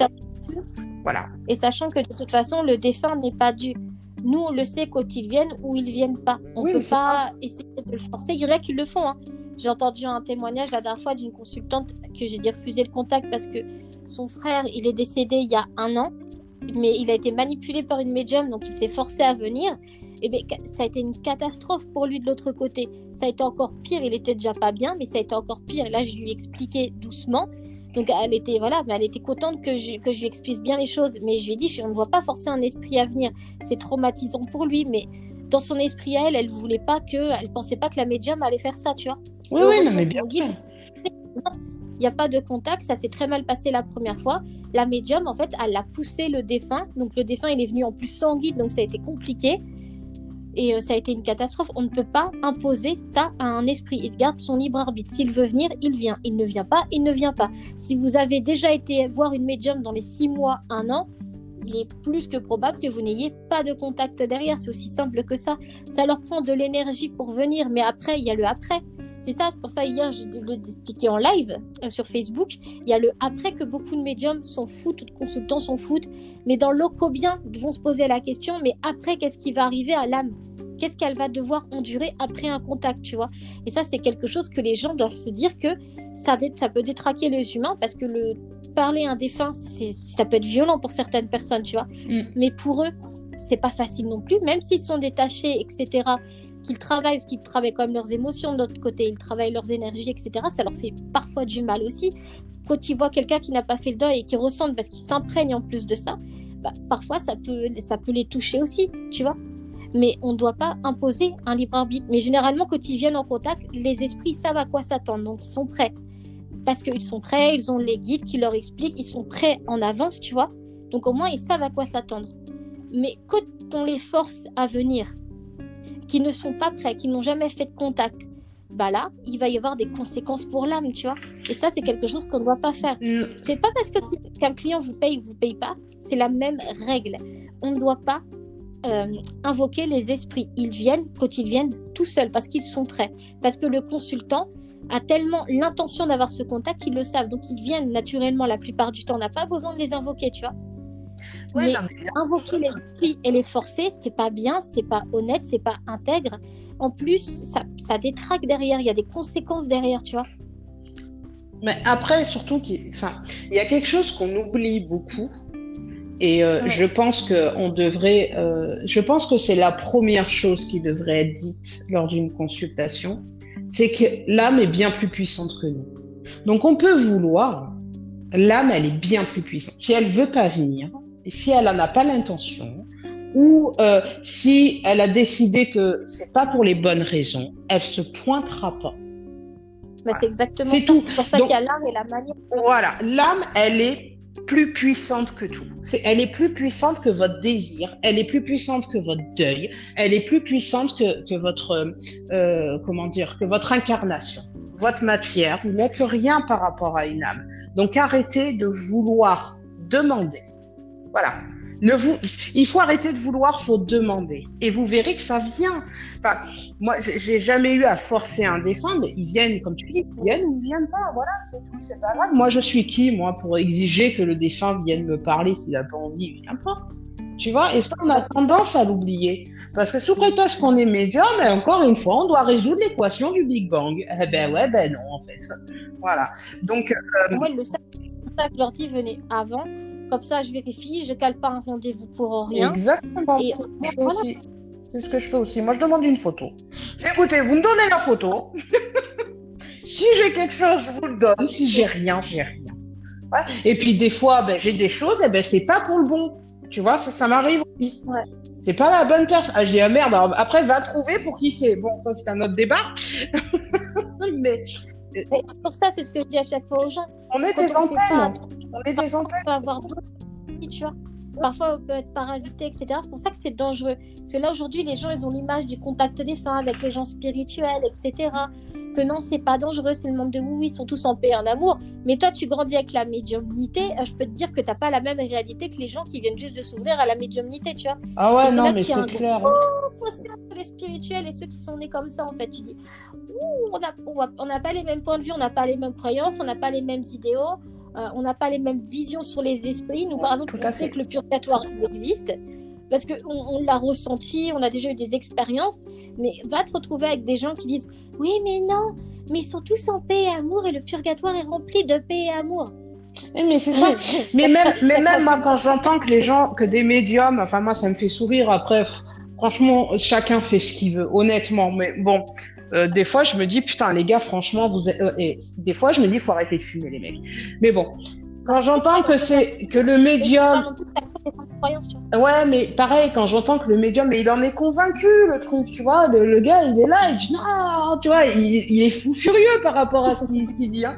Voilà. Et sachant que de toute façon, le défunt n'est pas dû. Nous, on le sait quand ils viennent ou ils viennent pas. On Oui, peut pas essayer de le forcer. Il y en a qui le font. hein. J'ai entendu un témoignage la dernière fois d'une consultante que j'ai dit refuser le contact parce que son frère, il est décédé il y a un an, mais il a été manipulé par une médium, donc il s'est forcé à venir. Et bien, ça a été une catastrophe pour lui de l'autre côté. Ça a été encore pire. Il était déjà pas bien, mais ça a été encore pire. Et là, je lui ai expliqué doucement. Donc elle était voilà, mais elle était contente que je, que je lui explique bien les choses. Mais je lui ai dit, je- on ne doit pas forcer un esprit à venir. C'est traumatisant pour lui, mais dans son esprit à elle, elle voulait pas que, elle pensait pas que la médium allait faire ça, tu vois. Oui, oui, non, mais bien. Il n'y a pas de contact, ça s'est très mal passé la première fois. La médium, en fait, elle a poussé le défunt. Donc le défunt, il est venu en plus sans guide, donc ça a été compliqué. Et euh, ça a été une catastrophe. On ne peut pas imposer ça à un esprit. Il garde son libre arbitre. S'il veut venir, il vient. Il ne vient pas, il ne vient pas. Si vous avez déjà été voir une médium dans les six mois, un an, il est plus que probable que vous n'ayez pas de contact derrière. C'est aussi simple que ça. Ça leur prend de l'énergie pour venir, mais après, il y a le après. C'est ça, c'est pour ça hier, j'ai expliqué en live euh, sur Facebook. Il y a le après que beaucoup de médiums s'en foutent, de consultants s'en foutent. Mais dans bien, ils vont se poser la question, mais après, qu'est-ce qui va arriver à l'âme? Qu'est-ce qu'elle va devoir endurer après un contact, tu vois? Et ça, c'est quelque chose que les gens doivent se dire que ça, ça peut détraquer les humains parce que le parler à un défunt, ça peut être violent pour certaines personnes, tu vois? Mm. Mais pour eux, c'est pas facile non plus, même s'ils sont détachés, etc qu'ils travaillent, parce qu'ils travaillent quand même leurs émotions de l'autre côté, ils travaillent leurs énergies, etc. Ça leur fait parfois du mal aussi. Quand ils voient quelqu'un qui n'a pas fait le deuil et qui ressent parce qu'ils s'imprègnent en plus de ça, bah, parfois ça peut, ça peut les toucher aussi, tu vois. Mais on ne doit pas imposer un libre arbitre. Mais généralement, quand ils viennent en contact, les esprits savent à quoi s'attendre, donc ils sont prêts. Parce qu'ils sont prêts, ils ont les guides qui leur expliquent, ils sont prêts en avance, tu vois. Donc au moins, ils savent à quoi s'attendre. Mais quand on les force à venir qui ne sont pas prêts, qui n'ont jamais fait de contact, bah là, il va y avoir des conséquences pour l'âme, tu vois. Et ça, c'est quelque chose qu'on ne doit pas faire. Mm. C'est pas parce qu'un client vous paye ou vous paye pas, c'est la même règle. On ne doit pas euh, invoquer les esprits. Ils viennent quand ils viennent tout seuls, parce qu'ils sont prêts. Parce que le consultant a tellement l'intention d'avoir ce contact qu'ils le savent. Donc ils viennent naturellement la plupart du temps. On n'a pas besoin de les invoquer, tu vois mais, invoquer l'esprit et les forcer, c'est pas bien, c'est pas honnête, c'est pas intègre. En plus, ça, ça détraque derrière, il y a des conséquences derrière, tu vois. Mais après, surtout, il y a quelque chose qu'on oublie beaucoup. Et euh, je pense que on devrait, euh, je pense que c'est la première chose qui devrait être dite lors d'une consultation, c'est que l'âme est bien plus puissante que nous. Donc on peut vouloir, l'âme elle est bien plus puissante. Si elle veut pas venir, si elle n'en a pas l'intention, ou euh, si elle a décidé que c'est pas pour les bonnes raisons, elle se pointera pas. Mais c'est exactement c'est tout. pour ça qu'il y a l'âme et la manière. Voilà, l'âme, elle est plus puissante que tout. C'est, elle est plus puissante que votre désir, elle est plus puissante que votre deuil, elle est plus puissante que, que votre euh, comment dire que votre incarnation, votre matière. Vous n'êtes rien par rapport à une âme. Donc arrêtez de vouloir demander voilà. Il faut arrêter de vouloir, faut demander. Et vous verrez que ça vient. Enfin, moi, j'ai jamais eu à forcer un défunt, mais ils viennent, comme tu dis, ils viennent ou ils viennent pas. Voilà, c'est tout, c'est pas grave. Moi, je suis qui, moi, pour exiger que le défunt vienne me parler s'il a pas envie, il vient pas. Tu vois, et ça, on a tendance à l'oublier. Parce que sous prétexte qu'on est médium, mais encore une fois, on doit résoudre l'équation du Big Bang. Eh ben ouais, ben non, en fait. Voilà. Donc. Euh... Le que je leur dis, venez avant comme ça, je vérifie, je cale pas un rendez-vous pour rien. Exactement. C'est ce que je fais aussi. Moi, je demande une photo. Écoutez, vous me donnez la photo. si j'ai quelque chose, je vous le donne. Si j'ai rien, j'ai rien. Et puis des fois, ben, j'ai des choses, et ben c'est pas pour le bon. Tu vois, ça, ça m'arrive aussi. Ouais. C'est pas la bonne personne. Ah, je dis, ah merde, après, va trouver pour qui c'est. Bon, ça, c'est un autre débat. Mais. C'est pour ça, c'est ce que je dis à chaque fois aux gens. On est des antennes. On est des antennes. On peut avoir d'autres, tu vois. Parfois, on peut être parasité, etc. C'est pour ça que c'est dangereux. Parce que là, aujourd'hui, les gens, ils ont l'image du contact des fins avec les gens spirituels, etc. Que non, c'est pas dangereux, c'est le monde de oui, ils sont tous en paix, en amour. Mais toi, tu grandis avec la médiumnité, euh, je peux te dire que t'as pas la même réalité que les gens qui viennent juste de s'ouvrir à la médiumnité, tu vois. Ah ouais, non, mais c'est clair. les spirituels et ceux qui sont nés comme ça, en fait. Tu dis, on n'a on pas les mêmes points de vue, on n'a pas les mêmes croyances, on n'a pas les mêmes idéaux. Euh, on n'a pas les mêmes visions sur les esprits. Nous, par exemple, on sait que le purgatoire existe parce qu'on on, l'a ressenti, on a déjà eu des expériences, mais va te retrouver avec des gens qui disent Oui, mais non, mais ils sont tous en paix et amour et le purgatoire est rempli de paix et amour. mais c'est ça. mais même, mais même moi, quand j'entends que les gens, que des médiums, enfin, moi, ça me fait sourire. Après, franchement, chacun fait ce qu'il veut, honnêtement. Mais bon, euh, des fois, je me dis, putain, les gars, franchement, vous êtes... Euh, et des fois, je me dis, il faut arrêter de fumer, les mecs. Mais bon, quand j'entends que c'est que le médium. Ouais, mais pareil, quand j'entends que le médium, mais il en est convaincu, le truc, tu vois, le, gars, il est là, il dit non, tu vois, il, est fou furieux par rapport à ce qu'il dit. Hein.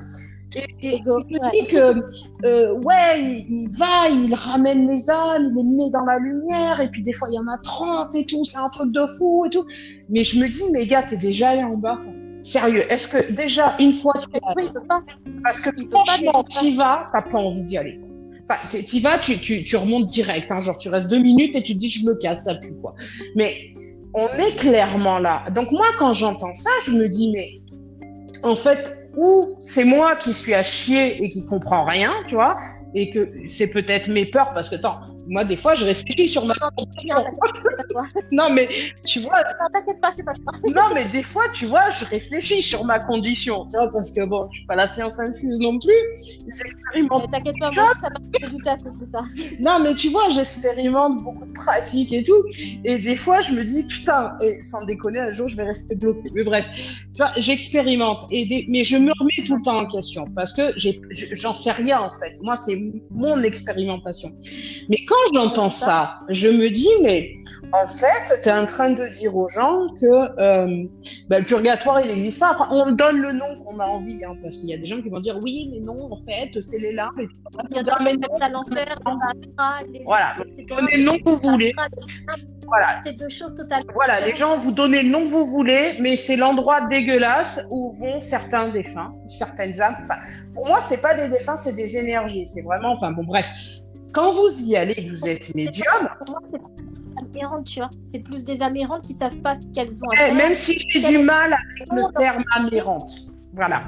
Et, et je dis que, euh, ouais, il, va, il ramène les âmes, il les met dans la lumière, et puis des fois il y en a 30 et tout, c'est un truc de fou et tout. Mais je me dis, mais gars, t'es déjà allé en bas. Sérieux, est-ce que déjà une fois tu oui, pas. Parce que franchement, tu vas, t'as pas envie d'y aller. Enfin, tu vas, tu, tu, tu remontes direct. Hein, genre, tu restes deux minutes et tu te dis, je me casse, ça pue, quoi. Mais on est clairement là. Donc, moi, quand j'entends ça, je me dis, mais en fait, ou c'est moi qui suis à chier et qui comprends rien, tu vois, et que c'est peut-être mes peurs parce que, attends, moi, des fois, je réfléchis sur ma. non, mais tu vois. Non, t'inquiète pas, c'est pas toi. non, mais des fois, tu vois, je réfléchis sur ma condition, tu vois, parce que bon, je suis pas la science infuse non plus. J'expérimente. T'inquiète pas, moi, ça m'a fait douter à tout ça. Non, mais tu vois, j'expérimente beaucoup de pratiques et tout. Et des fois, je me dis, putain, et sans déconner, un jour, je vais rester bloqué. Mais bref, tu vois, j'expérimente. Et des... Mais je me remets tout le temps en question parce que j'en sais rien, en fait. Moi, c'est mon expérimentation. Mais quand j'entends ça, je me dis, mais en fait, tu es en train de dire aux gens que euh, ben, le purgatoire, il n'existe pas. Après, on donne le nom qu'on a envie, hein, parce qu'il y a des gens qui vont dire, oui, mais non, en fait, c'est les larmes. Et puis, il y a des à l'enfer, Voilà, donnez le nom que vous voulez. Voilà. C'est deux choses totalement. Voilà, les gens, vous donnez le nom que vous voulez, mais c'est l'endroit dégueulasse où vont certains défunts, certaines âmes. Enfin, pour moi, c'est pas des défunts, c'est des énergies. C'est vraiment, enfin bon, bref. Quand vous y allez, vous êtes médium. Pour moi, c'est amérantes, tu vois. C'est plus des amérantes qui savent pas ce qu'elles ont à eh, faire. Même si j'ai du mal avec le terme amérante. Voilà.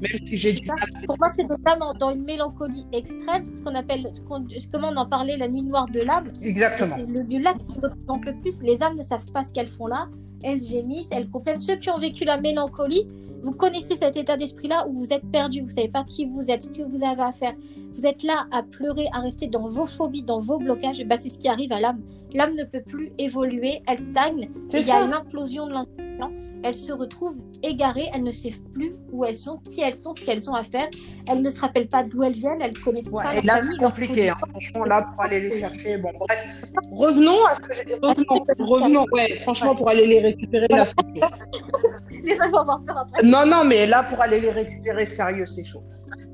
Même si j'ai du mal. Pour moi, c'est des âmes dans une mélancolie extrême. C'est ce qu'on appelle, comment on en parlait, la nuit noire de l'âme. Exactement. C'est le là qui représente le plus. Les âmes ne savent pas ce qu'elles font là. Elles gémissent, elles complètent. Ceux qui ont vécu la mélancolie, vous connaissez cet état d'esprit-là où vous êtes perdu, vous savez pas qui vous êtes, ce que vous avez à faire. Vous êtes là à pleurer, à rester dans vos phobies, dans vos blocages. Bah, c'est ce qui arrive à l'âme. L'âme ne peut plus évoluer, elle stagne. Il y a une implosion de l'inconscient. Elle se retrouve égarée, elle ne sait plus où elles sont, qui elles sont, ce qu'elles ont à faire. Elles ne se rappellent pas d'où elles viennent, elles connaissent ouais, pas. Et là, c'est compliqué. Hein. Franchement, là, pour aller les chercher. Bon, bref. Revenons à ce que j'ai. Revenons, revenons. Ouais, franchement, pour aller les récupérer là. les vont avoir peur après. Non, non, mais là, pour aller les récupérer, sérieux, c'est chaud.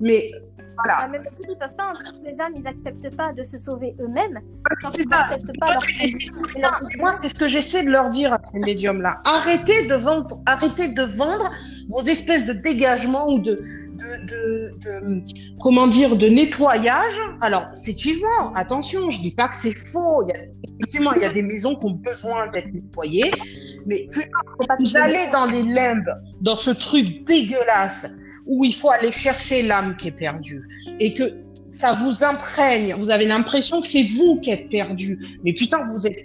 Mais voilà. Ah, même ils peuvent pas, les âmes, ils n'acceptent pas de se sauver eux-mêmes. Quand ils n'acceptent pas leur Moi, c'est ce que j'essaie de leur dire à ces médiums-là. Arrêtez de vendre, arrêtez de vendre vos espèces de dégagement ou de, de, de, de, comment dire, de nettoyage. Alors, effectivement, attention, je dis pas que c'est faux. Il y a, effectivement, il y a des maisons qui ont besoin d'être nettoyées. Mais vous allez dans les limbes, dans ce truc dégueulasse où il faut aller chercher l'âme qui est perdue et que ça vous imprègne. Vous avez l'impression que c'est vous qui êtes perdu. Mais putain, vous êtes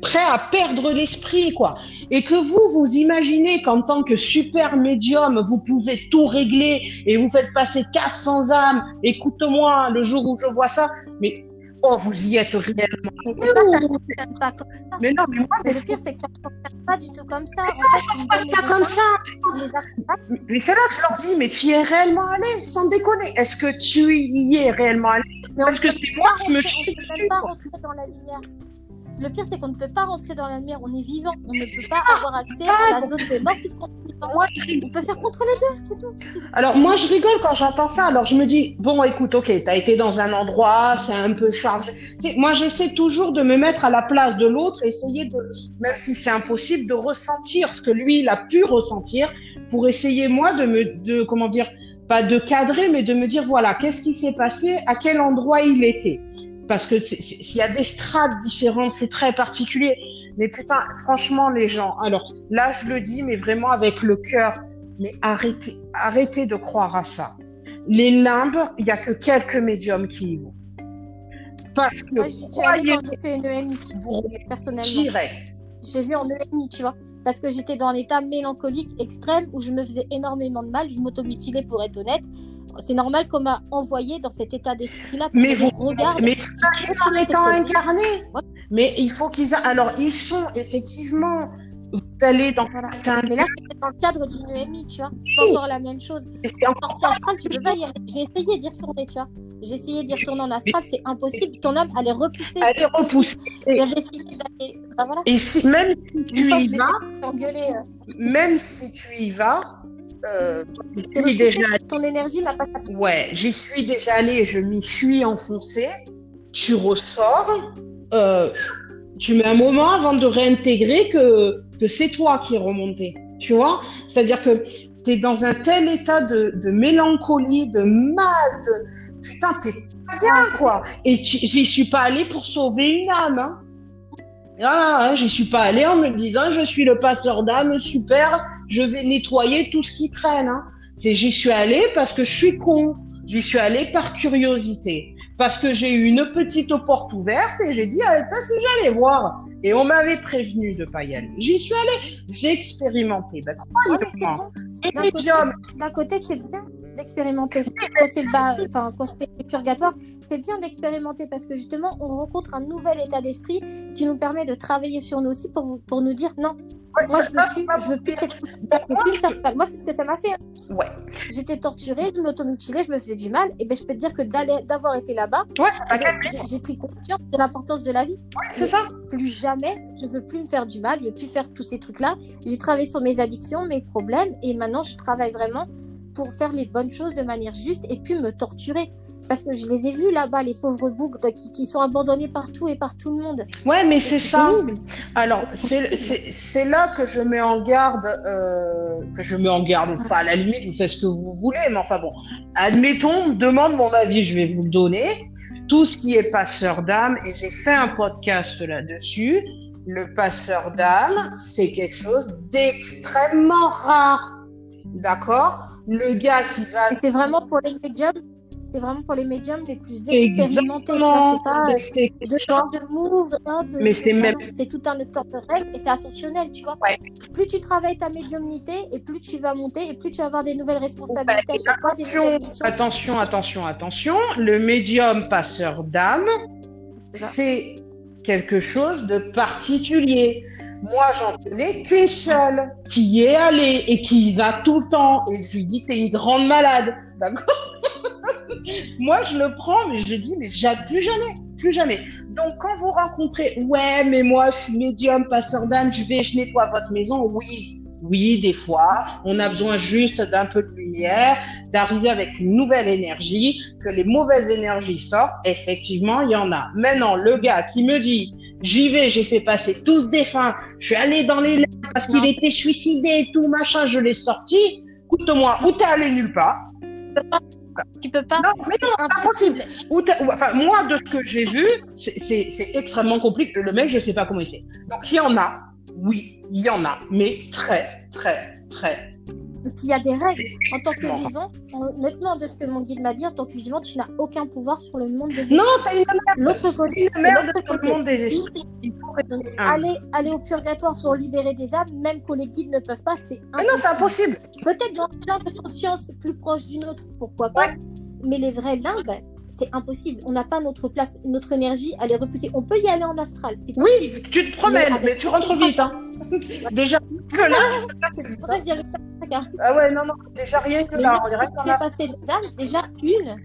prêt à perdre l'esprit, quoi. Et que vous, vous imaginez qu'en tant que super médium, vous pouvez tout régler et vous faites passer 400 âmes. Écoute-moi, le jour où je vois ça, mais Oh, vous y êtes réellement. Mais, non, mais moi, le pire, c'est que ça ne fonctionne pas du tout comme ça. En fait, ça se passe pas comme ça. Mais c'est là que je leur dis, mais tu y es réellement allé, sans déconner. Est-ce que tu y es réellement allé? Parce que c'est moi qui me chie dessus. pas rentrer dans la lumière. Le pire, c'est qu'on ne peut pas rentrer dans la lumière. On est vivant. On ne peut pas avoir accès à la zone de mort puisqu'on on peut faire contre les deux, c'est tout. Alors, moi, je rigole quand j'entends ça. Alors, je me dis, bon, écoute, ok, t'as été dans un endroit, c'est un peu chargé. moi, j'essaie toujours de me mettre à la place de l'autre et essayer de, même si c'est impossible, de ressentir ce que lui, il a pu ressentir pour essayer, moi, de me, de, comment dire, pas de cadrer, mais de me dire, voilà, qu'est-ce qui s'est passé, à quel endroit il était? Parce que s'il y a des strates différentes, c'est très particulier. Mais putain, franchement, les gens, alors là, je le dis, mais vraiment avec le cœur, mais arrêtez, arrêtez de croire à ça. Les limbes, il y a que quelques médiums qui y vont. Parce que Moi, j'y suis allée quand j'ai fait une EMI, personnellement. Direct. Je l'ai vu en EMI, tu vois. Parce que j'étais dans un état mélancolique extrême où je me faisais énormément de mal. Je m'automutilais pour être honnête c'est normal qu'on m'a envoyé dans cet état d'esprit-là. Mais vous regardez, mais en étant incarné. Mais il faut qu'ils. Alors, ils sont effectivement. Vous allez dans voilà. Mais là, c'est dans le cadre d'une EMI, tu vois. C'est pas encore la même chose. En sortie astrale, tu peux pas y aller. J'ai essayé d'y retourner, tu vois. J'ai essayé d'y retourner en astral, c'est impossible. Ton âme, elle est repoussée. Elle est repoussée. J'avais essayé d'aller. Ben voilà. Et si, même si tu y vas, euh. même si tu y vas, euh, déjà ton énergie n'a pas Ouais, j'y suis déjà allée, je m'y suis enfoncée. Tu ressors, euh, tu mets un moment avant de réintégrer que, que c'est toi qui es remonté. Tu vois? C'est-à-dire que t'es dans un tel état de, de mélancolie, de mal, de putain, t'es pas bien quoi. Et tu- j'y suis pas allée pour sauver une âme. Hein. Voilà, hein, j'y suis pas allée en me disant je suis le passeur d'âme, super, je vais nettoyer tout ce qui traîne. Hein. C'est j'y suis allée parce que je suis con. J'y suis allée par curiosité. Parce que j'ai eu une petite porte ouverte et j'ai dit, ah, pas si j'allais voir. Et on m'avait prévenu de pas y aller. J'y suis allée. J'ai expérimenté. Ben, d'un côté, c'est bien d'expérimenter. Quand c'est le bas, enfin quand c'est purgatoire, c'est bien d'expérimenter parce que justement, on rencontre un nouvel état d'esprit qui nous permet de travailler sur nous aussi pour, pour nous dire non, ouais, moi ça- je veux plus, je veux plus cette chose. Moi, c'est ce que ça m'a fait. hein. Ouais. J'étais torturée, je m'automutilais, je me faisais du mal. Et ben, je peux te dire que d'avoir été là-bas, Ouais, eh ben, j'ai j'ai pris conscience de l'importance de la vie. Ouais, c'est ça. Plus jamais, je veux plus me faire du mal, je veux plus faire tous ces trucs-là. J'ai travaillé sur mes addictions, mes problèmes, et maintenant je travaille vraiment pour faire les bonnes choses de manière juste et puis me torturer. Parce que je les ai vus là-bas, les pauvres bougres qui, qui sont abandonnés partout et par tout le monde. Ouais, mais c'est ça. Alors, c'est là que je mets en garde, euh, que je mets en garde. Enfin, à la limite, vous faites ce que vous voulez, mais enfin bon. Admettons, on me demande mon avis, je vais vous le donner. Tout ce qui est passeur d'âme, et j'ai fait un podcast là-dessus. Le passeur d'âme, c'est quelque chose d'extrêmement rare. D'accord Le gars qui va c'est vraiment pour les médiums, c'est vraiment pour les médiums les plus expérimentés. Tu vois, c'est pas temps chose- de move, hop. Mais c'est même- C'est tout un temps de règles et c'est ascensionnel, tu vois. Ouais. Plus tu travailles ta médiumnité et plus tu vas monter et plus tu vas avoir des nouvelles responsabilités à chaque fois, des Attention, nouvelles attention, attention, attention. Le médium passeur d'âme, c'est quelque chose de particulier. Moi, j'en connais qu'une seule qui y est allée et qui y va tout le temps. Et je lui dis, t'es une grande malade. D'accord Moi, je le prends, mais je dis, mais plus jamais, plus jamais. Donc, quand vous rencontrez, ouais, mais moi, je suis médium, passeur d'âme, je vais, je nettoie votre maison, oui. Oui, des fois, on a besoin juste d'un peu de lumière, d'arriver avec une nouvelle énergie, que les mauvaises énergies sortent. Effectivement, il y en a. Maintenant, le gars qui me dit, j'y vais, j'ai fait passer tous ce défunts, je suis allé dans les lacs parce qu'il était suicidé et tout, machin, je l'ai sorti. Écoute-moi, ou t'es allé nulle part. Tu peux pas. Non, mais C'est non, impossible. Ou t'as- ou- enfin, moi, de ce que j'ai vu, c'est- c'est c'est extrêmement compliqué. Le mec, je sais pas comment il fait. Donc, il y en a. Oui, il y en a. Mais très, très, très. Et puis il y a des règles. En tant que vivant, honnêtement, de ce que mon guide m'a dit, en tant que vivant, tu n'as aucun pouvoir sur le monde des esprits. Non, t'as une L'autre côté, une merde l'autre sur le côté. monde des Si faut rester humble. aller, aller au purgatoire pour libérer des âmes, même quand les guides ne peuvent pas, c'est Mais non, c'est impossible. impossible. Peut-être dans un genre de conscience plus proche d'une autre, pourquoi pas. Mais les vrais limbes, c'est impossible. On n'a pas notre place, notre énergie à les repousser. On peut y aller en astral, c'est Oui, tu te promènes, Mais mais, tu rentres vite. Hein. Déjà, que là. Arrive pas. Regarde. Ah ouais, non, non, déjà rien que là. On dirait qu'on a- des âmes, déjà une,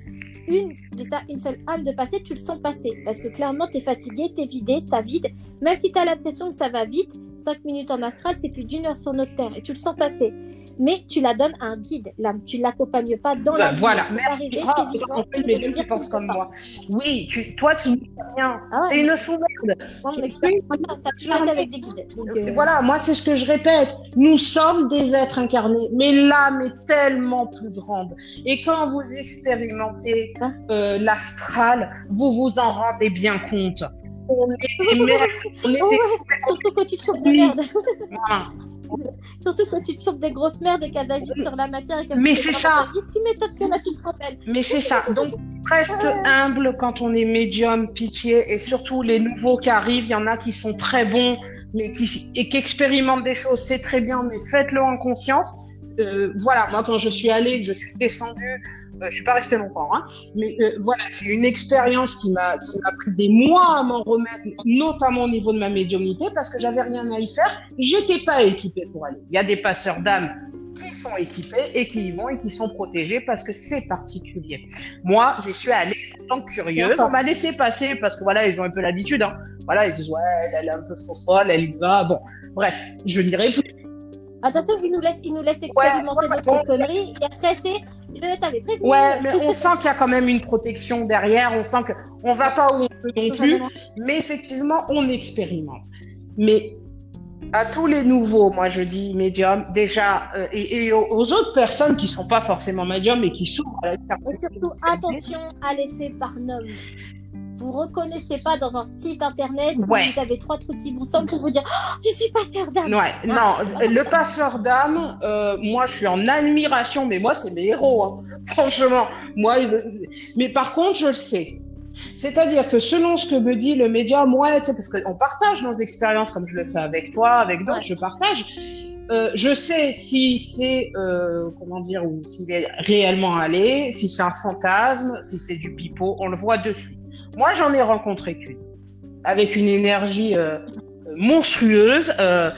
une, déjà une seule âme de passer, tu le sens passer. Parce que clairement, tu es fatigué, tu es vidé, ça vide. Même si tu as l'impression que ça va vite, 5 minutes en astral, c'est plus d'une heure sur notre terre. Et tu le sens passer. Mais tu la donnes à un guide, l'âme. Tu l'accompagnes pas dans la Ben, voilà, merci. arrivé, vivant, en fait, tu mais tu penses tu comme pas. moi. Oui, tu, toi, tu n'y fais rien. Ah ouais, T'es une sous-merde. tu- ça été avec des guides. Donc, euh, Voilà, moi, c'est ce que je répète. Nous sommes des êtres incarnés, mais l'âme est tellement plus grande. Et quand vous expérimentez Hein euh, l'astral, vous vous en rendez bien compte. On est des merdes, on est Oh, des Surtout quand tu te chopes des merdes. Voilà. Surtout quand tu te chopes des grosses merdes et qu'elles agissent sur la matière. et Mais c'est ça. Tu m'étonnes que. Mais c'est ça. Donc, reste humble quand on est médium, pitié, et surtout les nouveaux qui arrivent, il y en a qui sont très bons, mais qui et qui expérimentent des choses, c'est très bien, mais faites-le en conscience. Euh, voilà, moi quand je suis allée, que je suis descendue, euh, je suis pas restée longtemps, hein, mais euh, voilà, j'ai une expérience qui m'a pris des mois à m'en remettre, notamment au niveau de ma médiumnité, parce que j'avais rien à y faire, j'étais pas équipée pour aller. Il y a des passeurs d'âme qui sont équipés et qui y vont et qui sont protégés parce que c'est particulier. Moi, j'y suis allée en tant que curieuse. On m'a laissé passer parce que voilà, ils ont un peu l'habitude. Hein. Voilà, ils disent ouais, elle, est un peu folle, elle y va. Bon, bref, je n'irai plus. Attention, il nous laisse, il nous laisse expérimenter ouais, notre bon. connerie. Et après, c'est je t'avais prévenu. Ouais, mais on sent qu'il y a quand même une protection derrière. On sent que on va pas où on peut non plus. Mais effectivement, on expérimente. Mais à tous les nouveaux, moi je dis médium, déjà, euh, et, et aux, autres personnes qui sont pas forcément médiums et qui s'ouvrent à la Et surtout, attention à l'effet Barnum. Vous reconnaissez pas dans un site internet où Ouais. vous avez trois trucs qui vous semblent pour vous dire oh, Je suis passeur d'âme. Ouais, non, le passeur d'âme, euh, moi je suis en admiration, mais moi c'est mes héros, hein. franchement. Moi, mais par contre, je le sais. C'est-à-dire que selon ce que me dit le médium, ouais, parce qu'on partage nos expériences comme je le fais avec toi, avec d'autres, Ouais. je partage. Euh, je sais si c'est, euh, comment dire, ou s'il est réellement allé, si c'est un fantasme, si c'est du pipeau, on le voit de suite. Moi, j'en ai rencontré qu'une, avec une énergie euh, monstrueuse. Euh,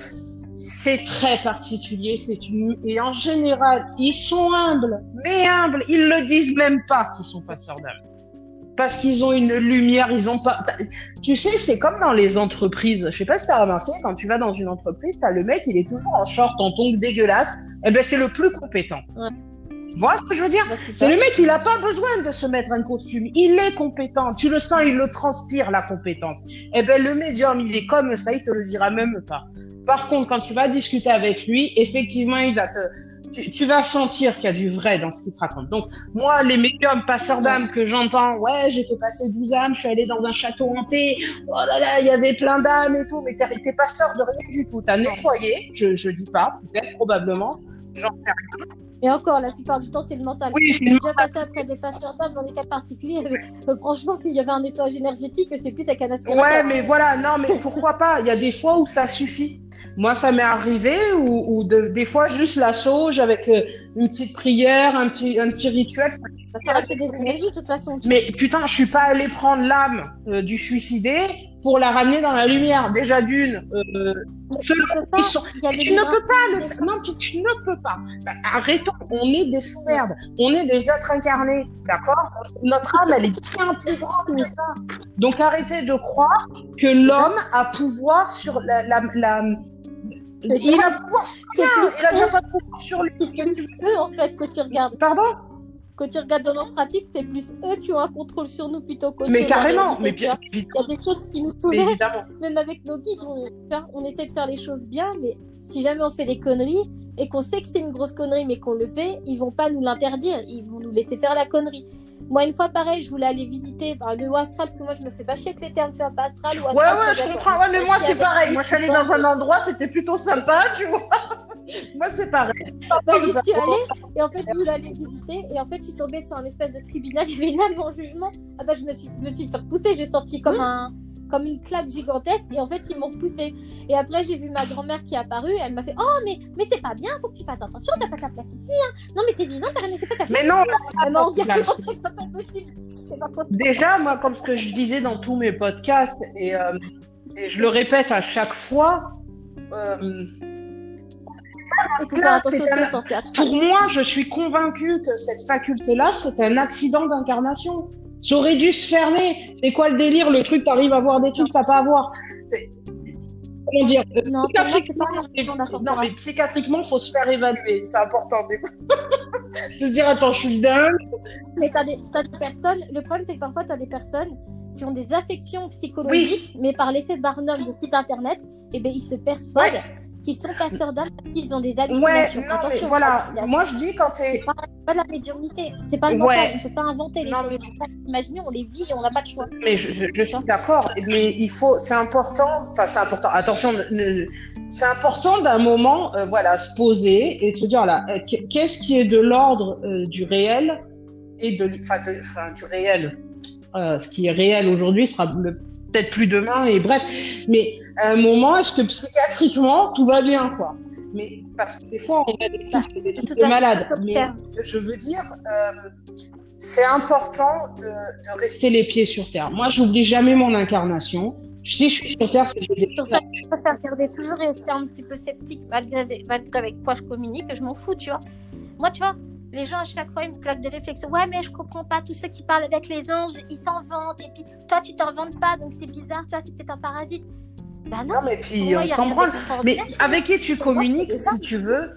c'est très particulier, c'est une et en général ils sont humbles, mais humbles, ils le disent même pas qu'ils sont passeurs d'âme, parce qu'ils ont une lumière, ils ont pas. Tu sais, c'est comme dans les entreprises. Je sais pas si t'as remarqué, quand tu vas dans une entreprise, t'as le mec, il est toujours en short, en tongs dégueulasse. Eh ben c'est le plus compétent. Vois ce que je veux dire Bah, c'est le mec, il n'a pas besoin de se mettre un costume. Il est compétent. Tu le sens, il le transpire, la compétence. Eh ben, le médium, il est comme ça, il te le dira même pas. Par contre, quand tu vas discuter avec lui, effectivement, il va te, tu, tu vas sentir qu'il y a du vrai dans ce qu'il te raconte. Donc, moi, les médiums passeurs d'âme que j'entends, ouais, j'ai fait passer 12 âmes, je suis allé dans un château hanté, oh là là, il y avait plein d'âmes et tout, mais t'es t'es passeur de rien du tout. T'as nettoyé, je, je dis pas, peut-être, probablement. J'en sais rien. Et encore, la plupart du temps, c'est le mental. Oui, c'est J'ai déjà passé après des d'âme dans des cas particuliers. Euh, franchement, s'il y avait un nettoyage énergétique, c'est plus un aspirateur. Ouais, mais voilà, non, mais pourquoi pas? Il y a des fois où ça suffit. Moi, ça m'est arrivé, ou, ou de- des fois juste la sauge avec euh, une petite prière, un petit, un petit rituel. Ça, ça reste des énergies, de toute façon. Mais putain, je suis pas allée prendre l'âme euh, du suicidé pour la ramener dans la lumière. Déjà d'une, euh, tu ne peux pas le. Non, tu, tu ne peux pas. Bah, Arrêtons. On est des sous-merdes. On est des êtres incarnés. D'accord? Notre âme, elle est bien plus grande que ça. Donc arrêtez de croire que l'homme a pouvoir sur la. la, la- Il a pouvoir sur rien. Il a déjà pas de pouvoir sur lui. C'est plus eux, en fait, que tu regardes. Pardon? Quand tu regardes dans leur pratique, c'est plus eux qui ont un contrôle sur nous plutôt qu'autre Mais carrément. Mais bien Il y a des choses qui nous soulèvent, même avec nos guides. On, essaie de faire les choses bien, mais si jamais on fait des conneries et qu'on sait que c'est une grosse connerie, mais qu'on le fait, ils vont pas nous l'interdire. Ils vont nous laisser faire la connerie. Moi, une fois, pareil, je voulais aller visiter bah, le astral, parce que moi, je me fais pas chier avec les termes, tu vois, pas astral ou astral. Ouais, ouais, je comprends. Ouais, mais moi, c'est pareil. Moi, je suis allée dans un endroit, c'était plutôt sympa, tu vois. Moi, c'est pareil. Bah, j'y suis allée et en fait je voulais aller visiter et en fait je suis tombée sur un espèce de tribunal, il y avait une âme en jugement. Ah bah je me suis, me suis fait repousser, j'ai senti comme un comme une claque gigantesque et en fait ils m'ont repoussée. Et après j'ai vu ma grand-mère qui est apparue et elle m'a fait "Oh mais mais c'est pas bien, faut que tu fasses attention, t'as pas ta place ici hein. Non mais t'es vivante, t'as rien, c'est pas ta place." Mais non, Elle m'a. Déjà, moi, comme ce que je disais dans tous mes podcasts, et, euh, et je le répète à chaque fois, euh, Il faut faire attention un- pour moi, je suis convaincue que cette faculté-là, c'est un accident d'incarnation. Ça aurait dû se fermer. C'est quoi le délire Le truc, t'arrives à voir des trucs t'as pas à voir? Comment dire? Non, moi, pas psychiatriquement, non, mais psychiatriquement, faut se faire évaluer. C'est important des fois. de se dire, attends, je suis dingue. Mais t'as des, des personnes, le problème c'est que parfois t'as des personnes qui ont des affections psychologiques, mais par l'effet Barnum de site internet, eh ben, ils se persuadent qu'ils sont passeurs d'âme parce qu'ils ont des Ouais, hallucinations. non, mais Attention, voilà. Moi, je dis quand t'es. c'est pas, pas de la médiumnité, c'est pas le Ouais. mental, on peut pas inventer les Non, choses. mais- imaginer, on les vit et on n'a pas de choix. Mais je, je- je suis d'accord, mais il faut, c'est important, enfin c'est important, attention, ne- c'est important d'un moment, euh, voilà, se poser et de se dire, là, euh, qu'est- qu'est-ce qui est de l'ordre euh, du réel et de, enfin, du réel. Ce qui est réel aujourd'hui sera peut-être plus demain et bref. Mais à un moment, est-ce que psychiatriquement tout va bien, quoi? Mais parce que des fois, on a des trucs de malades. Mais je veux dire, euh, c'est important de, de rester les pieds sur terre. Moi, j'oublie jamais mon incarnation. Si je suis sur terre, c'est des pour ça je préfère garder toujours rester un petit peu sceptique malgré, malgré avec quoi je communique, je m'en fous, tu vois. Moi, tu vois, les gens à chaque fois ils me claquent des réflexions. Ouais, mais je comprends pas, tous ceux qui parlent avec les anges, ils s'en vantent, et puis toi tu t'en vantes pas, donc c'est bizarre, tu vois, c'est peut-être un parasite. Bah non, Non, mais puis on s'en branle. Mais avec qui tu communiques, si tu veux.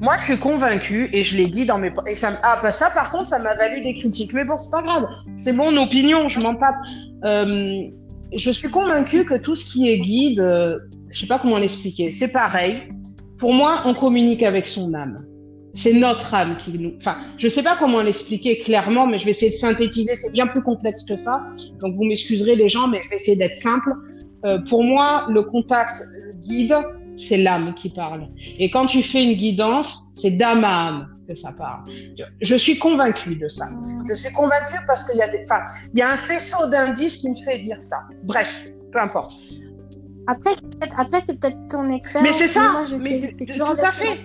Moi, je suis convaincue et je l'ai dit dans mes et ça m- ah bah ça par contre ça m'a valu des critiques mais bon c'est pas grave c'est mon opinion je m'en tape Euh, je suis convaincue que tout ce qui est guide euh, je sais pas comment l'expliquer. C'est pareil. Pour moi, on communique avec son âme. C'est notre âme qui nous. Enfin, je sais pas comment l'expliquer clairement, mais je vais essayer de synthétiser. C'est bien plus complexe que ça. Donc, vous m'excuserez les gens, mais je vais essayer d'être simple. Euh, pour moi, le contact guide, c'est l'âme qui parle. Et quand tu fais une guidance, c'est d'âme à âme que ça parle. Je suis convaincue de ça. Je suis convaincue parce qu'il y a des, enfin, il y a un faisceau d'indices qui me fait dire ça. Bref, peu importe. Après, après c'est peut-être ton expérience. Mais c'est ça. Moi, je sais, c'est toujours tout à fait.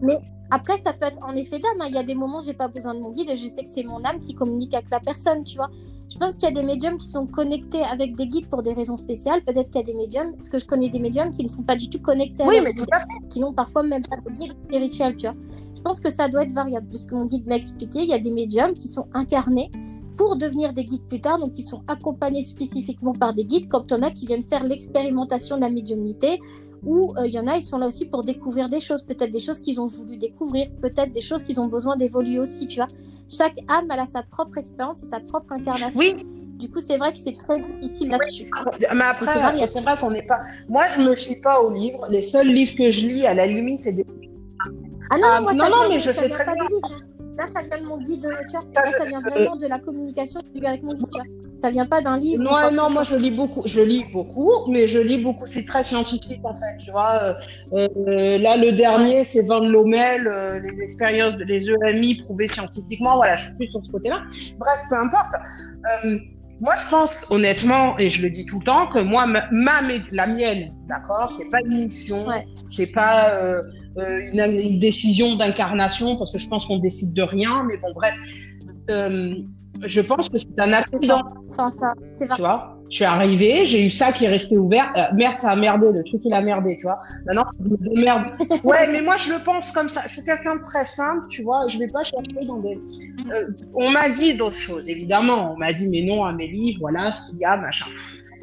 Mais après, ça peut être en effet d'âme. Hein. Il y a des moments, j'ai pas besoin de mon guide et je sais que c'est mon âme qui communique avec la personne, tu vois. Je pense qu'il y a des médiums qui sont connectés avec des guides pour des raisons spéciales. Peut-être qu'il y a des médiums, parce que je connais des médiums qui ne sont pas du tout connectés oui, avec mais qui n'ont parfois même pas de guide spirituel, tu vois. Je pense que ça doit être variable. Parce que mon guide m'a expliqué, il y a des médiums qui sont incarnés pour devenir des guides plus tard, donc ils sont accompagnés spécifiquement par des guides, comme en as qui viennent faire l'expérimentation de la médiumnité, ou euh, il y en a, ils sont là aussi pour découvrir des choses, peut-être des choses qu'ils ont voulu découvrir, peut-être des choses qu'ils ont besoin d'évoluer aussi, tu vois. Chaque âme, elle a sa propre expérience et sa propre incarnation. Oui. Du coup, c'est vrai que c'est très difficile là-dessus. Mais après, c'est vrai qu'on n'est pas. Moi, je me fie pas aux livres. Les seuls livres que je lis, à la limite, c'est des. Ah non, ah, moi, non, non, mais je sais très bien. Là, ça vient de mon guide, vois. Là, ça vient vraiment de la communication avec mon guide. Ça vient pas d'un livre. Non, non, moi je lis beaucoup, je lis beaucoup, mais je lis beaucoup. C'est très scientifique en fait, tu vois. Euh, euh, là, le dernier, c'est Van Lommel, euh, les expériences, de, les EMI prouvées scientifiquement. Voilà, je suis plus sur ce côté-là. Bref, peu importe. moi, je pense honnêtement, et je le dis tout le temps, que moi, ma, la mienne, d'accord, c'est pas une mission, c'est pas euh, une, une, décision d'incarnation, parce que je pense qu'on décide de rien, mais bon, bref. Euh, je pense que c'est un accident. Ça, tu vois, je suis arrivée, j'ai eu ça qui est resté ouvert. Euh, merde, ça a merdé, le truc il a merdé, tu vois. Maintenant, je merde. Ouais, mais moi je le pense comme ça. Je suis quelqu'un de très simple, tu vois. Je vais pas chercher dans des. Euh, on m'a dit d'autres choses, évidemment. On m'a dit, mais non, Amélie, voilà ce qu'il y a, machin.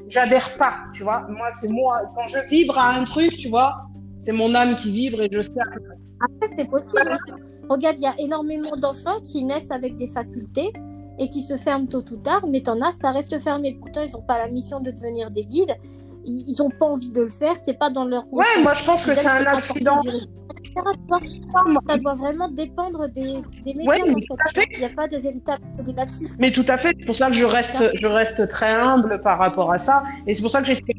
J'adhère pas, tu vois. Moi, c'est moi. Quand je vibre à un truc, tu vois, c'est mon âme qui vibre et je sais. Après, c'est possible. Hein. Regarde, il y a énormément d'enfants qui naissent avec des facultés et qui se ferment tôt ou tard, mais t'en as, ça reste fermé. Pourtant, ils n'ont pas la mission de devenir des guides. Ils n'ont pas envie de le faire, c'est pas dans leur. Ouais, moi je pense que c'est un accident. Ça doit vraiment dépendre des, des médias. Il n'y a pas de véritable là-dessus. Mais tout à fait, c'est pour ça que je reste, je reste très humble par rapport à ça. Et c'est pour ça que j'ai fait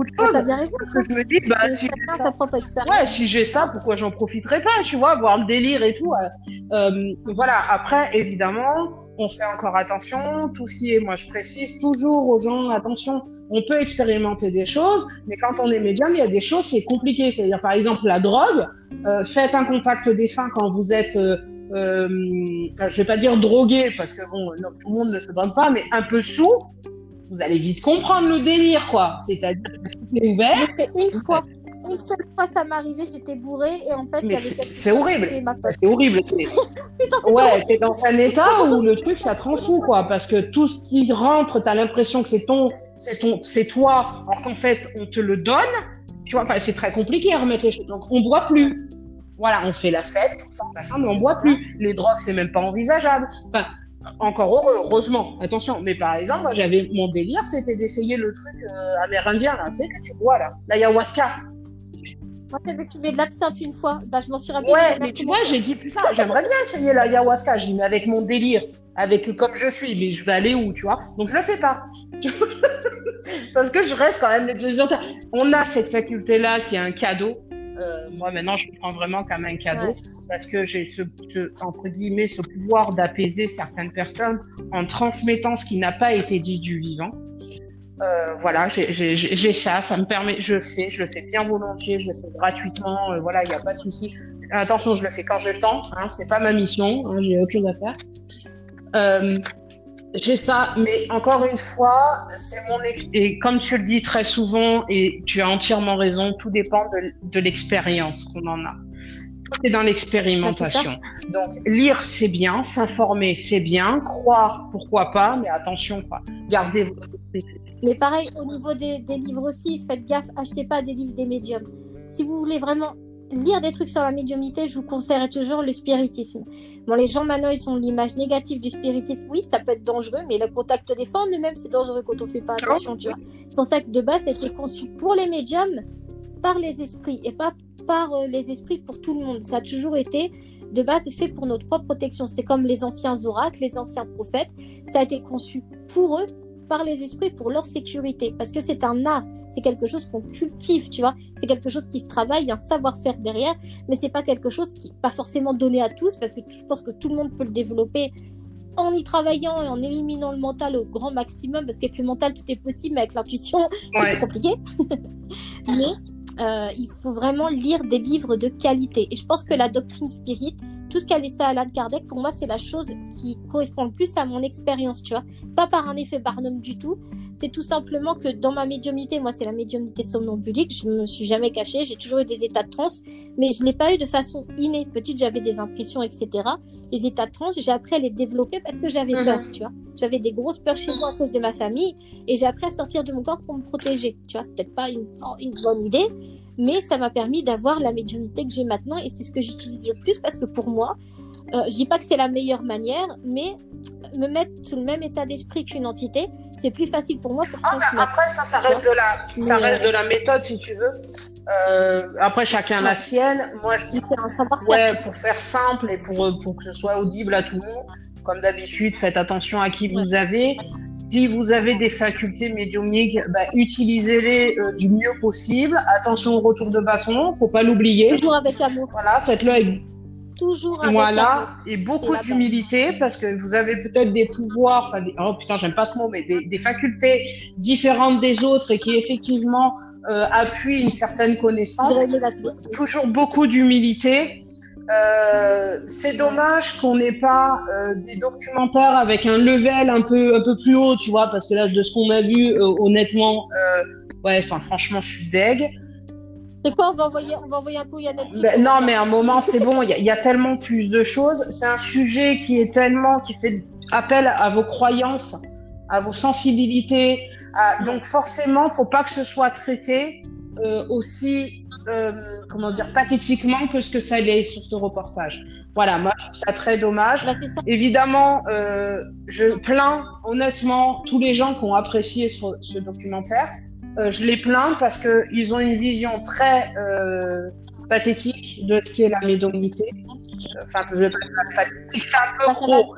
beaucoup de choses. Ah, bien raison, que je me dis, bah, si chacun sa propre expérience. Ouais, si j'ai ça, pourquoi j'en profiterai pas, tu vois, voir le délire et tout. Euh, voilà, après, évidemment, on fait encore attention. Tout ce qui est, moi je précise toujours aux gens, attention, on peut expérimenter des choses, mais quand on est médium, il y a des choses, c'est compliqué. C'est-à-dire, par exemple, la drogue, euh, faites un contact défunt quand vous êtes, euh, euh, je vais pas dire drogué, parce que bon, tout le monde ne se donne pas, mais un peu sous, vous allez vite comprendre le délire, quoi. C'est-à-dire que tout est ouvert. C'est une fois. Une seule fois, ça m'est arrivé, j'étais bourrée et en fait, il y avait C'est horrible. C'est horrible. ouais, t'es dans un état où le truc, ça te rend fou, quoi. Parce que tout ce qui rentre, t'as l'impression que c'est ton, c'est ton, c'est toi, alors qu'en fait, on te le donne. Tu vois, enfin, c'est très compliqué à remettre les choses. Donc, on boit plus. Voilà, on fait la fête, tout ça, mais on boit plus. Les drogues, c'est même pas envisageable. Enfin, encore heureux, heureusement, attention. Mais par exemple, moi, j'avais mon délire, c'était d'essayer le truc euh, amérindien, là, tu sais, que tu bois, là, l'ayahuasca. Moi, j'avais fumé de l'absinthe une fois. Bah, je m'en suis rappelé. Ouais, mais tu vois, j'ai dit, putain, j'aimerais bien essayer l'ayahuasca. J'ai dit, mais avec mon délire, avec comme je suis, mais je vais aller où, tu vois? Donc, je le fais pas. Parce que je reste quand même les On a cette faculté-là qui est un cadeau. Euh, moi, maintenant, je le prends vraiment comme un cadeau parce que j'ai ce, entre guillemets, ce pouvoir d'apaiser certaines personnes en transmettant ce qui n'a pas été dit du vivant. Euh, voilà, j'ai ça, ça me permet, je le fais, je le fais bien volontiers, je le fais gratuitement, euh, voilà, il n'y a pas de souci. Attention, je le fais quand j'ai le temps, hein, c'est pas ma mission, hein, j'ai aucune affaire. Euh, j'ai ça, mais encore une fois, c'est mon et comme tu le dis très souvent et tu as entièrement raison, tout dépend de, de l'expérience qu'on en a. Tout est dans l'expérimentation. Donc lire c'est bien, s'informer c'est bien, croire pourquoi pas, mais attention quoi, gardez votre mais pareil, au niveau des, livres aussi, faites gaffe, achetez pas des livres des médiums. Si vous voulez vraiment lire des trucs sur la médiumnité, je vous conseillerais toujours le spiritisme. Bon, les gens maintenant, ils ont l'image négative du spiritisme. Oui, ça peut être dangereux, mais le contact des formes, même, c'est dangereux quand on fait pas attention, tu vois. C'est pour ça que de base, c'était conçu pour les médiums, par les esprits, et pas par euh, les esprits pour tout le monde. Ça a toujours été de base fait pour notre propre protection. C'est comme les anciens oracles, les anciens prophètes. Ça a été conçu pour eux, par les esprits, pour leur sécurité. Parce que c'est un art, c'est quelque chose qu'on cultive, tu vois. C'est quelque chose qui se travaille, il y a un savoir-faire derrière, mais c'est pas quelque chose qui n'est pas forcément donné à tous, parce que je pense que tout le monde peut le développer en y travaillant et en éliminant le mental au grand maximum, parce qu'avec le mental, tout est possible, mais avec l'intuition, c'est compliqué. mais euh, il faut vraiment lire des livres de qualité. Et je pense que la doctrine spirit, tout ce qu'a laissé Alan Kardec, pour moi, c'est la chose qui correspond le plus à mon expérience, tu vois. Pas par un effet Barnum du tout. C'est tout simplement que dans ma médiumnité, moi, c'est la médiumnité somnambulique. Je me suis jamais cachée. J'ai toujours eu des états de transe, mais je n'ai pas eu de façon innée. Petite, j'avais des impressions, etc. Les états de transe, j'ai appris à les développer parce que j'avais mhm. peur, tu vois. J'avais des grosses peurs chez moi à cause de ma famille et j'ai appris à sortir de mon corps pour me protéger. Tu vois, c'est peut-être pas une, une bonne idée, mais ça m'a permis d'avoir la médiumnité que j'ai maintenant et c'est ce que j'utilise le plus parce que pour moi, euh, je dis pas que c'est la meilleure manière, mais me mettre sous le même état d'esprit qu'une entité, c'est plus facile pour moi pour ah, Après, ça, ça reste, de la, ça reste de la méthode si tu veux. Euh, après, chacun la sienne. Moi, je dis, ouais, pour faire simple et pour, pour que ce soit audible à tout le monde. Comme d'habitude, faites attention à qui vous avez. Si vous avez des facultés médiumniques, bah, utilisez-les euh, du mieux possible. Attention au retour de bâton, faut pas l'oublier. Toujours avec amour. Voilà, faites-le avec toujours avec voilà et beaucoup d'humilité parce que vous avez peut-être des pouvoirs enfin oh putain j'aime pas ce mot mais des, des, facultés différentes des autres et qui effectivement euh, appuient une certaine connaissance toujours beaucoup d'humilité euh, c'est dommage qu'on n'ait pas euh, des documentaires avec un level un peu un peu plus haut, tu vois, parce que là, de ce qu'on a vu, euh, honnêtement, ouais, enfin, franchement, je suis deg. C'est quoi on va, envoyer, on va envoyer un coup Netflix ben, Non, mais un moment, c'est bon. Il y, y, a tellement plus de choses. C'est un sujet qui est tellement qui fait appel à vos croyances, à vos sensibilités. À... Donc forcément, faut pas que ce soit traité euh, aussi, euh, comment dire, pathétiquement que ce que ça l'est sur ce reportage. Voilà, moi, je trouve ça très dommage. Bah, Évidemment, euh, je plains honnêtement tous les gens qui ont apprécié ce, ce documentaire. Euh, je les plains parce que ils ont une vision très euh, pathétique de ce qu'est la médiumnité. Enfin, je vais pas dire pathétique, c'est un peu gros.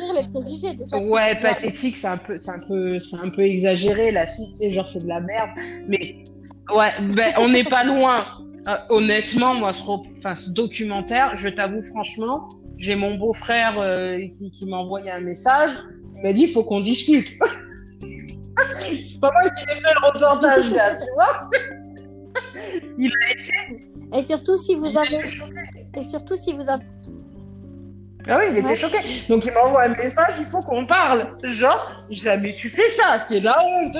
Ouais, pathétique, c'est un peu, c'est un peu, c'est un peu exagéré. La fille, tu sais, genre c'est de la merde. Mais Ouais, ben, on n'est pas loin. Euh, honnêtement, moi, ce, enfin, ce documentaire, je t'avoue franchement, j'ai mon beau-frère euh, qui, qui m'a envoyé un message. Il m'a dit, il faut qu'on discute. c'est pas moi qui ai fait le reportage là, tu vois. il a été. Et surtout si vous avez. Et surtout si vous avez. Ah oui, il était choqué. Donc il m'envoie un message, il faut qu'on parle. Genre, jamais tu fais ça, c'est la honte.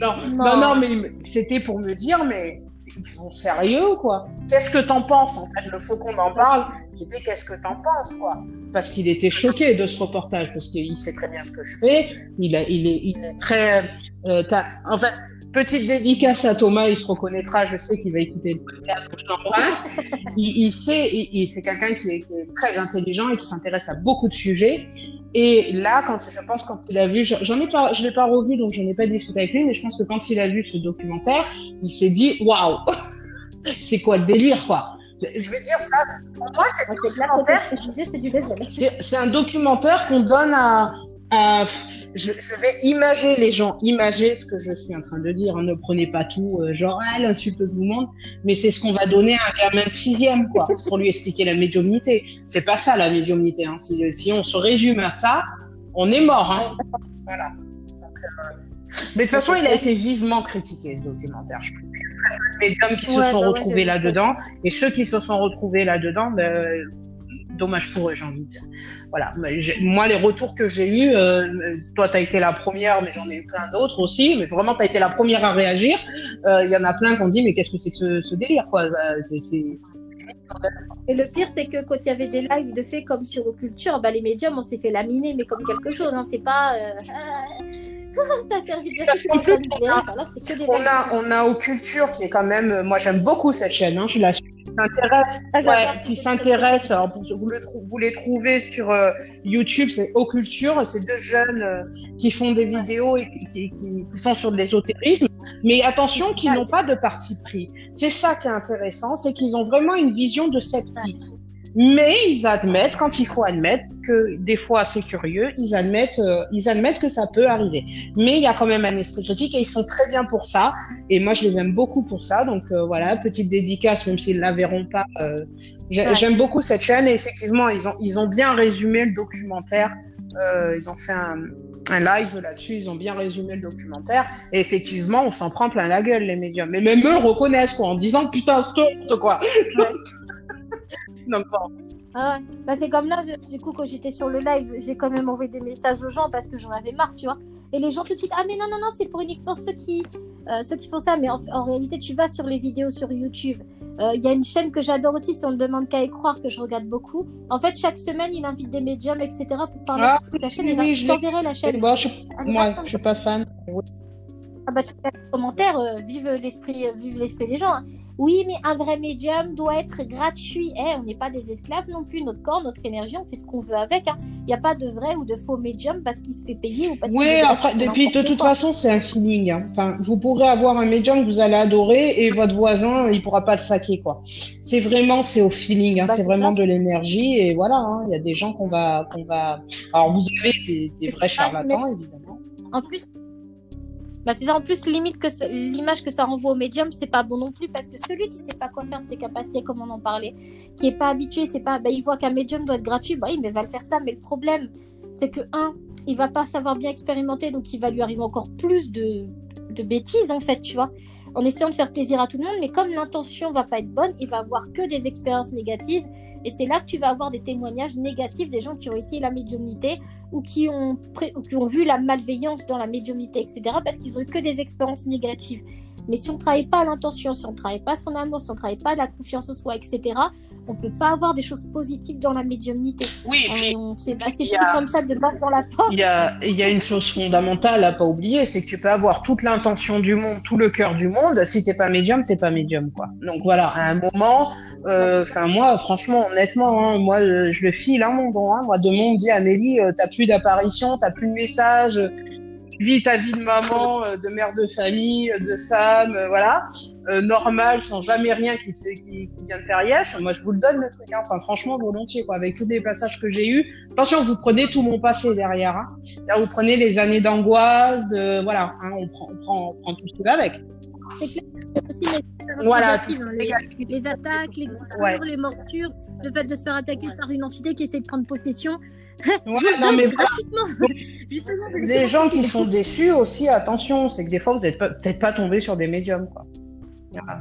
non, non, mais c'était pour me dire, mais ils sont sérieux, quoi. Qu'est-ce que t'en penses, en fait? Le faut qu'on en parle, c'était qu'est-ce que t'en penses, quoi? Parce qu'il était choqué de ce reportage, parce qu'il sait très bien ce que je fais. Il, est, très. Euh, en fait, petite dédicace à Thomas, il se reconnaîtra, je sais qu'il va écouter le podcast, je l'embrasse. Il, il sait, il, c'est quelqu'un qui est, très intelligent et qui s'intéresse à beaucoup de sujets. Et là, quand je pense quand il a vu, j'en ai pas, je l'ai pas revu, donc j'en ai pas discuté avec lui, mais je pense que quand il a vu ce documentaire, il s'est dit, waouh, c'est quoi le délire, quoi? Je veux dire ça, pour moi, c'est un documentaire. C'est un documentaire qu'on donne à, à je, je, vais imager les gens, imager ce que je suis en train de dire. Hein. Ne prenez pas tout, euh, genre, ah, l'insulte tout le monde. Mais c'est ce qu'on va donner à un gamin de sixième, quoi, pour lui expliquer la médiumnité. C'est pas ça, la médiumnité. Hein. Si, si, on se résume à ça, on est mort. Hein. Voilà. Euh, mais de toute façon, il a été vivement critiqué, ce documentaire. Je peux les médiums qui se sont bah retrouvés là-dedans. Et ceux qui se sont retrouvés là-dedans, ben, dommage pour eux, j'ai envie de dire. Voilà. Moi, les retours que j'ai eus, euh, toi, tu as été la première, mais j'en ai eu plein d'autres aussi. Mais vraiment, tu as été la première à réagir. Euh, il y en a plein qui ont dit, mais qu'est-ce que c'est que ce, ce délire, quoi? Bah, Et le pire, c'est que quand il y avait des lives de fait comme sur Oculture, bah, les médiums, on s'est fait laminer, mais comme quelque chose. Hein. C'est pas. Euh, ça a servi de Parce qu'en plus, on a, on a, on a Occulture qui est quand même, moi j'aime beaucoup cette chaîne, hein, je la suis, qui s'intéresse, Ah, ouais, qui s'intéresse, alors, vous, le vous les trouvez sur euh, YouTube, c'est Occulture, c'est deux jeunes euh, qui font des vidéos et qui, qui, qui- sont sur de l'ésotérisme, mais attention, qui n'ont pas de parti pris. C'est ça qui est intéressant, c'est qu'ils ont vraiment une vision de sceptique. Mais ils admettent, quand il faut admettre, que des fois c'est curieux, ils admettent, euh, ils admettent que ça peut arriver. Mais il y a quand même un esprit critique et ils sont très bien pour ça. Et moi, je les aime beaucoup pour ça. Donc euh, voilà, petite dédicace, même s'ils la verront pas. euh, Ouais. J'aime beaucoup cette chaîne et effectivement, ils ont, ils ont bien résumé le documentaire. Euh, ils ont fait un, un live là-dessus, ils ont bien résumé le documentaire. Et effectivement, on s'en prend plein la gueule, les médiums. Mais même eux le reconnaissent, quoi, en disant putain, c'est honte, quoi. Donc bon. Ah ouais. Bah, c'est comme là, je- du coup, quand j'étais sur le live, j'ai quand même envoyé des messages aux gens parce que j'en avais marre, tu vois. Et les gens tout de suite, ah mais non, non, non, c'est pour uniquement ceux qui, euh, ceux qui font ça. Mais en, en réalité, tu vas sur les vidéos sur YouTube. Euh, Il y a une chaîne que j'adore aussi, si on ne demande qu'à y croire, que je regarde beaucoup. En fait, chaque semaine, il invite des médiums, etc. pour parler Ah, de sa chaîne. oui, et là, oui, je t'enverrai la chaîne. Bon, je, est moi, je suis pas fan. Ah bah tu fais un commentaire, euh, vive l'esprit, euh, vive l'esprit des gens. hein. Oui, mais un vrai médium doit être gratuit. Eh, on n'est pas des esclaves non plus. Notre corps, notre énergie, on fait ce qu'on veut avec. Il n'y a pas de vrai ou de faux médium parce qu'il se fait payer ou parce qu'il Oui, après, depuis, de toute quoi. façon, c'est un feeling. hein. Enfin, vous pourrez avoir un médium que vous allez adorer et votre voisin, il pourra pas le saquer, quoi. C'est vraiment, c'est au feeling, hein. Bah, c'est vraiment ça. de l'énergie et voilà, hein. Il y a des gens qu'on va, qu'on va. Alors, vous avez des, des vrais charlatans, évidemment. En plus, bah c'est ça. En plus, limite que l'image que ça renvoie au médium, c'est pas bon non plus parce que celui qui sait pas quoi faire de ses capacités, comme on en parlait, qui est pas habitué, c'est pas, bah, il voit qu'un médium doit être gratuit, bah oui, mais va le faire ça. Mais le problème, c'est que un, il va pas savoir bien expérimenter, donc il va lui arriver encore plus de, de bêtises en fait, tu vois. En essayant de faire plaisir à tout le monde, mais comme l'intention va pas être bonne, il va avoir que des expériences négatives, et c'est là que tu vas avoir des témoignages négatifs des gens qui ont essayé la médiumnité ou qui ont, ou qui ont vu la malveillance dans la médiumnité, etc., parce qu'ils ont eu que des expériences négatives. Mais si on ne travaille pas l'intention, si on ne travaille pas son amour, si on ne travaille pas la confiance en soi, etc., on ne peut pas avoir des choses positives dans la médiumnité. Oui, C'est a- comme ça de battre dans la porte. il y a, il y a une chose fondamentale à pas oublier, c'est que tu peux avoir toute l'intention du monde, tout le cœur du monde. Si t'es pas médium, t'es pas médium, quoi. Donc voilà, à un moment, euh, enfin moi, franchement, honnêtement, hein, moi, euh, je le file hein, mon don. Hein. Moi, de monde dit Amélie, euh, t'as plus d'apparition, t'as plus de message, vis ta vie de maman, euh, de mère de famille, euh, de femme, euh, voilà, euh, normal, sans jamais rien qui, te- qui, qui vient de faire yesh. Moi, je vous le donne le truc. Hein. Enfin, franchement, volontiers, quoi. Avec tous les passages que j'ai eus. Attention, vous prenez tout mon passé derrière. Hein. Là, vous prenez les années d'angoisse, de voilà, hein, on, prend, on, prend, on prend tout ce qui va avec. C'est clair. Aussi les, Voilà, les, les attaques, les Ouais. les morsures, le fait de se faire attaquer par une entité qui essaie de prendre possession. Ouais, non, mais gratuitement. Justement, les gens qui sont déçus aussi, attention, c'est que des fois, vous n'êtes peut-être pas tombé sur des médiums, quoi. Voilà.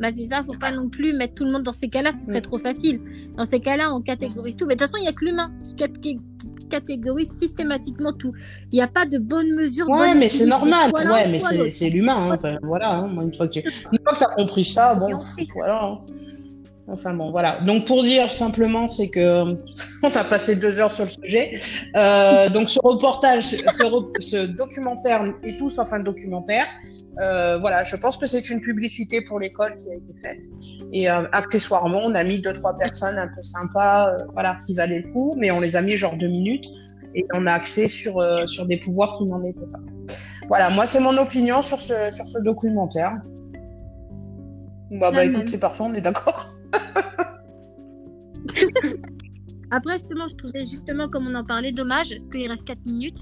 Bah c'est ça, faut pas non plus mettre tout le monde dans ces cas-là, ce serait trop facile. Dans ces cas-là, on catégorise tout. Mais de toute façon, il y a que l'humain qui, cat- qui- qui catégorise systématiquement tout. Il n'y a pas de bonne mesure. Ouais, mais c'est normal. Ouais, mais c'est, l'humain. Hein. Voilà. Hein. Moi, une fois que tu as compris ça, bon, voilà. hein. Enfin bon, voilà. Donc pour dire simplement, c'est que on a passé deux heures sur le sujet. Euh, donc ce reportage, ce, ce documentaire est tout sauf un documentaire. Euh, voilà, je pense que c'est une publicité pour l'école qui a été faite. Et euh, accessoirement, on a mis deux trois personnes un peu sympas, euh, voilà, qui valaient le coup, mais on les a mis genre deux minutes et on a axé sur euh, sur des pouvoirs qui n'en étaient pas. Voilà, moi c'est mon opinion sur ce sur ce documentaire. Bah, bah Ah, écoute, c'est parfait, on est d'accord. Après, justement, je trouvais justement, comme on en parlait, dommage, parce qu'il reste 4 minutes,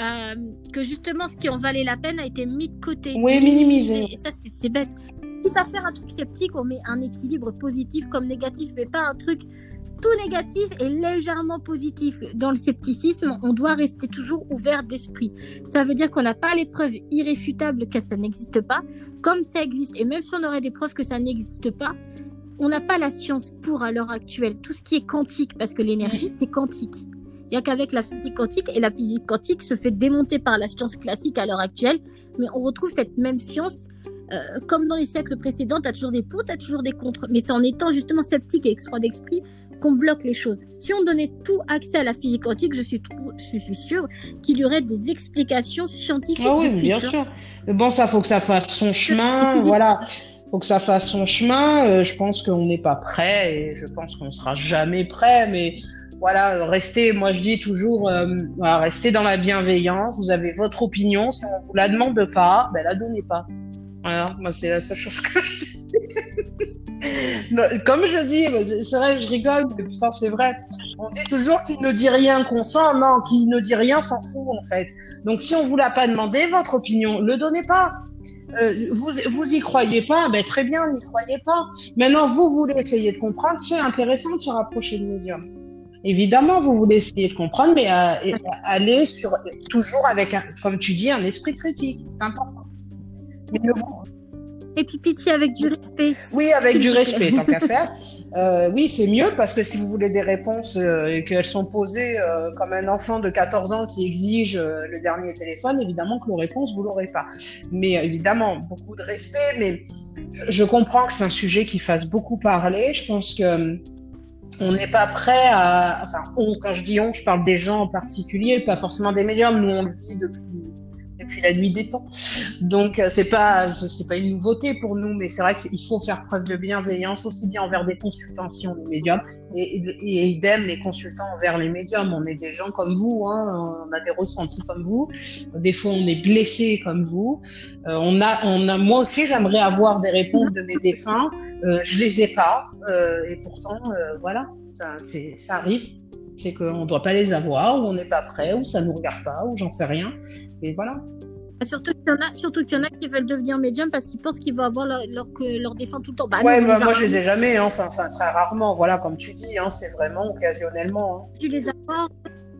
euh, que justement, ce qui en valait la peine a été mis de côté. Oui, minimisé. Et ça, c'est bête. Quitte à faire un truc sceptique, on met un équilibre positif comme négatif, mais pas un truc tout négatif et légèrement positif. Dans le scepticisme, on doit rester toujours ouvert d'esprit. Ça veut dire qu'on n'a pas les preuves irréfutables que ça n'existe pas, comme ça existe. Et même si on aurait des preuves que ça n'existe pas, on n'a pas la science pour à l'heure actuelle. Tout ce qui est quantique, parce que l'énergie, c'est quantique. Il n'y a qu'avec la physique quantique, et la physique quantique se fait démonter par la science classique à l'heure actuelle, mais on retrouve cette même science. euh, comme dans les siècles précédents, tu as toujours des pour, tu as toujours des contre. Mais c'est en étant justement sceptique et extra d'esprit qu'on bloque les choses. Si on donnait tout accès à la physique quantique, je suis, je suis sûre qu'il y aurait des explications scientifiques. Ah oui, bien sûr. Bon, ça faut que ça fasse son chemin, voilà. Que ça fasse son chemin. Euh, je pense qu'on n'est pas prêt et je pense qu'on sera jamais prêt, mais voilà, restez, moi je dis toujours, euh, restez dans la bienveillance. Vous avez votre opinion. Si on vous la demande pas, ben la donnez pas. Voilà, moi c'est la seule chose que je dis. comme je dis, c'est vrai, je rigole, mais putain, c'est vrai. On dit toujours qu'il ne dit rien consent. Non, qu'il ne dit rien s'en fout, en fait. Donc, si on vous l'a pas demandé, votre opinion, le donnez pas. Euh, vous, vous y croyez pas, ben très bien, n'y croyez pas. Maintenant, vous voulez essayer de comprendre, c'est intéressant de se rapprocher du médium. Évidemment, vous voulez essayer de comprendre, mais euh, aller sur toujours avec, comme tu dis, un esprit critique. C'est important. Mais ne et puis pitié avec du respect. Oui, avec du respect, tant qu'à faire. Euh, oui, c'est mieux parce que si vous voulez des réponses euh, et qu'elles sont posées euh, comme un enfant de 14 ans qui exige le dernier téléphone, évidemment que nos réponses, vous l'aurez pas. Mais évidemment, beaucoup de respect, mais je, je comprends que c'est un sujet qui fasse beaucoup parler. Je pense que on n'est pas prêt à, enfin, on, quand je dis on, je parle des gens en particulier, pas forcément des médiums. Nous, on le vit depuis depuis la nuit des temps. Donc euh, c'est pas c'est pas une nouveauté pour nous, mais c'est vrai qu'il faut faire preuve de bienveillance aussi bien envers des consultants si on est médium et, et, idem les consultants envers les médiums. On est des gens comme vous, hein, on a des ressentis comme vous. Des fois on est blessé comme vous. Euh, on a on a moi aussi j'aimerais avoir des réponses de mes défunts. Euh, je les ai pas euh, et pourtant voilà ça, ça arrive c'est qu'on ne doit pas les avoir, ou on n'est pas prêt, ou ça ne nous regarde pas, ou j'en sais rien. Et voilà. Surtout qu'il y, en a, surtout qu'il y en a qui veulent devenir médium parce qu'ils pensent qu'ils vont avoir leur, leur, leur défense tout le temps. Bah, ouais, bah, moi je les ai jamais, hein, très rarement. Voilà, comme tu dis, hein, c'est vraiment occasionnellement. Hein. Tu les as pas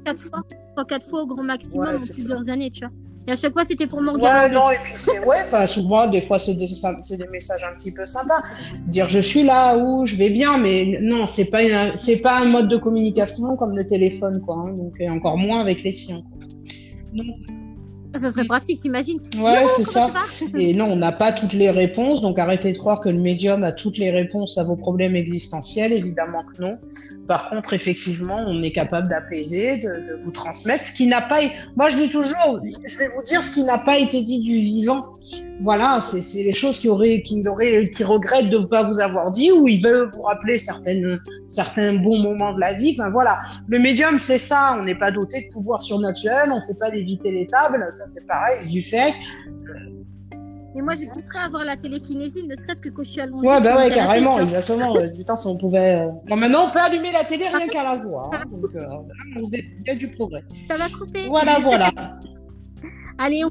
quatre fois, trois, quatre fois au grand maximum ouais, en plusieurs ça. années, tu vois. Et à chaque fois, c'était pour m'en Ouais, non, et puis c'est, ouais, enfin, souvent, des fois, c'est des, messages un petit peu sympas. Dire, je suis là, où je vais bien, mais non, c'est pas une, c'est pas un mode de communication comme le téléphone, quoi. Hein, donc, et encore moins avec les siens. Donc, ça serait pratique, t'imagines Ouais, c'est ça. Et non, on n'a pas toutes les réponses, donc arrêtez de croire que le médium a toutes les réponses à vos problèmes existentiels, évidemment que non. Par contre, effectivement, on est capable d'apaiser, de, de, vous transmettre ce qui n'a pas. Moi, je dis toujours, je vais vous dire ce qui n'a pas été dit du vivant. Voilà, c'est les choses qui auraient, qui auraient, qui regrettent de ne pas vous avoir dit, ou ils veulent vous rappeler certaines, certains bons moments de la vie. Enfin voilà, le médium, c'est ça. On n'est pas doté de pouvoir surnaturel, on ne fait pas d'éviter les tables. Ça, c'est pareil, du fait. Et moi, j'écouterais avoir la télékinésie, ne serait-ce que quand je suis allongée. Ouais, bah ouais, carrément, exactement. Putain, si on pouvait. Euh... Bon, maintenant, on peut allumer la télé rien qu'à la voix. Hein, donc, euh, il y a du progrès. Ça va couper. Voilà, voilà. Allez, on